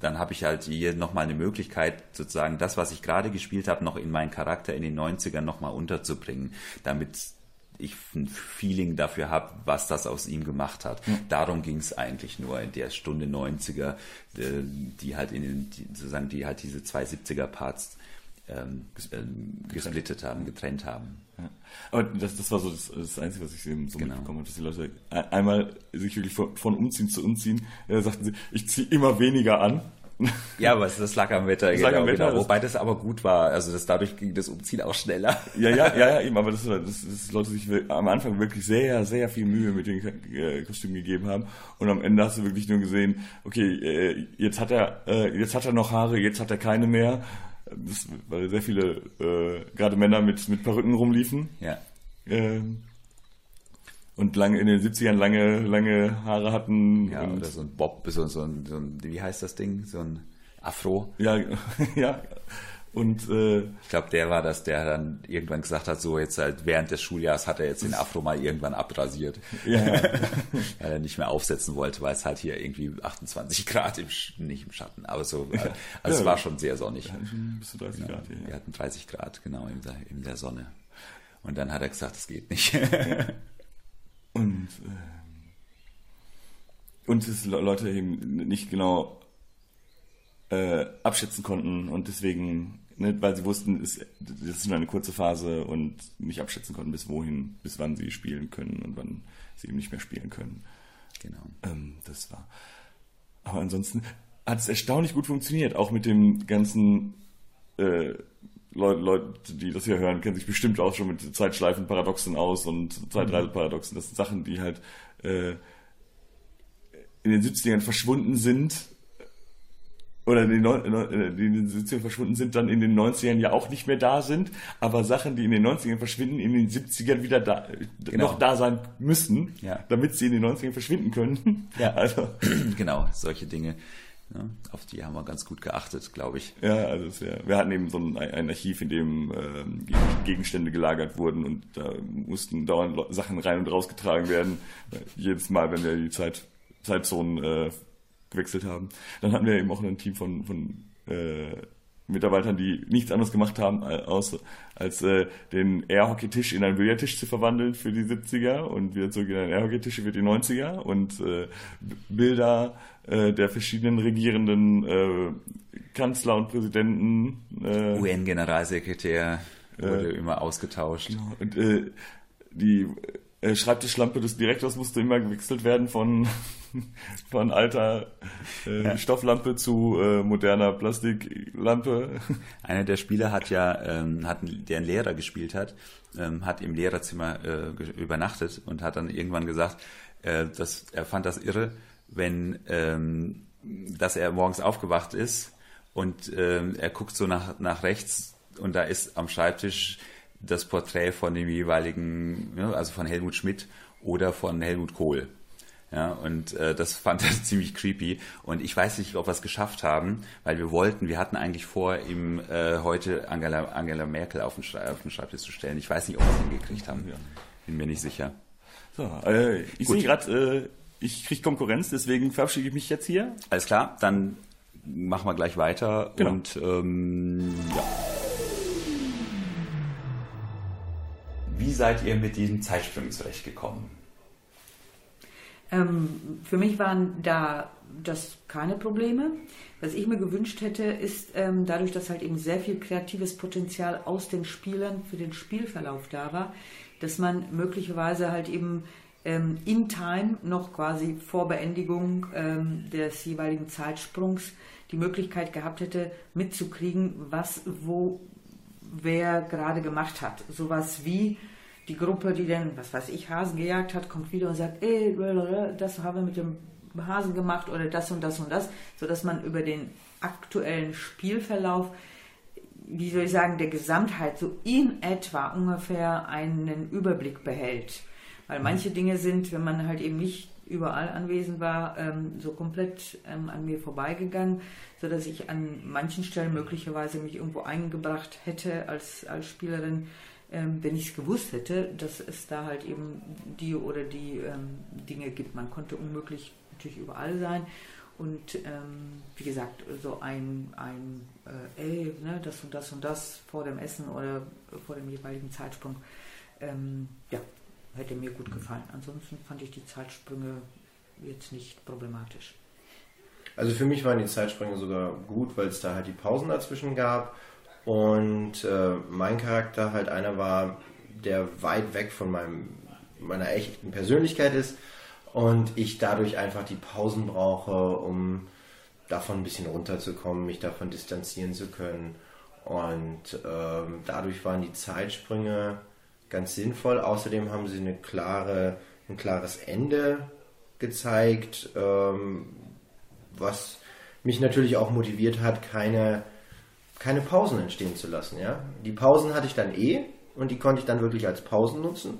dann habe ich halt hier nochmal eine Möglichkeit, sozusagen das, was ich gerade gespielt habe, noch in meinen Charakter in den 90ern nochmal unterzubringen, damit ich ein Feeling dafür habe, was das aus ihm gemacht hat. Mhm. Darum ging es eigentlich nur in der Stunde 90er, äh, die halt in den, die, sozusagen, die halt diese zwei 70er Parts ähm, ähm, gesplittet haben, getrennt haben. Ja. Aber das, das war so das, das Einzige, was ich eben so genau. mitbekommen habe, dass die Leute einmal sich wirklich von, von Umziehen zu Umziehen, äh, sagten sie, ich ziehe immer weniger an Ja, aber das lag am Wetter. Das genau, lag am Wetter genau. Wobei das aber gut war. Also das, dadurch ging das Umziehen auch schneller. Ja, ja, ja, ja eben. Aber das, das, das Leute sich am Anfang wirklich sehr, sehr viel Mühe mit den äh, Kostümen gegeben haben. Und am Ende hast du wirklich nur gesehen, okay, äh, jetzt hat er, äh, jetzt hat er noch Haare, jetzt hat er keine mehr. Das, weil sehr viele, äh, gerade Männer mit, mit Perücken rumliefen. Ja. Ähm, und lange in den 70ern lange, lange Haare hatten. Ja, oder so ein Bob, so, so, ein, so ein, wie heißt das Ding? So ein Afro. Ja, ja. Und äh, ich glaube, der war das, der dann irgendwann gesagt hat, so jetzt halt während des Schuljahres hat er jetzt den Afro mal irgendwann abrasiert. Ja. weil er nicht mehr aufsetzen wollte, weil es halt hier irgendwie 28 Grad im nicht im Schatten, aber so, also ja, es war schon sehr sonnig. Wir hatten bis zu 30 genau. Grad. Ja. Wir hatten 30 Grad, genau, in der, in der Sonne. Und dann hat er gesagt, es geht nicht. Und, äh, und es Leute eben nicht genau äh, abschätzen konnten und deswegen, ne, weil sie wussten, es, das ist nur eine kurze Phase und nicht abschätzen konnten, bis wohin, bis wann sie spielen können und wann sie eben nicht mehr spielen können. Genau. Ähm, das war. Aber ansonsten hat es erstaunlich gut funktioniert, auch mit dem ganzen äh, Leute, Leute, die das hier hören, kennen sich bestimmt auch schon mit Zeitschleifenparadoxen aus und Zeitreiseparadoxen. Das sind Sachen, die halt äh, in den 70ern verschwunden sind oder in den, äh, die in den 70ern verschwunden sind, dann in den 90ern ja auch nicht mehr da sind, aber Sachen, die in den 90ern verschwinden, in den 70ern wieder da, genau. noch da sein müssen, ja. damit sie in den 90ern verschwinden können. Ja, also. genau, solche Dinge. Ja, auf die haben wir ganz gut geachtet, glaube ich. Ja, also sehr, wir hatten eben so ein, ein Archiv, in dem ähm, Gegenstände gelagert wurden und da mussten dauernd Sachen rein und rausgetragen werden. Jedes Mal, wenn wir die Zeit, Zeitzonen äh, gewechselt haben. Dann hatten wir eben auch ein Team von, von äh, Mitarbeitern, die nichts anderes gemacht haben, als, als äh, den Airhockey-Tisch in einen Billardtisch zu verwandeln für die 70er und wieder zurück in einen Airhockey-Tisch für die 90er und äh, Bilder äh, der verschiedenen regierenden äh, Kanzler und Präsidenten. Äh, UN-Generalsekretär wurde äh, immer ausgetauscht. Genau. Und äh, die äh, Schreibtischlampe des Direktors musste immer gewechselt werden von, von alter äh, ja. Stofflampe zu äh, moderner Plastiklampe. Einer der Spieler hat ja, ähm, hat, der einen Lehrer gespielt hat, ähm, hat im Lehrerzimmer äh, übernachtet und hat dann irgendwann gesagt, äh, dass er fand das irre, wenn ähm, dass er morgens aufgewacht ist und ähm, er guckt so nach, nach rechts und da ist am Schreibtisch das Porträt von dem jeweiligen, ne, also von Helmut Schmidt oder von Helmut Kohl. Ja, und äh, das fand er ziemlich creepy. Und ich weiß nicht, ob wir es geschafft haben, weil wir wollten, wir hatten eigentlich vor, ihm äh, heute Angela, Angela Merkel auf den, auf den Schreibtisch zu stellen. Ich weiß nicht, ob wir es hingekriegt haben. Bin mir nicht sicher. So, äh, ich sehe gerade, äh, ich kriege Konkurrenz, deswegen verabschiede ich mich jetzt hier. Alles klar, dann machen wir gleich weiter Genau. und ähm, ja. Wie seid ihr mit diesen Zeitsprüngen zurechtgekommen? Ähm, für mich waren da das keine Probleme. Was ich mir gewünscht hätte, ist ähm, dadurch, dass halt eben sehr viel kreatives Potenzial aus den Spielern für den Spielverlauf da war, dass man möglicherweise halt eben ähm, in Time noch quasi vor Beendigung ähm, des jeweiligen Zeitsprungs die Möglichkeit gehabt hätte, mitzukriegen, was wo wer gerade gemacht hat. Sowas wie die Gruppe, die dann, was weiß ich, Hasen gejagt hat, kommt wieder und sagt, ey, das haben wir mit dem Hasen gemacht oder das und das und das, sodass man über den aktuellen Spielverlauf, wie soll ich sagen, der Gesamtheit so in etwa ungefähr einen Überblick behält. Weil manche Dinge sind, wenn man halt eben nicht überall anwesend war, ähm, so komplett ähm, an mir vorbeigegangen, sodass ich an manchen Stellen möglicherweise mich irgendwo eingebracht hätte als, als Spielerin, ähm, wenn ich es gewusst hätte, dass es da halt eben die oder die Dinge gibt. Man konnte unmöglich natürlich überall sein. Und ähm, wie gesagt, so ein, ein äh, ey, ne, das und das und das vor dem Essen oder vor dem jeweiligen Zeitsprung, ähm, ja, hätte mir gut gefallen. Ansonsten fand ich die Zeitsprünge jetzt nicht problematisch. Also für mich waren die Zeitsprünge sogar gut, weil es da halt die Pausen dazwischen gab und äh, mein Charakter halt einer war, der weit weg von meinem, meiner echten Persönlichkeit ist und ich dadurch einfach die Pausen brauche, um davon ein bisschen runterzukommen, mich davon distanzieren zu können. Und ähm, dadurch waren die Zeitsprünge ganz sinnvoll. Außerdem haben sie eine klare, ein klares Ende gezeigt, ähm, was mich natürlich auch motiviert hat, keine, keine Pausen entstehen zu lassen. Ja? Die Pausen hatte ich dann eh und die konnte ich dann wirklich als Pausen nutzen.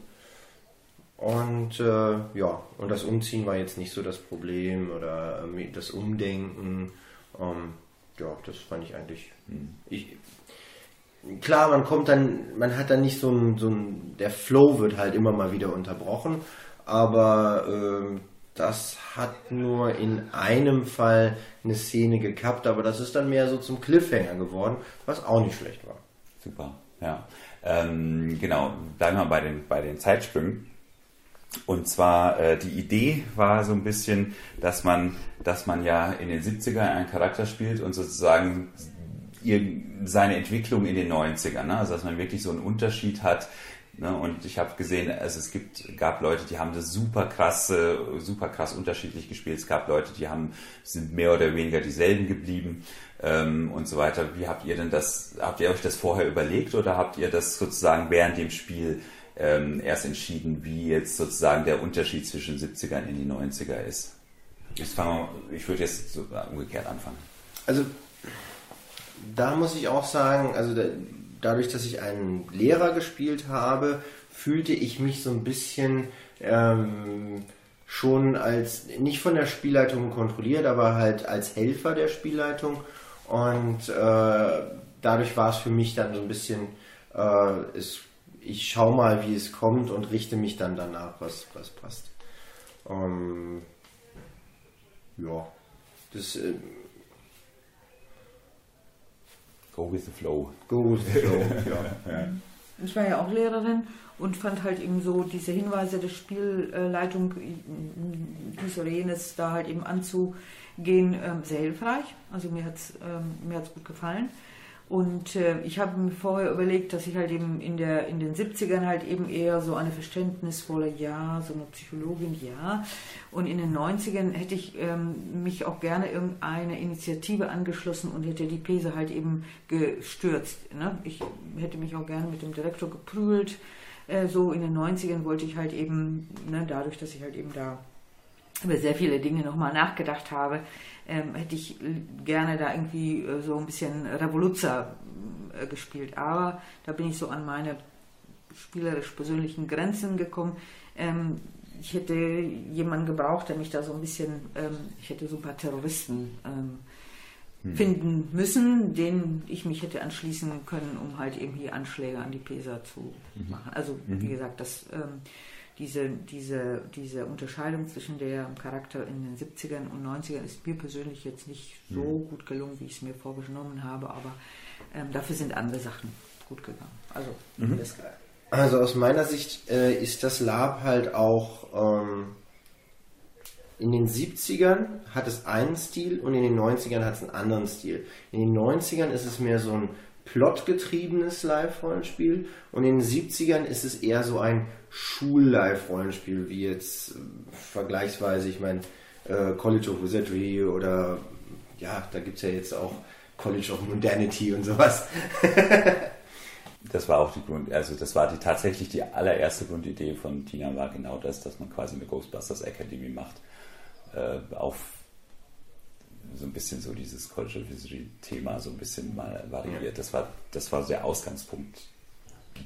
Und äh, ja, und das Umziehen war jetzt nicht so das Problem oder äh, das Umdenken. Ähm, ja, das fand ich eigentlich. Ich, klar, man kommt dann, man hat dann nicht so ein, so ein, der Flow wird halt immer mal wieder unterbrochen, aber ähm, das hat nur in einem Fall eine Szene gekappt, aber das ist dann mehr so zum Cliffhanger geworden, was auch nicht schlecht war. Super, ja. Ähm, genau, bleiben wir bei den, bei den Zeitsprüngen. Und zwar äh, die Idee war so ein bisschen, dass man, dass man ja in den 70ern einen Charakter spielt und sozusagen seine Entwicklung in den 90ern, ne? also dass man wirklich so einen Unterschied hat. Ne? Und ich habe gesehen, also es gibt, gab Leute, die haben das super krass, super krass unterschiedlich gespielt. Es gab Leute, die haben, sind mehr oder weniger dieselben geblieben ähm, und so weiter. Wie habt ihr denn das, habt ihr euch das vorher überlegt oder habt ihr das sozusagen während dem Spiel ähm, erst entschieden, wie jetzt sozusagen der Unterschied zwischen 70ern in die 90er ist? Ich, ich würde jetzt umgekehrt anfangen. Also da muss ich auch sagen, also da, dadurch, dass ich einen Lehrer gespielt habe, fühlte ich mich so ein bisschen ähm, schon als, nicht von der Spielleitung kontrolliert, aber halt als Helfer der Spielleitung. Und äh, dadurch war es für mich dann so ein bisschen, äh, es, ich schaue mal, wie es kommt und richte mich dann danach, was, was passt. Ähm, ja, das äh, Go with the flow. go with the flow, ja. Ich war ja auch Lehrerin und fand halt eben so diese Hinweise der Spielleitung, dies oder jenes da halt eben anzugehen, ähm, sehr hilfreich. Also mir hat es ähm, mir hat's gut gefallen. Und äh, ich habe mir vorher überlegt, dass ich halt eben in, der, in den 70ern halt eben eher so eine verständnisvolle, ja, so eine Psychologin, ja. Und in den 90ern hätte ich ähm, mich auch gerne irgendeine Initiative angeschlossen und hätte die Pese halt eben gestürzt. Ne? Ich hätte mich auch gerne mit dem Direktor geprügelt. Äh, so in den 90ern wollte ich halt eben, ne, dadurch, dass ich halt eben da über sehr viele Dinge nochmal nachgedacht habe, ähm, hätte ich gerne da irgendwie äh, so ein bisschen Revoluzer äh, gespielt. Aber da bin ich so an meine spielerisch persönlichen Grenzen gekommen. Ähm, ich hätte jemanden gebraucht, der mich da so ein bisschen, ähm, ich hätte so ein paar Terroristen ähm, finden müssen, denen ich mich hätte anschließen können, um halt eben hier Anschläge an die PESA zu machen. Also wie gesagt, das, ähm, diese, diese, diese Unterscheidung zwischen der Charakter in den 70ern und 90ern ist mir persönlich jetzt nicht so mhm. gut gelungen, wie ich es mir vorgenommen habe, aber ähm, dafür sind andere Sachen gut gegangen. Also, mhm. also aus meiner Sicht äh, ist das Lab halt auch ähm, in den 70ern hat es einen Stil und in den 90ern hat es einen anderen Stil. In den 90ern ist es mehr so ein plotgetriebenes Live-Rollenspiel und in den 70ern ist es eher so ein Schul-Live-Rollenspiel, wie jetzt äh, vergleichsweise, ich meine, äh, College of Wizardry oder ja, da gibt es ja jetzt auch College of Modernity und sowas. das war auch die Grund, also das war die tatsächlich die allererste Grundidee von Tina war genau das, dass man quasi eine Ghostbusters Academy macht, äh, auf so ein bisschen so dieses College of Wizardry Thema so ein bisschen mal variiert. Das war, das war der Ausgangspunkt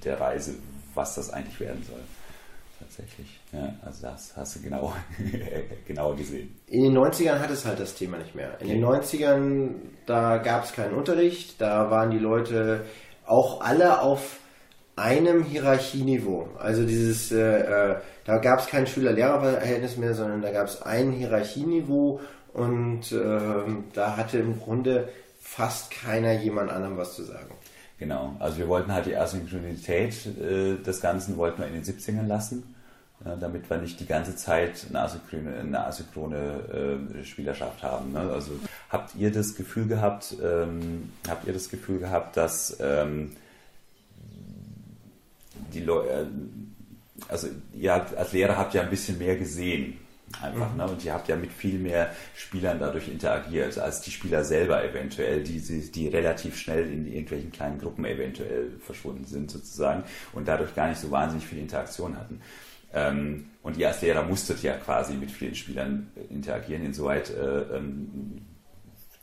der Reise, was das eigentlich werden soll. Tatsächlich. Ja, also das hast du genau, genau gesehen. In den 90ern hat es halt das Thema nicht mehr. In okay. den 90ern, da gab es keinen Unterricht, da waren die Leute auch alle auf einem Hierarchieniveau. Also dieses, äh, äh da gab es kein Schüler-Lehrer-Verhältnis mehr, sondern da gab es ein Hierarchieniveau und äh, da hatte im Grunde fast keiner jemand anderem was zu sagen. Genau, also wir wollten halt die Asynchronität äh, des Ganzen wollten wir in den 70ern lassen, äh, damit wir nicht die ganze Zeit eine asynchrone, eine asynchrone äh, Spielerschaft haben. Ne? Also habt ihr das Gefühl gehabt, ähm, habt ihr das Gefühl gehabt, dass ähm, die Leute, äh, also ihr als Lehrer habt ja ein bisschen mehr gesehen Einfach, mhm. ne? Und ihr habt ja mit viel mehr Spielern dadurch interagiert, als die Spieler selber eventuell, die, die relativ schnell in irgendwelchen kleinen Gruppen eventuell verschwunden sind sozusagen und dadurch gar nicht so wahnsinnig viel Interaktion hatten. Ähm, und ihr als Lehrer musstet ja quasi mit vielen Spielern interagieren. Insoweit äh, ähm,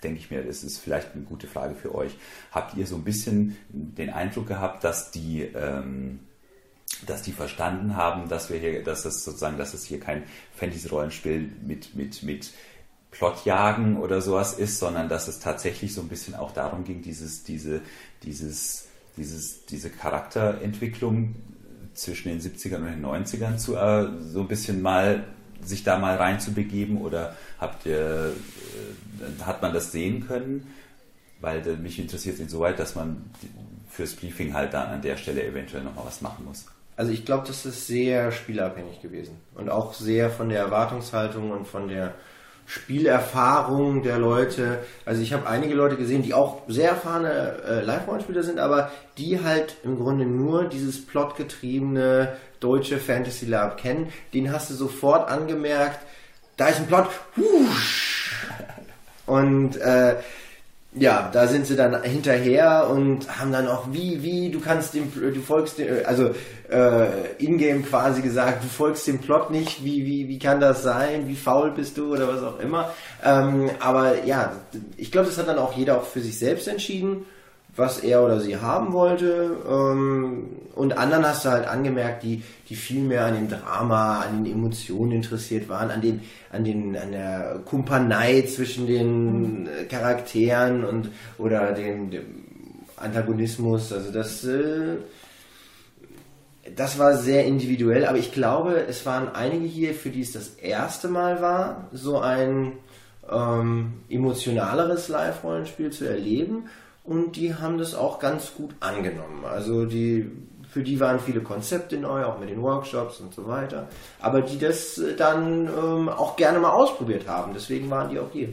denke ich mir, das ist vielleicht eine gute Frage für euch. Habt ihr so ein bisschen den Eindruck gehabt, dass die ähm, dass die verstanden haben, dass wir hier, dass es sozusagen, dass es hier kein Fantasy-Rollenspiel mit, mit, mit Plotjagen oder sowas ist, sondern dass es tatsächlich so ein bisschen auch darum ging, dieses, diese, dieses, dieses, diese Charakterentwicklung zwischen den 70ern und den 90ern zu, äh, so ein bisschen mal, sich da mal reinzubegeben oder habt ihr, äh, hat man das sehen können? Weil äh, mich interessiert es insoweit, dass man fürs Briefing halt dann an der Stelle eventuell nochmal was machen muss. Also ich glaube, das ist sehr spielabhängig gewesen und auch sehr von der Erwartungshaltung und von der Spielerfahrung der Leute. Also ich habe einige Leute gesehen, die auch sehr erfahrene äh, Live-Rollenspieler sind, aber die halt im Grunde nur dieses plotgetriebene deutsche Fantasy Lab kennen. Den hast du sofort angemerkt, da ist ein Plot. Husch. Und äh, ja, da sind sie dann hinterher und haben dann auch, wie, wie, du kannst dem, du folgst dem, also äh, in-game quasi gesagt, du folgst dem Plot nicht, wie, wie, wie kann das sein, wie faul bist du oder was auch immer. Ähm, aber ja, ich glaube, das hat dann auch jeder auch für sich selbst entschieden was er oder sie haben wollte. Ähm, und anderen hast du halt angemerkt, die, die viel mehr an dem Drama, an den Emotionen interessiert waren, an den, an den, an der Kumpanei zwischen den mhm. Charakteren und oder dem, dem Antagonismus. Also das, äh, das war sehr individuell, aber ich glaube, es waren einige hier, für die es das erste Mal war, so ein ähm, emotionaleres Live-Rollenspiel zu erleben und die haben das auch ganz gut angenommen. Also die, für die waren viele Konzepte neu, auch mit den Workshops und so weiter, aber die das dann ähm, auch gerne mal ausprobiert haben. Deswegen waren die auch hier.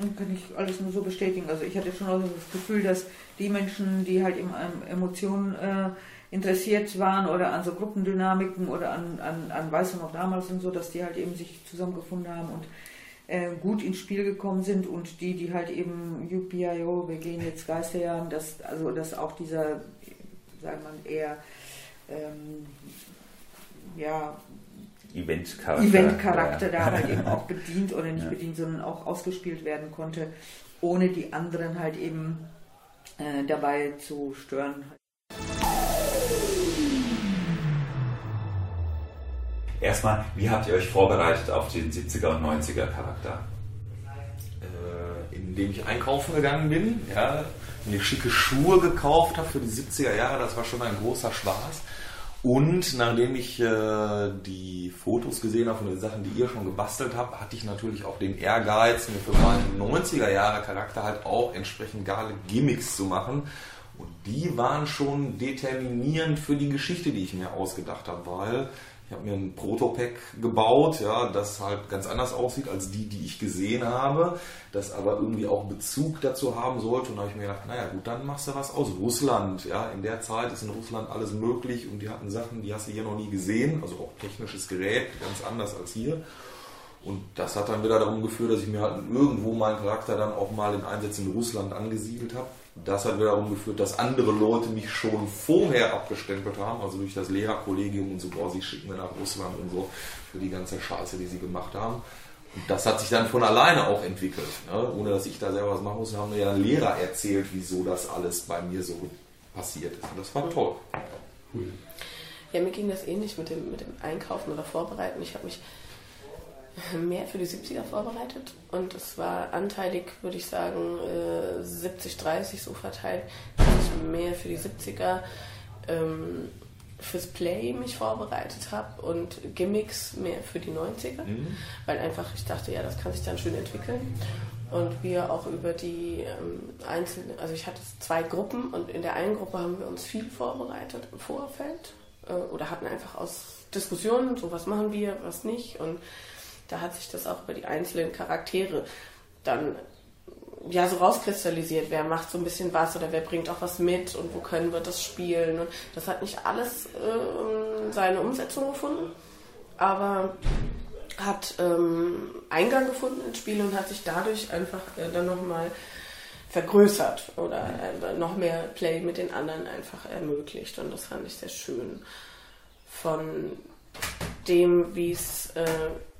Und kann ich alles nur so bestätigen. Also ich hatte schon auch das Gefühl, dass die Menschen, die halt eben an Emotionen äh, interessiert waren oder an so Gruppendynamiken oder an, an, an Weißt du noch damals und so, dass die halt eben sich zusammengefunden haben und äh, gut ins Spiel gekommen sind und die, die halt eben UPIO, wir gehen jetzt Geisterjahren, dass, also dass auch dieser, sagen wir eher, ähm, ja, Eventcharakter, Eventcharakter ja. da halt eben auch bedient oder nicht ja. bedient, sondern auch ausgespielt werden konnte, ohne die anderen halt eben äh, dabei zu stören. Erstmal, wie habt ihr euch vorbereitet auf den 70er und 90er Charakter? Äh, indem ich einkaufen gegangen bin, ja, mir schicke Schuhe gekauft habe für die 70er Jahre, das war schon ein großer Spaß. Und nachdem ich äh, die Fotos gesehen habe von den Sachen, die ihr schon gebastelt habt, hatte ich natürlich auch den Ehrgeiz, mir für meinen 90er Jahre Charakter halt auch entsprechend geile Gimmicks zu machen. Und die waren schon determinierend für die Geschichte, die ich mir ausgedacht habe, weil ich habe mir ein Protopack gebaut, ja, das halt ganz anders aussieht als die, die ich gesehen habe, das aber irgendwie auch Bezug dazu haben sollte. Und da habe ich mir gedacht, naja gut, dann machst du was aus Russland. Ja, in der Zeit ist in Russland alles möglich und die hatten Sachen, die hast du hier noch nie gesehen, also auch technisches Gerät, ganz anders als hier. Und das hat dann wieder darum geführt, dass ich mir halt irgendwo meinen Charakter dann auch mal in Einsätzen in Russland angesiedelt habe das hat wieder darum geführt, dass andere Leute mich schon vorher abgestempelt haben, also durch das Lehrerkollegium und so, boah, sie schicken mir nach Russland und so für die ganze Scheiße, die sie gemacht haben. Und das hat sich dann von alleine auch entwickelt, ne? ohne dass ich da selber was machen muss. haben mir ja Lehrer erzählt, wieso das alles bei mir so passiert ist. Und das war toll. Cool. Ja, mir ging das ähnlich mit dem, mit dem Einkaufen oder Vorbereiten. Ich habe mich mehr für die 70er vorbereitet und es war anteilig, würde ich sagen, 70-30 äh, so verteilt, dass ich mehr für die 70er ähm, fürs Play mich vorbereitet habe und Gimmicks mehr für die 90er, mhm. weil einfach ich dachte, ja, das kann sich dann schön entwickeln. Und wir auch über die ähm, einzelnen, also ich hatte zwei Gruppen und in der einen Gruppe haben wir uns viel vorbereitet im Vorfeld äh, oder hatten einfach aus Diskussionen, so was machen wir, was nicht und da hat sich das auch über die einzelnen Charaktere dann ja so rauskristallisiert, wer macht so ein bisschen was oder wer bringt auch was mit und wo können wir das spielen. Und das hat nicht alles äh, seine Umsetzung gefunden, aber hat ähm, Eingang gefunden ins Spiel und hat sich dadurch einfach äh, dann nochmal vergrößert oder äh, noch mehr Play mit den anderen einfach ermöglicht und das fand ich sehr schön. Von dem, wie es äh,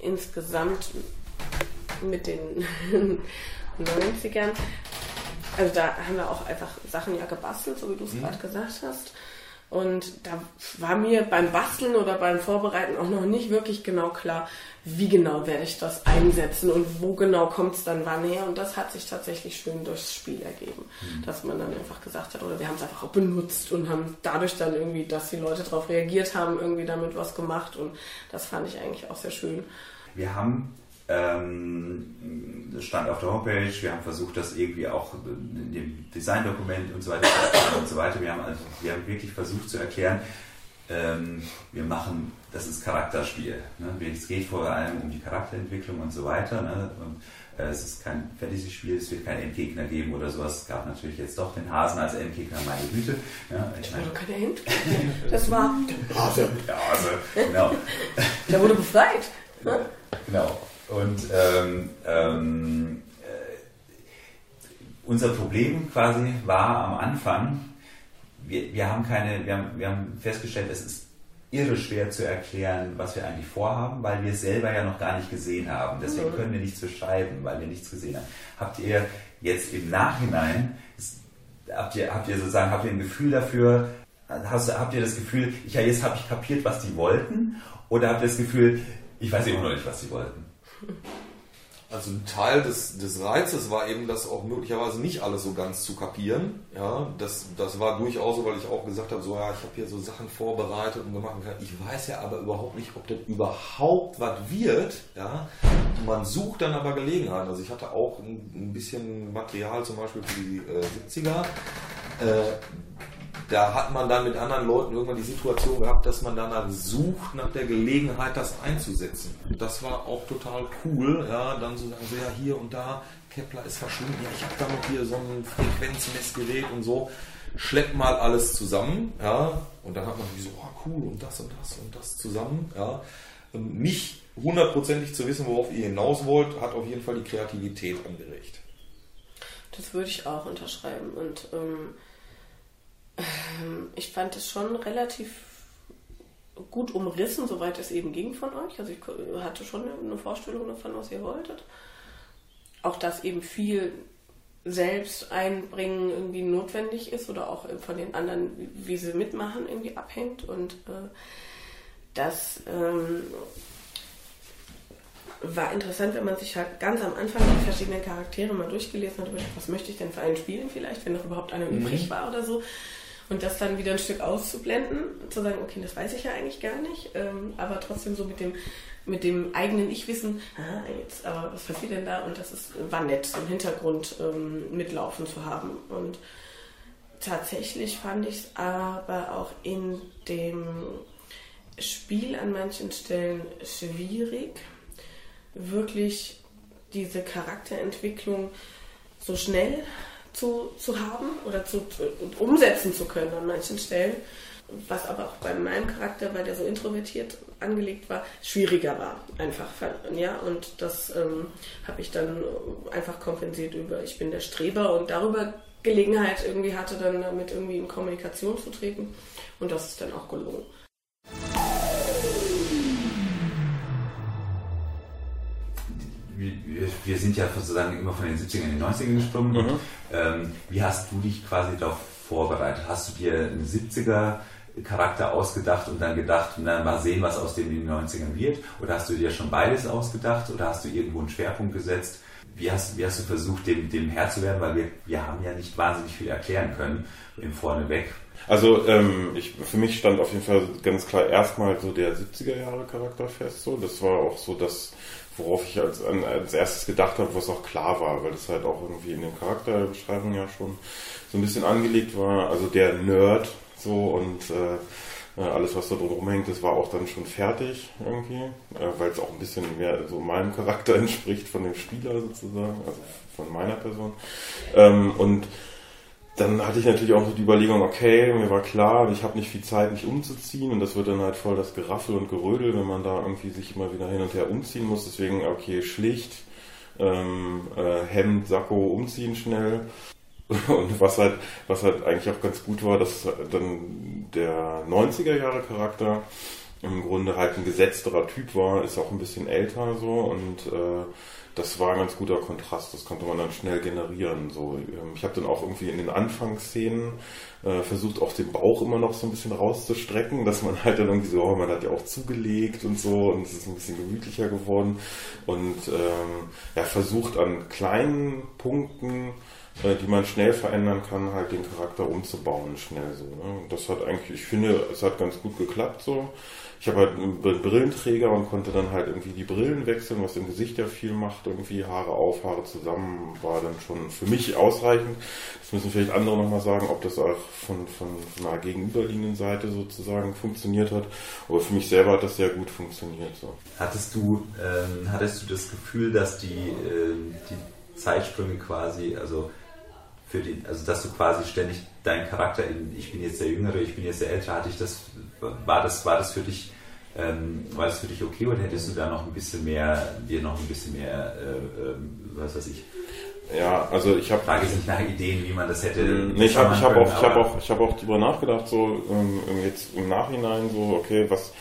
insgesamt mit den 90ern, also da haben wir auch einfach Sachen ja gebastelt, so wie du es mhm. gerade gesagt hast. Und da war mir beim Basteln oder beim Vorbereiten auch noch nicht wirklich genau klar, wie genau werde ich das einsetzen und wo genau kommt es dann wann her. Und das hat sich tatsächlich schön durchs Spiel ergeben, mhm. dass man dann einfach gesagt hat, oder wir haben es einfach auch benutzt und haben dadurch dann irgendwie, dass die Leute darauf reagiert haben, irgendwie damit was gemacht. Und das fand ich eigentlich auch sehr schön. Wir haben ähm, das stand auf der Homepage, wir haben versucht, das irgendwie auch in dem Designdokument und so weiter und so weiter. Wir haben, also, wir haben wirklich versucht zu erklären, ähm, wir machen, das ist Charakterspiel. Ne? Es geht vor allem um die Charakterentwicklung und so weiter. Ne? Und, äh, es ist kein Fantasy-Spiel, es wird keinen Endgegner geben oder sowas. Es gab natürlich jetzt doch den Hasen als Endgegner, meine Güte. Ja, ich meine, keine Endgegner. Das war der Hase. Der Hase, genau. Der wurde befreit. Ne? Genau. Und ähm, ähm, äh, unser Problem quasi war am Anfang, wir, wir haben keine, wir haben, wir haben festgestellt, es ist irre schwer zu erklären, was wir eigentlich vorhaben, weil wir es selber ja noch gar nicht gesehen haben. Deswegen mhm. können wir nichts beschreiben, weil wir nichts gesehen haben. Habt ihr jetzt im Nachhinein, habt ihr, habt ihr sozusagen, habt ihr ein Gefühl dafür, hast, habt ihr das Gefühl, ich, ja, jetzt habe ich kapiert, was die wollten? Oder habt ihr das Gefühl, ich weiß immer noch nicht, was sie wollten? Also ein Teil des, des Reizes war eben, das auch möglicherweise nicht alles so ganz zu kapieren. Ja, das, das war durchaus so, weil ich auch gesagt habe, so ja, ich habe hier so Sachen vorbereitet und gemacht. Ich weiß ja aber überhaupt nicht, ob das überhaupt was wird. Ja, man sucht dann aber Gelegenheiten. Also ich hatte auch ein, ein bisschen Material zum Beispiel für die äh, 70er. Äh, da hat man dann mit anderen Leuten irgendwann die Situation gehabt, dass man danach sucht, nach der Gelegenheit das einzusetzen. Und das war auch total cool, ja, dann so sagen, so ja, hier und da, Kepler ist verschwunden, ja, ich habe da noch hier so ein Frequenzmessgerät und so. Schleppt mal alles zusammen, ja, und dann hat man so, oh, cool, und das und das und das zusammen, ja. Nicht hundertprozentig zu wissen, worauf ihr hinaus wollt, hat auf jeden Fall die Kreativität angeregt. Das würde ich auch unterschreiben und ähm ähm, ich fand es schon relativ gut umrissen, soweit es eben ging von euch. Also ich hatte schon eine Vorstellung davon, was ihr wolltet. Auch dass eben viel selbst einbringen irgendwie notwendig ist oder auch von den anderen, wie sie mitmachen, irgendwie abhängt. Und äh, das ähm, war interessant, wenn man sich halt ganz am Anfang die verschiedenen Charaktere mal durchgelesen hat, was möchte ich denn für einen spielen vielleicht, wenn noch überhaupt einer mhm. übrig war oder so. Und das dann wieder ein Stück auszublenden, zu sagen, okay, das weiß ich ja eigentlich gar nicht, ähm, aber trotzdem so mit dem, mit dem eigenen Ich-Wissen, ah, jetzt, aber was passiert denn da? Und das ist, war nett, im Hintergrund ähm, mitlaufen zu haben. Und tatsächlich fand ich es aber auch in dem Spiel an manchen Stellen schwierig, wirklich diese Charakterentwicklung so schnell zu, zu haben oder zu, zu, umsetzen zu können an manchen Stellen. Was aber auch bei meinem Charakter, weil der so introvertiert angelegt war, schwieriger war. Einfach. Ja, und das ähm, habe ich dann einfach kompensiert über, ich bin der Streber und darüber Gelegenheit irgendwie hatte, dann damit irgendwie in Kommunikation zu treten. Und das ist dann auch gelungen. Wir, wir sind ja sozusagen immer von den 70ern in den 90ern gesprungen. Mhm. Ähm, wie hast du dich quasi darauf vorbereitet? Hast du dir einen 70er Charakter ausgedacht und dann gedacht, na, mal sehen, was aus dem in den 90ern wird? Oder hast du dir schon beides ausgedacht oder hast du irgendwo einen Schwerpunkt gesetzt? Wie hast, wie hast du versucht, dem, dem Herr zu werden? Weil wir, wir haben ja nicht wahnsinnig viel erklären können im Vorneweg. Also ähm, ich, für mich stand auf jeden Fall ganz klar erstmal so der 70er Jahre Charakter fest. So. Das war auch so das, worauf ich als, als erstes gedacht habe, was auch klar war, weil das halt auch irgendwie in den Charakterbeschreibungen ja schon so ein bisschen angelegt war. Also der Nerd so und äh, alles, was da drum hängt, das war auch dann schon fertig irgendwie, äh, weil es auch ein bisschen mehr so meinem Charakter entspricht von dem Spieler sozusagen, also von meiner Person. Ähm, und dann hatte ich natürlich auch so die Überlegung, okay, mir war klar, ich habe nicht viel Zeit, mich umzuziehen und das wird dann halt voll das Geraffel und Gerödel, wenn man da irgendwie sich immer wieder hin und her umziehen muss. Deswegen, okay, schlicht, ähm, äh, Hemd, Sakko, umziehen schnell. Und was halt, was halt eigentlich auch ganz gut war, dass dann der 90er Jahre Charakter im Grunde halt ein gesetzterer Typ war, ist auch ein bisschen älter so und äh, das war ein ganz guter Kontrast, das konnte man dann schnell generieren. So, ähm, ich habe dann auch irgendwie in den Anfangsszenen äh, versucht, auch den Bauch immer noch so ein bisschen rauszustrecken, dass man halt dann irgendwie so, oh, man hat ja auch zugelegt und so und es ist ein bisschen gemütlicher geworden und ähm, ja, versucht an kleinen Punkten äh, die man schnell verändern kann, halt den Charakter umzubauen, schnell so. Ne? Das hat eigentlich, ich finde, es hat ganz gut geklappt so. Ich habe halt einen Brillenträger und konnte dann halt irgendwie die Brillen wechseln, was im Gesicht ja viel macht. Irgendwie Haare auf, Haare zusammen war dann schon für mich ausreichend. Das müssen vielleicht andere nochmal sagen, ob das auch von, von, von einer gegenüberliegenden Seite sozusagen funktioniert hat. Aber für mich selber hat das sehr gut funktioniert. So. Hattest du, ähm, hattest du das Gefühl, dass die, äh, die Zeitsprünge quasi, also für die, also dass du quasi ständig deinen Charakter in, ich bin jetzt der Jüngere, ich bin jetzt der Ältere, hatte ich das, war das, war das für dich, ähm, war das für dich okay oder hättest du da noch ein bisschen mehr, dir noch ein bisschen mehr, äh, äh, was weiß ich, ja, also ich habe. Frage ist nicht nach Ideen, wie man das hätte. Nee, ich habe ich hab auch, ich hab auch, ich hab auch drüber nachgedacht, so ähm, jetzt im Nachhinein, so, okay, was,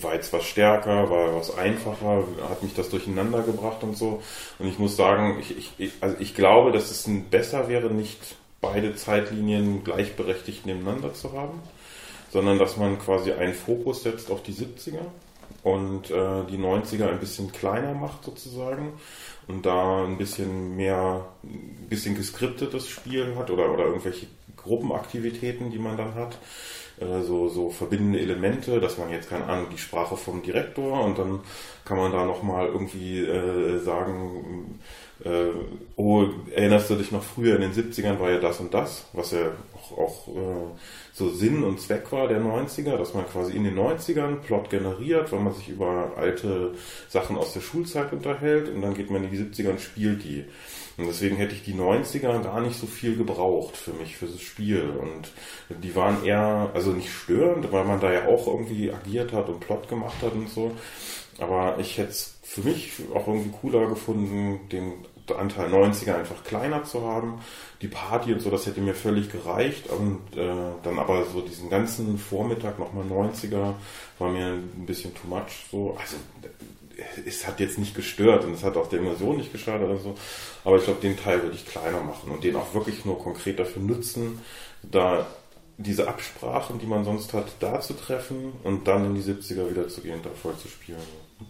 war jetzt was stärker, war was einfacher, hat mich das durcheinander gebracht und so. Und ich muss sagen, ich, ich, also ich glaube, dass es besser wäre, nicht beide Zeitlinien gleichberechtigt nebeneinander zu haben, sondern dass man quasi einen Fokus setzt auf die 70er und äh, die 90er ein bisschen kleiner macht sozusagen und da ein bisschen mehr, ein bisschen geskriptetes Spiel hat oder, oder irgendwelche Gruppenaktivitäten, die man dann hat. Äh, so, so verbindende Elemente, dass man jetzt, keine Ahnung, die Sprache vom Direktor und dann kann man da nochmal irgendwie äh, sagen, äh, oh, erinnerst du dich noch früher in den 70ern war ja das und das, was ja auch, äh, so Sinn und Zweck war der 90er, dass man quasi in den 90ern Plot generiert, weil man sich über alte Sachen aus der Schulzeit unterhält und dann geht man in die 70er und spielt die. Und deswegen hätte ich die 90er gar nicht so viel gebraucht für mich, für das Spiel. Und die waren eher, also nicht störend, weil man da ja auch irgendwie agiert hat und Plot gemacht hat und so. Aber ich hätte es für mich auch irgendwie cooler gefunden, den Anteil 90er einfach kleiner zu haben. Die Party und so, das hätte mir völlig gereicht. Und äh, dann aber so diesen ganzen Vormittag nochmal 90er war mir ein bisschen too much. So. Also es hat jetzt nicht gestört und es hat auch der Immersion nicht geschadet oder so. Aber ich glaube, den Teil würde ich kleiner machen und den auch wirklich nur konkret dafür nutzen, da diese Absprachen, die man sonst hat, da zu treffen und dann in die 70er wieder zu gehen, da voll zu spielen.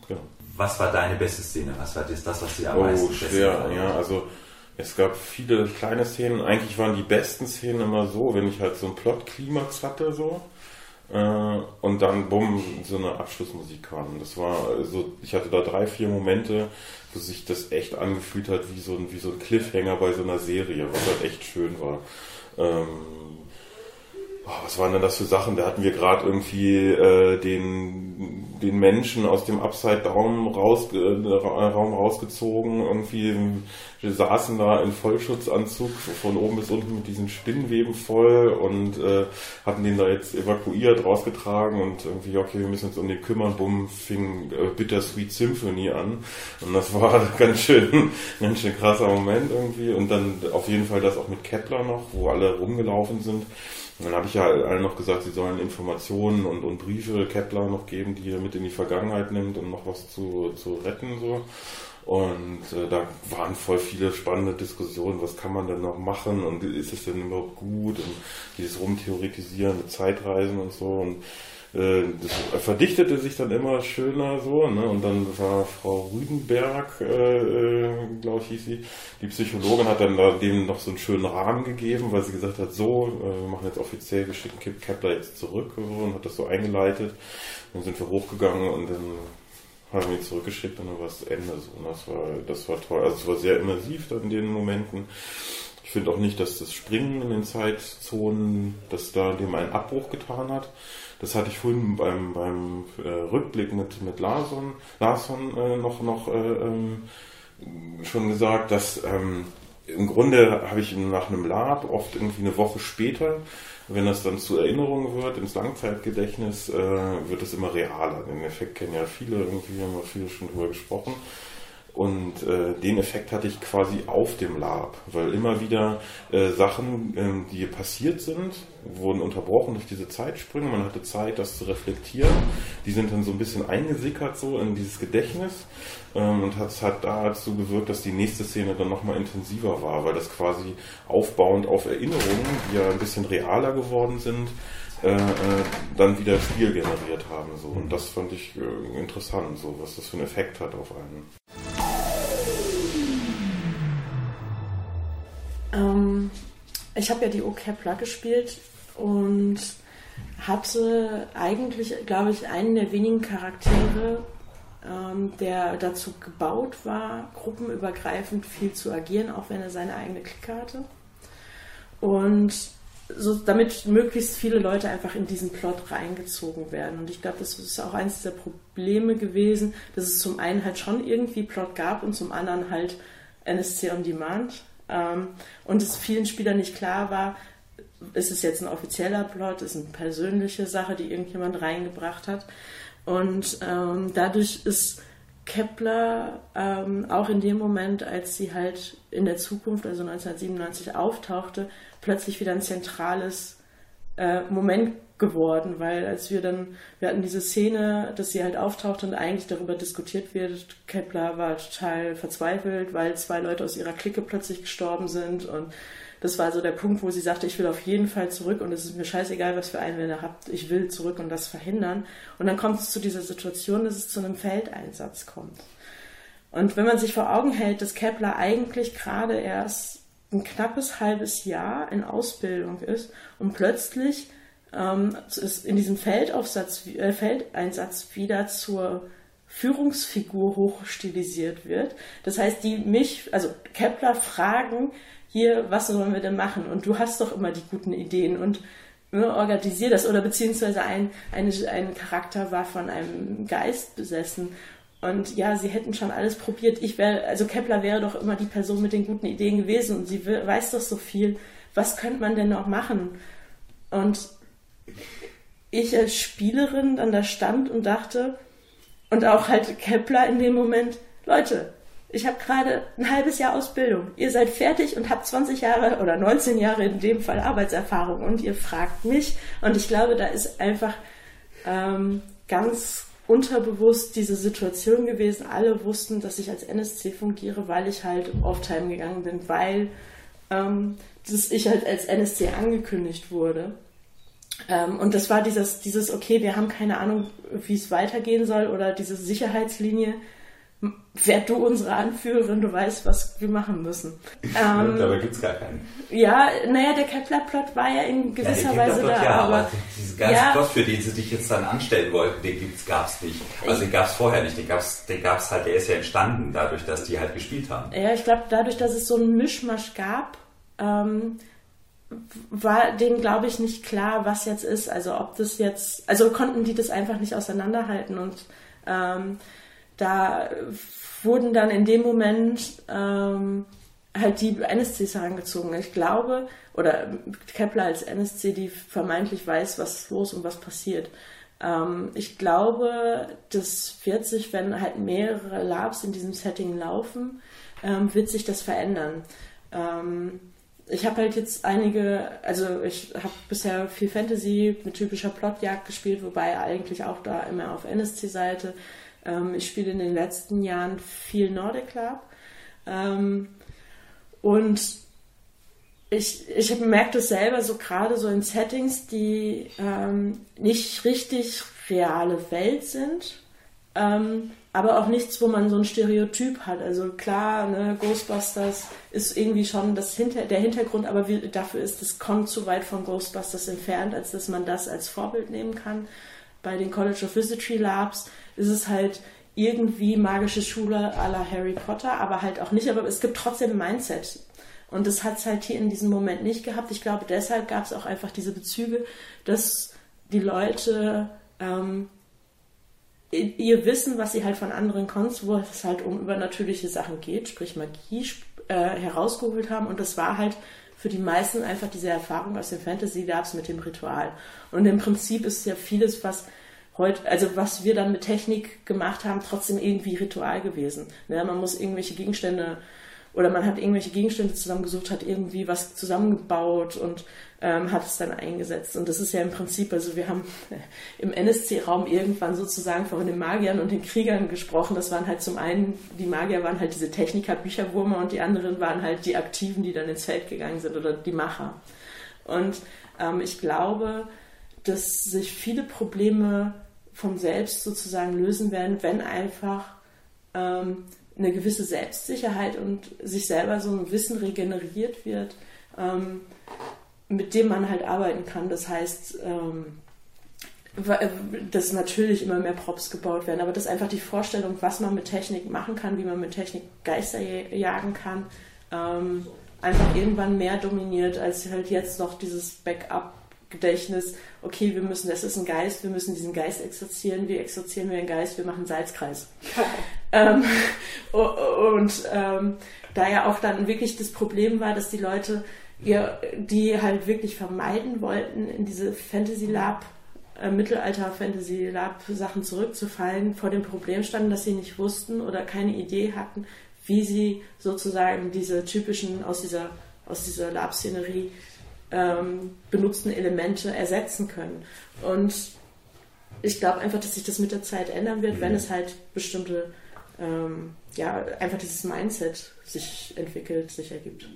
Genau. Was war deine beste Szene? Was war das, das was dir am oh, meisten schwer, ja, also Es gab viele kleine Szenen. Eigentlich waren die besten Szenen immer so, wenn ich halt so einen Plot-Klimax hatte, so. Äh, und dann, bumm, so eine Abschlussmusik kam. Das war so, ich hatte da drei, vier Momente, wo sich das echt angefühlt hat wie so ein, wie so ein Cliffhanger bei so einer Serie, was halt echt schön war. Ähm, oh, was waren denn das für Sachen? Da hatten wir gerade irgendwie äh, den, den Menschen aus dem Upside-Down raus, äh, Raum rausgezogen. Irgendwie wir saßen da in Vollschutzanzug von oben bis unten mit diesen Spinnweben voll und äh, hatten den da jetzt evakuiert, rausgetragen und irgendwie, okay, wir müssen uns um den kümmern. Bumm, fing äh, Bittersweet Symphony an. Und das war ganz schön, ganz schön krasser Moment irgendwie. Und dann auf jeden Fall das auch mit Kepler noch, wo alle rumgelaufen sind. Und dann habe ich ja allen noch gesagt, sie sollen Informationen und, und Briefe Kepler noch geben, die er mit in die Vergangenheit nimmt, um noch was zu, zu retten. so. Und äh, da waren voll viele spannende Diskussionen, was kann man denn noch machen und ist es denn überhaupt gut und dieses Rumtheoretisieren mit Zeitreisen und so. Und das verdichtete sich dann immer schöner so, ne? Und dann war Frau Rüdenberg, äh, äh, glaube ich, hieß sie, die Psychologin hat dann da dem noch so einen schönen Rahmen gegeben, weil sie gesagt hat, so, äh, wir machen jetzt offiziell, wir schicken Kepler jetzt zurück und hat das so eingeleitet. Dann sind wir hochgegangen und dann haben wir ihn zurückgeschickt und dann war es Ende so. Und das war, das war toll. Also es war sehr immersiv dann in den Momenten. Ich finde auch nicht, dass das Springen in den Zeitzonen, dass da dem einen Abbruch getan hat. Das hatte ich vorhin beim, beim äh, Rückblick mit, mit Larson, Larson äh, noch, noch äh, ähm, schon gesagt, dass ähm, im Grunde habe ich nach einem Lab oft irgendwie eine Woche später, wenn das dann zur Erinnerung wird, ins Langzeitgedächtnis, äh, wird es immer realer. Den Effekt kennen ja viele, irgendwie haben wir viele schon drüber gesprochen. Und äh, den Effekt hatte ich quasi auf dem Lab, weil immer wieder äh, Sachen, äh, die passiert sind, wurden unterbrochen durch diese Zeitsprünge. Man hatte Zeit, das zu reflektieren. Die sind dann so ein bisschen eingesickert so in dieses Gedächtnis ähm, und hat, hat dazu gewirkt, dass die nächste Szene dann nochmal intensiver war, weil das quasi aufbauend auf Erinnerungen, die ja ein bisschen realer geworden sind, äh, äh, dann wieder Spiel generiert haben. So. Und das fand ich äh, interessant, so was das für einen Effekt hat auf einen. Ähm, ich habe ja die O Kepler gespielt und hatte eigentlich, glaube ich, einen der wenigen Charaktere, ähm, der dazu gebaut war, gruppenübergreifend viel zu agieren, auch wenn er seine eigene Clique hatte. Und so, damit möglichst viele Leute einfach in diesen Plot reingezogen werden. Und ich glaube, das ist auch eines der Probleme gewesen, dass es zum einen halt schon irgendwie Plot gab und zum anderen halt NSC on Demand. Ähm, und es vielen Spielern nicht klar war, ist es jetzt ein offizieller Plot, ist es eine persönliche Sache, die irgendjemand reingebracht hat. Und ähm, dadurch ist Kepler ähm, auch in dem Moment, als sie halt in der Zukunft, also 1997, auftauchte, plötzlich wieder ein zentrales äh, Moment geworden, weil als wir dann, wir hatten diese Szene, dass sie halt auftaucht und eigentlich darüber diskutiert wird, Kepler war total verzweifelt, weil zwei Leute aus ihrer Clique plötzlich gestorben sind und das war so der Punkt, wo sie sagte, ich will auf jeden Fall zurück und es ist mir scheißegal, was für Einwände ihr habt, ich will zurück und das verhindern. Und dann kommt es zu dieser Situation, dass es zu einem Feldeinsatz kommt. Und wenn man sich vor Augen hält, dass Kepler eigentlich gerade erst ein knappes halbes Jahr in Ausbildung ist und plötzlich ähm, in diesem Feldaufsatz, äh, Feldeinsatz wieder zur Führungsfigur hochstilisiert wird. Das heißt, die mich, also Kepler fragen hier, was sollen wir denn machen? Und du hast doch immer die guten Ideen und ne, organisier das. Oder beziehungsweise ein, eine, ein Charakter war von einem Geist besessen. Und ja, sie hätten schon alles probiert. Ich wäre, also Kepler wäre doch immer die Person mit den guten Ideen gewesen und sie weiß doch so viel. Was könnte man denn noch machen? Und ich als Spielerin dann da stand und dachte, und auch halt Kepler in dem Moment, Leute, ich habe gerade ein halbes Jahr Ausbildung. Ihr seid fertig und habt 20 Jahre oder 19 Jahre in dem Fall Arbeitserfahrung und ihr fragt mich. Und ich glaube, da ist einfach ähm, ganz unterbewusst diese Situation gewesen. Alle wussten, dass ich als NSC fungiere, weil ich halt off-time gegangen bin, weil ähm, dass ich halt als NSC angekündigt wurde. Ähm, und das war dieses, dieses, okay, wir haben keine Ahnung, wie es weitergehen soll oder diese Sicherheitslinie werd du unsere Anführerin, du weißt, was wir machen müssen. Ähm, Dabei gibt es gar keinen. Ja, naja, der Kepler-Plot war ja in gewisser ja, Weise da. Ja, aber, aber diesen ganzen ja, Plot, für den sie dich jetzt dann anstellen wollten, den gab es nicht. Also den gab es vorher nicht, den gab es den gab's halt, der ist ja entstanden dadurch, dass die halt gespielt haben. Ja, ich glaube, dadurch, dass es so einen Mischmasch gab, ähm, war denen, glaube ich, nicht klar, was jetzt ist. Also ob das jetzt, also konnten die das einfach nicht auseinanderhalten und ähm, da wurden dann in dem Moment ähm, halt die NSCs herangezogen. Ich glaube, oder Kepler als NSC, die vermeintlich weiß, was los und was passiert. Ähm, ich glaube, das wird sich, wenn halt mehrere Labs in diesem Setting laufen, ähm, wird sich das verändern. Ähm, ich habe halt jetzt einige, also ich habe bisher viel Fantasy mit typischer Plotjagd gespielt, wobei eigentlich auch da immer auf NSC-Seite. Ähm, ich spiele in den letzten Jahren viel Nordic Club. Ähm, und ich, ich merke das selber so gerade so in Settings, die ähm, nicht richtig reale Welt sind, ähm, aber auch nichts, wo man so ein Stereotyp hat. Also klar, ne, Ghostbusters ist irgendwie schon das Hinter der Hintergrund, aber wie, dafür ist es kommt zu weit von Ghostbusters entfernt, als dass man das als Vorbild nehmen kann. Bei den College of Wizardry Labs ist es halt irgendwie magische Schule à la Harry Potter, aber halt auch nicht. Aber es gibt trotzdem ein Mindset. Und das hat es halt hier in diesem Moment nicht gehabt. Ich glaube, deshalb gab es auch einfach diese Bezüge, dass die Leute ähm, ihr Wissen, was sie halt von anderen Kunst, wo es halt um übernatürliche Sachen geht, sprich Magie, äh, herausgeholt haben. Und das war halt für die meisten einfach diese Erfahrung aus dem Fantasy Labs mit dem Ritual. Und im Prinzip ist ja vieles, was heute, also was wir dann mit Technik gemacht haben, trotzdem irgendwie Ritual gewesen. Ne? Man muss irgendwelche Gegenstände oder man hat irgendwelche Gegenstände zusammengesucht, hat irgendwie was zusammengebaut und ähm, hat es dann eingesetzt. Und das ist ja im Prinzip, also wir haben im NSC-Raum irgendwann sozusagen von den Magiern und den Kriegern gesprochen. Das waren halt zum einen, die Magier waren halt diese Techniker, Bücherwurmer und die anderen waren halt die Aktiven, die dann ins Feld gegangen sind oder die Macher. Und ähm, ich glaube, dass sich viele Probleme vom Selbst sozusagen lösen werden, wenn einfach ähm, eine gewisse Selbstsicherheit und sich selber so ein Wissen regeneriert wird, ähm, mit dem man halt arbeiten kann. Das heißt, ähm, dass natürlich immer mehr Props gebaut werden, aber dass einfach die Vorstellung, was man mit Technik machen kann, wie man mit Technik Geister jagen kann, ähm, einfach irgendwann mehr dominiert, als halt jetzt noch dieses Backup Gedächtnis, okay, wir müssen, das ist ein Geist, wir müssen diesen Geist exorzieren, wie exorzieren wir einen Geist, wir machen Salzkreis. Ähm, und ähm, da ja auch dann wirklich das Problem war, dass die Leute, ihr, die halt wirklich vermeiden wollten, in diese Fantasy Lab, äh, Mittelalter Fantasy Lab Sachen zurückzufallen, vor dem Problem standen, dass sie nicht wussten oder keine Idee hatten, wie sie sozusagen diese typischen aus dieser aus dieser Lab-Szenerie ähm, benutzten Elemente ersetzen können. Und ich glaube einfach, dass sich das mit der Zeit ändern wird, mhm. wenn es halt bestimmte, ähm, ja, einfach dieses Mindset sich entwickelt, sich ergibt.